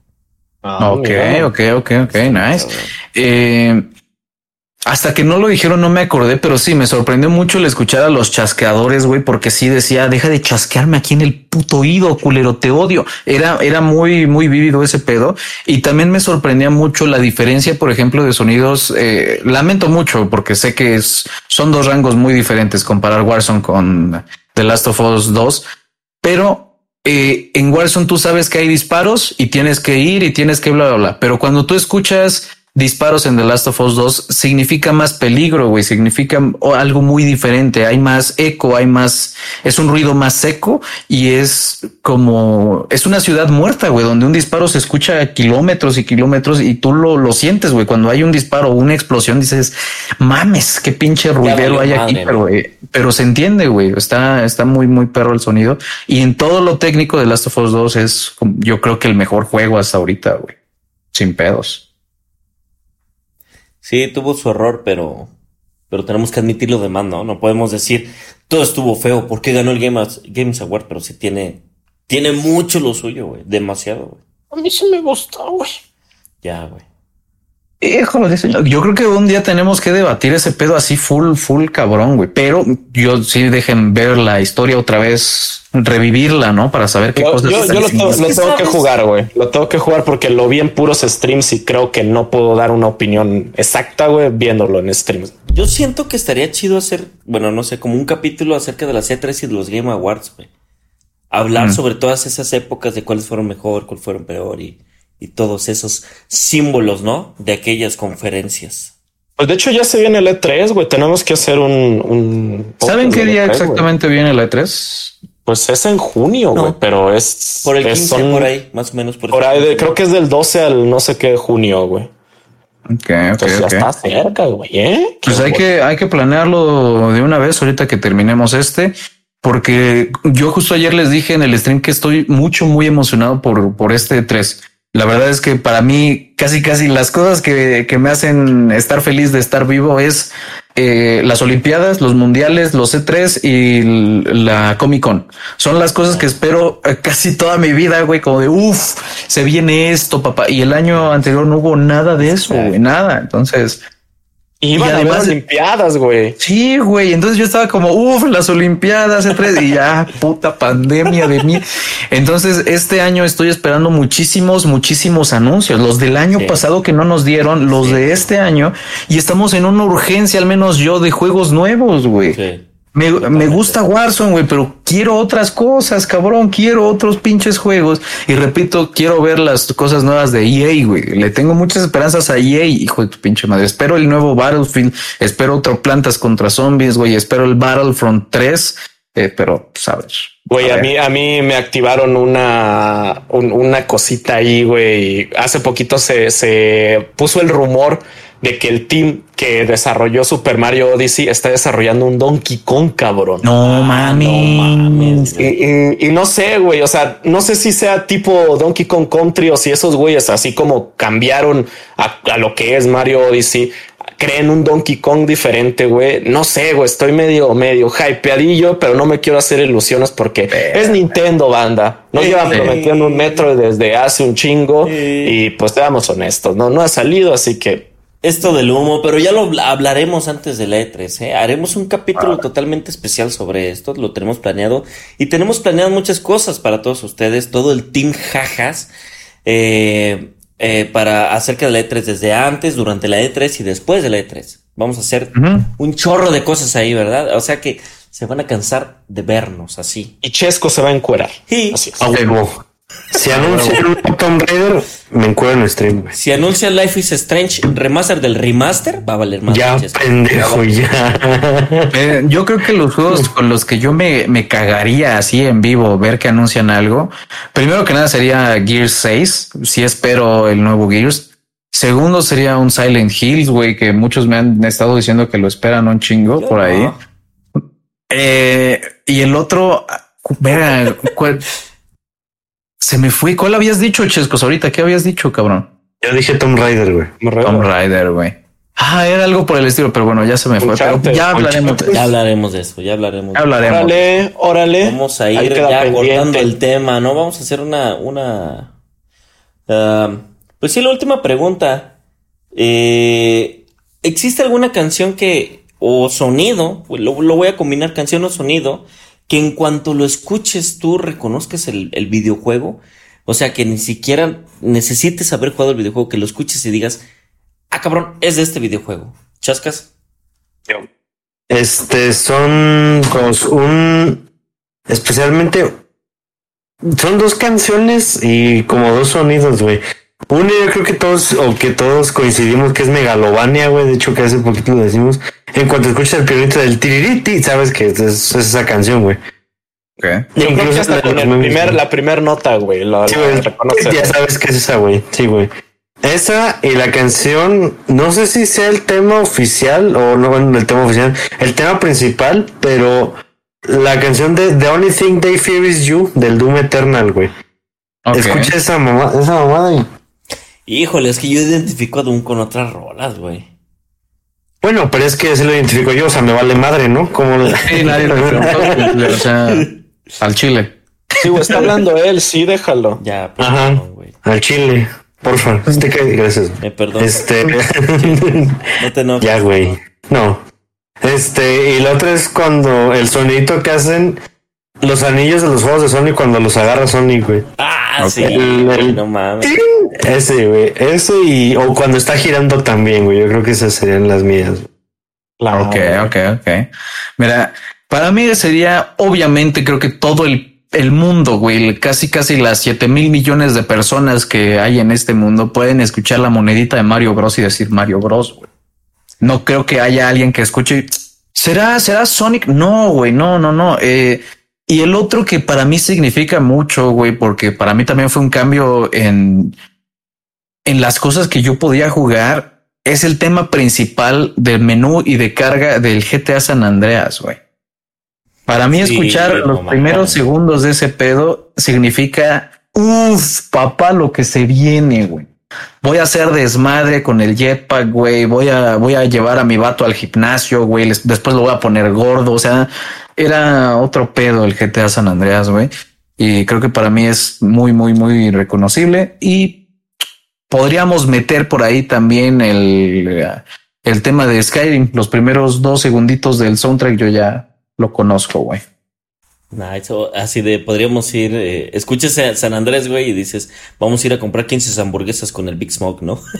Ah, ok, ok, ok, ok, nice. Eh, hasta que no lo dijeron no me acordé, pero sí, me sorprendió mucho el escuchar a los chasqueadores, güey, porque sí decía, deja de chasquearme aquí en el puto oído, culero, te odio. Era, era muy, muy vívido ese pedo. Y también me sorprendía mucho la diferencia, por ejemplo, de sonidos. Eh, lamento mucho porque sé que son dos rangos muy diferentes comparar Warzone con The Last of Us 2, pero eh, en Warzone tú sabes que hay disparos y tienes que ir y tienes que bla, bla, bla. Pero cuando tú escuchas disparos en The Last of Us 2 significa más peligro, güey, significa algo muy diferente, hay más eco, hay más, es un ruido más seco y es como, es una ciudad muerta, güey, donde un disparo se escucha a kilómetros y kilómetros y tú lo, lo sientes, güey, cuando hay un disparo o una explosión dices, mames, qué pinche ruidero hay aquí, pero, pero se entiende, güey, está, está muy, muy perro el sonido. Y en todo lo técnico de Last of Us 2 es, yo creo que el mejor juego hasta ahorita, güey, sin pedos. Sí, tuvo su error, pero, pero tenemos que admitir lo demás, ¿no? No podemos decir todo estuvo feo, ¿por qué ganó el Games, Games Award? Pero sí tiene, tiene mucho lo suyo, güey, demasiado, güey. A mí sí me gustó, güey. Ya, güey. Híjole, señor. Yo creo que un día tenemos que debatir ese pedo así full, full cabrón, güey. Pero yo sí dejen ver la historia otra vez, revivirla, ¿no? Para saber qué cosas. Yo, yo lo, tengo que jugar, güey. Lo tengo que jugar porque lo vi en puros streams y creo que no puedo dar una opinión exacta, güey, viéndolo en streams. Yo siento que estaría chido hacer, bueno, no sé, como un capítulo acerca de las C3 y de los Game Awards, güey. Hablar sobre todas esas épocas de cuáles fueron mejor, cuáles fueron peor y y todos esos símbolos, ¿no? De aquellas conferencias. Pues de hecho ya se viene el E3, güey. Tenemos que hacer un... ¿Saben qué día e exactamente viene el E3? Pues es en junio, güey, pero es... Por el 15, por ahí, más o menos. Por, ahí, creo que es del 12 al no sé qué junio, güey. Ok, ok, Ya está cerca, güey, ¿eh? Pues hay que, hay que planearlo de una vez ahorita que terminemos este porque yo justo ayer les dije en el stream que estoy mucho, muy emocionado por, por este E3. La verdad es que para mí casi casi las cosas que, que, me hacen estar feliz de estar vivo es eh, las Olimpiadas, los Mundiales, los E3 y la Comic Con. Son las cosas que espero eh, casi toda mi vida, güey, como de, uff, se viene esto, papá. Y el año anterior no hubo nada de eso, güey, nada. Entonces, y iban a las Olimpiadas, güey. Sí, güey. Entonces yo estaba como, uff, las Olimpiadas E3 y ya, puta pandemia de mí. Entonces este año estoy esperando muchísimos, muchísimos anuncios. Los del año pasado que no nos dieron, los de este año. Y estamos en una urgencia, al menos yo, de juegos nuevos, güey. Sí. Me, me, gusta Warzone, güey, pero quiero otras cosas, cabrón. Quiero otros pinches juegos. Y repito, quiero ver las cosas nuevas de EA, güey. Le tengo muchas esperanzas a EA, hijo de tu pinche madre. Espero el nuevo Battlefield. Espero otro Plantas contra Zombies, güey. Espero el Battlefront 3. Eh, pero, sabes. Güey, a, mí, a mí me activaron una, una cosita ahí, güey. Hace poquito se, se puso el rumor de que el team que desarrolló Super Mario Odyssey está desarrollando un Donkey Kong, cabrón. No mames. Y, no sé, güey, o sea, no sé si sea tipo Donkey Kong Country o si esos güeyes así como cambiaron a, lo que es Mario Odyssey, creen un Donkey Kong diferente, güey. No sé, güey, estoy medio, medio hypeadillo, pero no me quiero hacer ilusiones porque es Nintendo, banda. Nos llevan prometiendo un metro desde hace un chingo y pues seamos honestos, no, no ha salido, así que esto del humo, pero ya lo hablaremos antes de la E3. ¿eh? Haremos un capítulo totalmente especial sobre esto, lo tenemos planeado y tenemos planeado muchas cosas para todos ustedes, todo el team jajas eh, eh, para acerca de la E3 desde antes, durante la E3 y después de la E3. Vamos a hacer un chorro de cosas ahí, ¿verdad? O sea que se van a cansar de vernos así. Y Chesco se va a encuerar. Sí. Así es. Si anuncian un Tomb Raider, me encuentro en stream. Si anuncian Life is Strange remaster del remaster, va a valer más. Ya, pendejo, ya. Eh, yo creo que los juegos con los que yo me, me cagaría así en vivo, ver que anuncian algo. Primero que nada sería Gears 6. Si espero el nuevo Gears. Segundo sería un Silent Hills, güey, que muchos me han estado diciendo que lo esperan un chingo por ahí. Eh, y el otro, vea, se me fue. ¿Cuál habías dicho, Chescos? Ahorita, ¿qué habías dicho, cabrón? Yo dije Tom Raider, güey. Tom Raider, güey. Ah, era algo por el estilo, pero bueno, ya se me fue. ya hablaremos, de, ya hablaremos de eso, ya hablaremos. hablaremos. Órale, órale. Vamos a ir ya cortando el tema, ¿no? Vamos a hacer una, una, uh, pues sí, la última pregunta. Eh, ¿Existe alguna canción que, o sonido, pues lo, lo voy a combinar canción o sonido, que en cuanto lo escuches tú reconozcas el, videojuego. O sea, que ni siquiera necesites haber jugado el videojuego, que lo escuches y digas, ah, cabrón, es de este videojuego. ¿Chascas? Este son un especialmente son dos canciones y como dos sonidos, güey. Uno yo creo que todos, o que todos coincidimos que es Megalovania, güey. De hecho, que hace poquito lo decimos. En cuanto escuchas el pianito del tiririti, sabes que es, esa canción, güey. Okay. Incluso hasta con el primer, la primera nota, güey. sí, ya sabes que es esa, güey. Sí, güey. Esa y la canción, no sé si sea el tema oficial o no, bueno, el tema oficial, el tema principal, pero la canción de The Only Thing They Fear Is You del Doom Eternal, güey. Escucha esa mamá, esa mamada y Híjole, es que yo identifico a Doom con otras rolas, güey. Bueno, pero es que se lo identifico yo, o sea, me vale madre, ¿no? Como sí, nadie lo o sea, al chile. Sí, güey, está hablando él, sí, déjalo. Ya, pues, Ajá, al chile, porfa. Este que, gracias. Me perdón. Este, no te enojes. Ya, güey. No. Este, y la otra es cuando el sonidito que hacen los anillos de los juegos de Sony cuando los agarra Sony, güey. Ah, sí. no mames. Ese, güey. Ese y. O cuando está girando también, güey. Yo creo que esas serían las mías. ok, ok, ok. Mira, para mí sería, obviamente, creo que todo el, el mundo, güey, casi, casi las 7 mil millones de personas que hay en este mundo pueden escuchar la monedita de Mario Bros y decir Mario Bros, güey. No creo que haya alguien que escuche. ¿Será, será Sonic? No, güey, no, no, no. Eh, y el otro que para mí significa mucho, güey, porque para mí también fue un cambio en, en las cosas que yo podía jugar, es el tema principal del menú y de carga del GTA San Andreas, güey. Para mí escuchar los primeros segundos de ese pedo significa, uff, papá, lo que se viene, güey. voy a hacer desmadre con el jetpack, güey, voy a, voy a llevar a mi vato al gimnasio, güey, después lo voy a poner gordo, o sea, era otro pedo el GTA San Andreas, güey. Y creo que para mí es muy, muy, muy reconocible y podríamos meter por ahí también el, el tema de Skyrim. Los primeros dos segunditos del soundtrack yo ya lo conozco, güey. Nah, eso, así de podríamos ir, eh, escuches a San Andrés, güey, y dices, vamos a ir a comprar 15 hamburguesas con el Big Smoke, ¿no?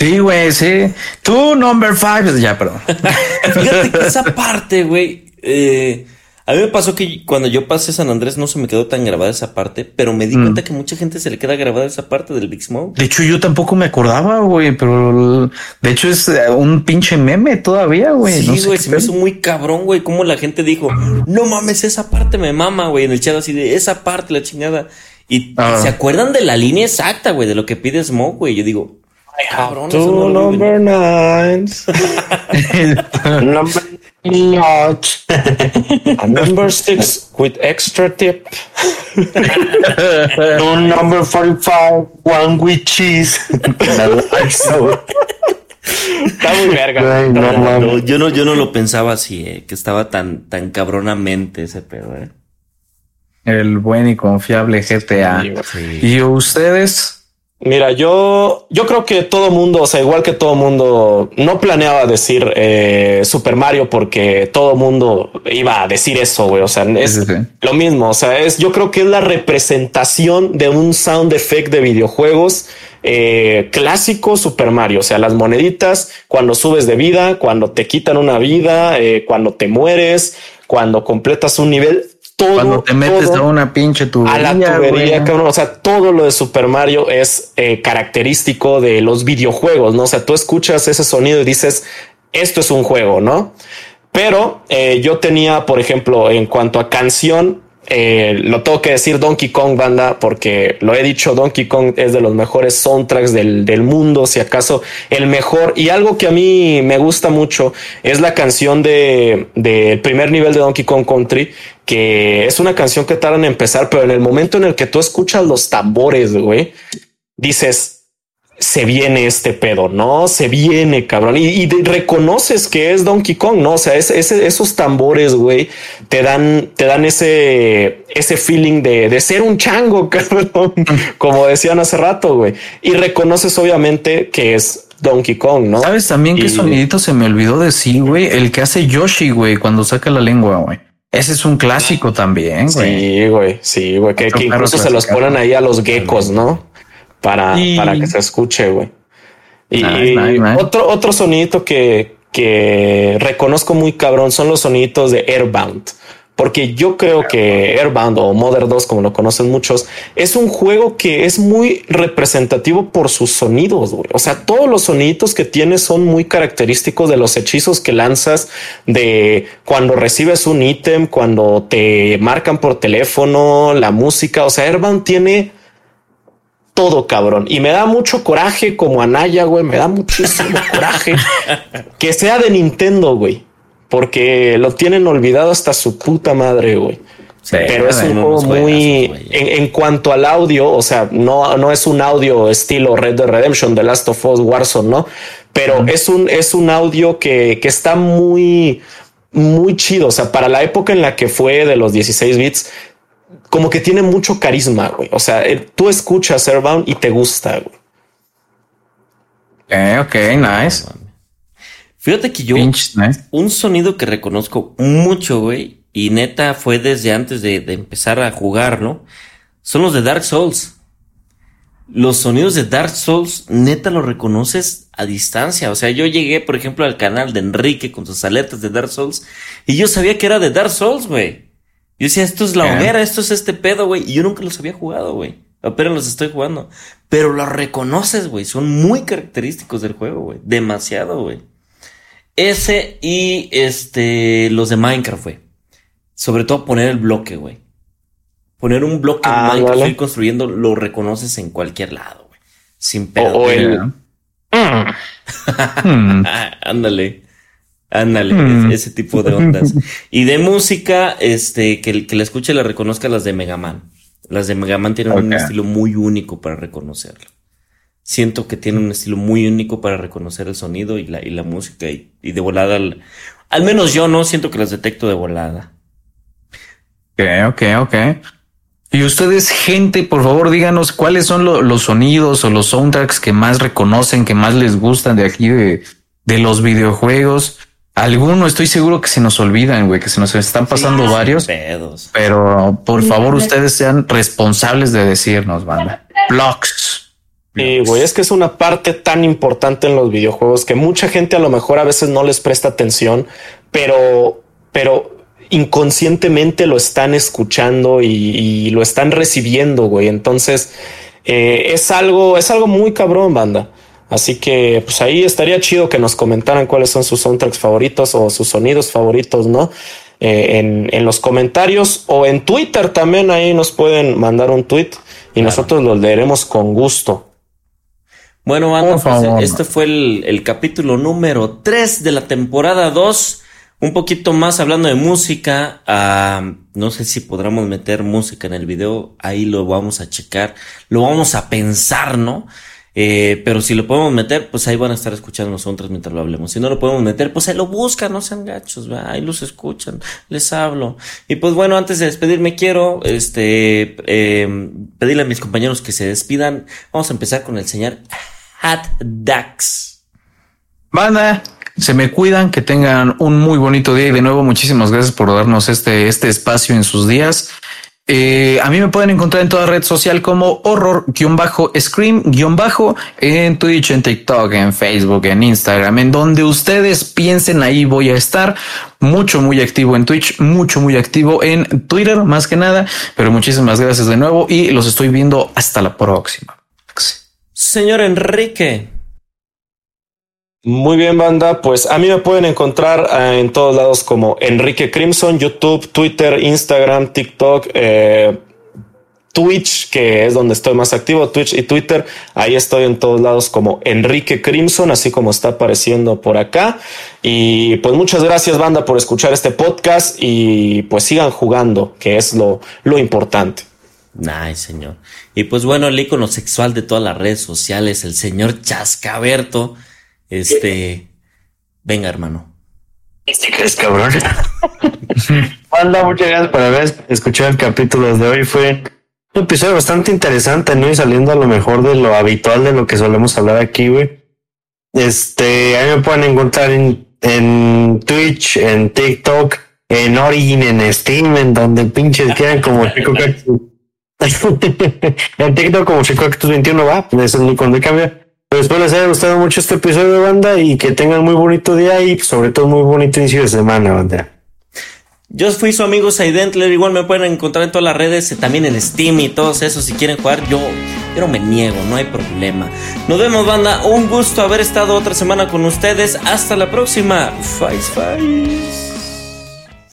Sí, güey, sí. Tú, number five. Ya, perdón. Fíjate que esa parte, güey, eh, a mí me pasó que cuando yo pasé San Andrés no se me quedó tan grabada esa parte, pero me di Mm. cuenta que mucha gente se le queda grabada esa parte del Big Smoke. De hecho, yo tampoco me acordaba, güey, pero de hecho es eh, un pinche meme todavía, güey. Sí, no güey, se me hizo muy cabrón, güey, como la gente dijo, no mames, esa parte me mama, güey, en el chat así de esa parte, la chingada. Y Ah. se acuerdan de la línea exacta, güey, de lo que pide Smoke, güey. Yo digo, cabrón, eso Two no lo number nines. number notch. A number six with extra tip. Un number 45, one with cheese. Está muy verga. Güey, no No, yo no, yo no lo pensaba así, eh, que estaba tan, tan cabronamente ese pedo, eh. El buen y confiable GTA. Sí. ¿Y ustedes? Mira, yo, yo creo que todo mundo, o sea, igual que todo mundo, no planeaba decir eh, Super Mario porque todo mundo iba a decir eso, güey. O sea, es Sí, sí, sí. lo mismo. O sea, es, yo creo que es la representación de un sound effect de videojuegos eh, clásico Super Mario. O sea, las moneditas cuando subes de vida, cuando te quitan una vida, eh, cuando te mueres, cuando completas un nivel. Todo, Cuando te metes a una pinche tubería, a la tubería, güey. cabrón. O sea, todo lo de Super Mario es eh, característico de los videojuegos, ¿no? O sea, tú escuchas ese sonido y dices, esto es un juego, ¿no? Pero eh, yo tenía, por ejemplo, en cuanto a canción, eh, lo tengo que decir Donkey Kong Banda, porque lo he dicho, Donkey Kong es de los mejores soundtracks del, del mundo, si acaso el mejor. Y algo que a mí me gusta mucho es la canción de del primer nivel de Donkey Kong Country, que es una canción que tardan en empezar, pero en el momento en el que tú escuchas los tambores, güey, dices, se viene este pedo, ¿no? Se viene, cabrón. Y, y de- reconoces que es Donkey Kong, ¿no? O sea, esos tambores, güey, te dan, te dan ese, ese feeling de, de ser un chango, cabrón. Como decían hace rato, güey. Y reconoces obviamente que es Donkey Kong, ¿no? ¿Sabes también qué sonidito se me olvidó decir, güey? El que hace Yoshi, güey, cuando saca la lengua, güey. Ese es un clásico también, güey. Sí, güey, sí, güey, que, incluso se los ponen ahí a los geckos, ¿no? Para, Y- para que se escuche, güey. Y Nice, nice, nice. otro, otro sonidito que, que reconozco muy cabrón son los soniditos de Airbound. Porque yo creo que Airbound o Mother 2, como lo conocen muchos, es un juego que es muy representativo por sus sonidos. güey. O sea, todos los soniditos que tiene son muy característicos de los hechizos que lanzas, de cuando recibes un ítem, cuando te marcan por teléfono, la música. O sea, Airbound tiene todo, cabrón. Y me da mucho coraje como Anaya, güey. Me da muchísimo coraje que sea de Nintendo, güey. Porque lo tienen olvidado hasta su puta madre, güey. Sí, Pero es un juego muy. juegazos, güey. En, en cuanto al audio, o sea, no, no es un audio estilo Red Dead Redemption, The Last of Us, Warzone, ¿no? Pero es un, es un audio que, que está muy, muy chido. O sea, para la época en la que fue de los 16 bits, como que tiene mucho carisma, güey. O sea, eh, tú escuchas Airbound y te gusta, güey. Eh, ok, nice. Fíjate que yo, Pinch, un sonido que reconozco mucho, güey, y neta fue desde antes de, de empezar a jugar, ¿no? Son los de Dark Souls. Los sonidos de Dark Souls, neta los reconoces a distancia. O sea, yo llegué, por ejemplo, al canal de Enrique con sus aletas de Dark Souls y yo sabía que era de Dark Souls, güey. Yo decía, esto es la hoguera, esto es este pedo, güey. Y yo nunca los había jugado, güey. Apenas los estoy jugando. Pero los reconoces, güey. Son muy característicos del juego, güey. Demasiado, güey. Ese y este, los de Minecraft, güey. Sobre todo poner el bloque, güey. Poner un bloque Ah, en Minecraft vale. ir construyendo, lo reconoces en cualquier lado, güey. Sin pedo. O, o el. Hmm. Ah, ándale. Ándale, Mm. ese tipo de ondas. Y de música, este, que, el que la escuche la reconozca las de Mega Man. Las de Mega Man tienen un estilo muy único para reconocerlo. Siento que tiene un estilo muy único para reconocer el sonido y la, y la música y, y de volada, al, al, menos yo no siento que las detecto de volada. Ok, ok, ok. Y ustedes, gente, por favor, díganos cuáles son lo, los sonidos o los soundtracks que más reconocen, que más les gustan de aquí de, de los videojuegos. Alguno estoy seguro que se nos olvidan, güey, que se nos están pasando sí, varios. Pedos. Pero por favor, ustedes sean responsables de decirnos, banda. Blocks. Y güey, es que es una parte tan importante en los videojuegos que mucha gente a lo mejor a veces no les presta atención, pero, pero inconscientemente lo están escuchando y, y lo están recibiendo, güey. Entonces eh, es algo, es algo muy cabrón, banda. Así que pues ahí estaría chido que nos comentaran cuáles son sus soundtracks favoritos o sus sonidos favoritos, ¿no? Eh, en, en, los comentarios o en Twitter también ahí nos pueden mandar un tweet y claro. nosotros los leeremos con gusto. Bueno, banda, pues, este fue el, el, capítulo número 3 de la temporada 2. Un poquito más hablando de música. Uh, no sé si podremos meter música en el video. Ahí lo vamos a checar. Lo vamos a pensar, ¿no? Eh, pero si lo podemos meter, pues ahí van a estar escuchando nosotros mientras lo hablemos. Si no lo podemos meter, pues ahí lo buscan, no sean gachos, ¿va? ahí los escuchan, les hablo. Y pues bueno, antes de despedirme, quiero este eh, pedirle a mis compañeros que se despidan. Vamos a empezar con el señor Hat Dax. Banda, se me cuidan, que tengan un muy bonito día y de nuevo muchísimas gracias por darnos este, este espacio en sus días. Eh, a mí me pueden encontrar en toda red social como horror-scream- en Twitch, en TikTok, en Facebook, en Instagram, en donde ustedes piensen ahí voy a estar. Mucho, muy activo en Twitch, mucho, muy activo en Twitter, más que nada. Pero muchísimas gracias de nuevo y los estoy viendo hasta la próxima. Señor Enrique. Muy bien, banda. Pues a mí me pueden encontrar uh, en todos lados como Enrique Crimson, YouTube, Twitter, Instagram, TikTok, eh, Twitch, que es donde estoy más activo, Twitch y Twitter. Ahí estoy en todos lados como Enrique Crimson, así como está apareciendo por acá. Y pues muchas gracias, banda, por escuchar este podcast y pues sigan jugando, que es lo, lo importante. Nice, señor. Y pues bueno, el icono sexual de todas las redes sociales, el señor Chascaberto. Este, venga, hermano. ¿Este crees, cabrón? Banda, muchas gracias por haber escuchado el capítulo de hoy. Fue un episodio bastante interesante, ¿no? Y saliendo a lo mejor de lo habitual de lo que solemos hablar aquí, güey. Este, ahí me pueden encontrar en, Twitch, en TikTok, en Origin, en Steam, en donde pinches quieran como Chico. en TikTok como Chico Cactus 21 va, es el icono de cambio. Pues espero les haya gustado mucho este episodio de banda y que tengan muy bonito día y sobre todo muy bonito inicio de semana, banda. Yo fui su amigo Saidentler, igual me pueden encontrar en todas las redes, también en Steam y todos esos si quieren jugar, yo, yo no me niego, no hay problema. Nos vemos banda, un gusto haber estado otra semana con ustedes, hasta la próxima. Fais, fais.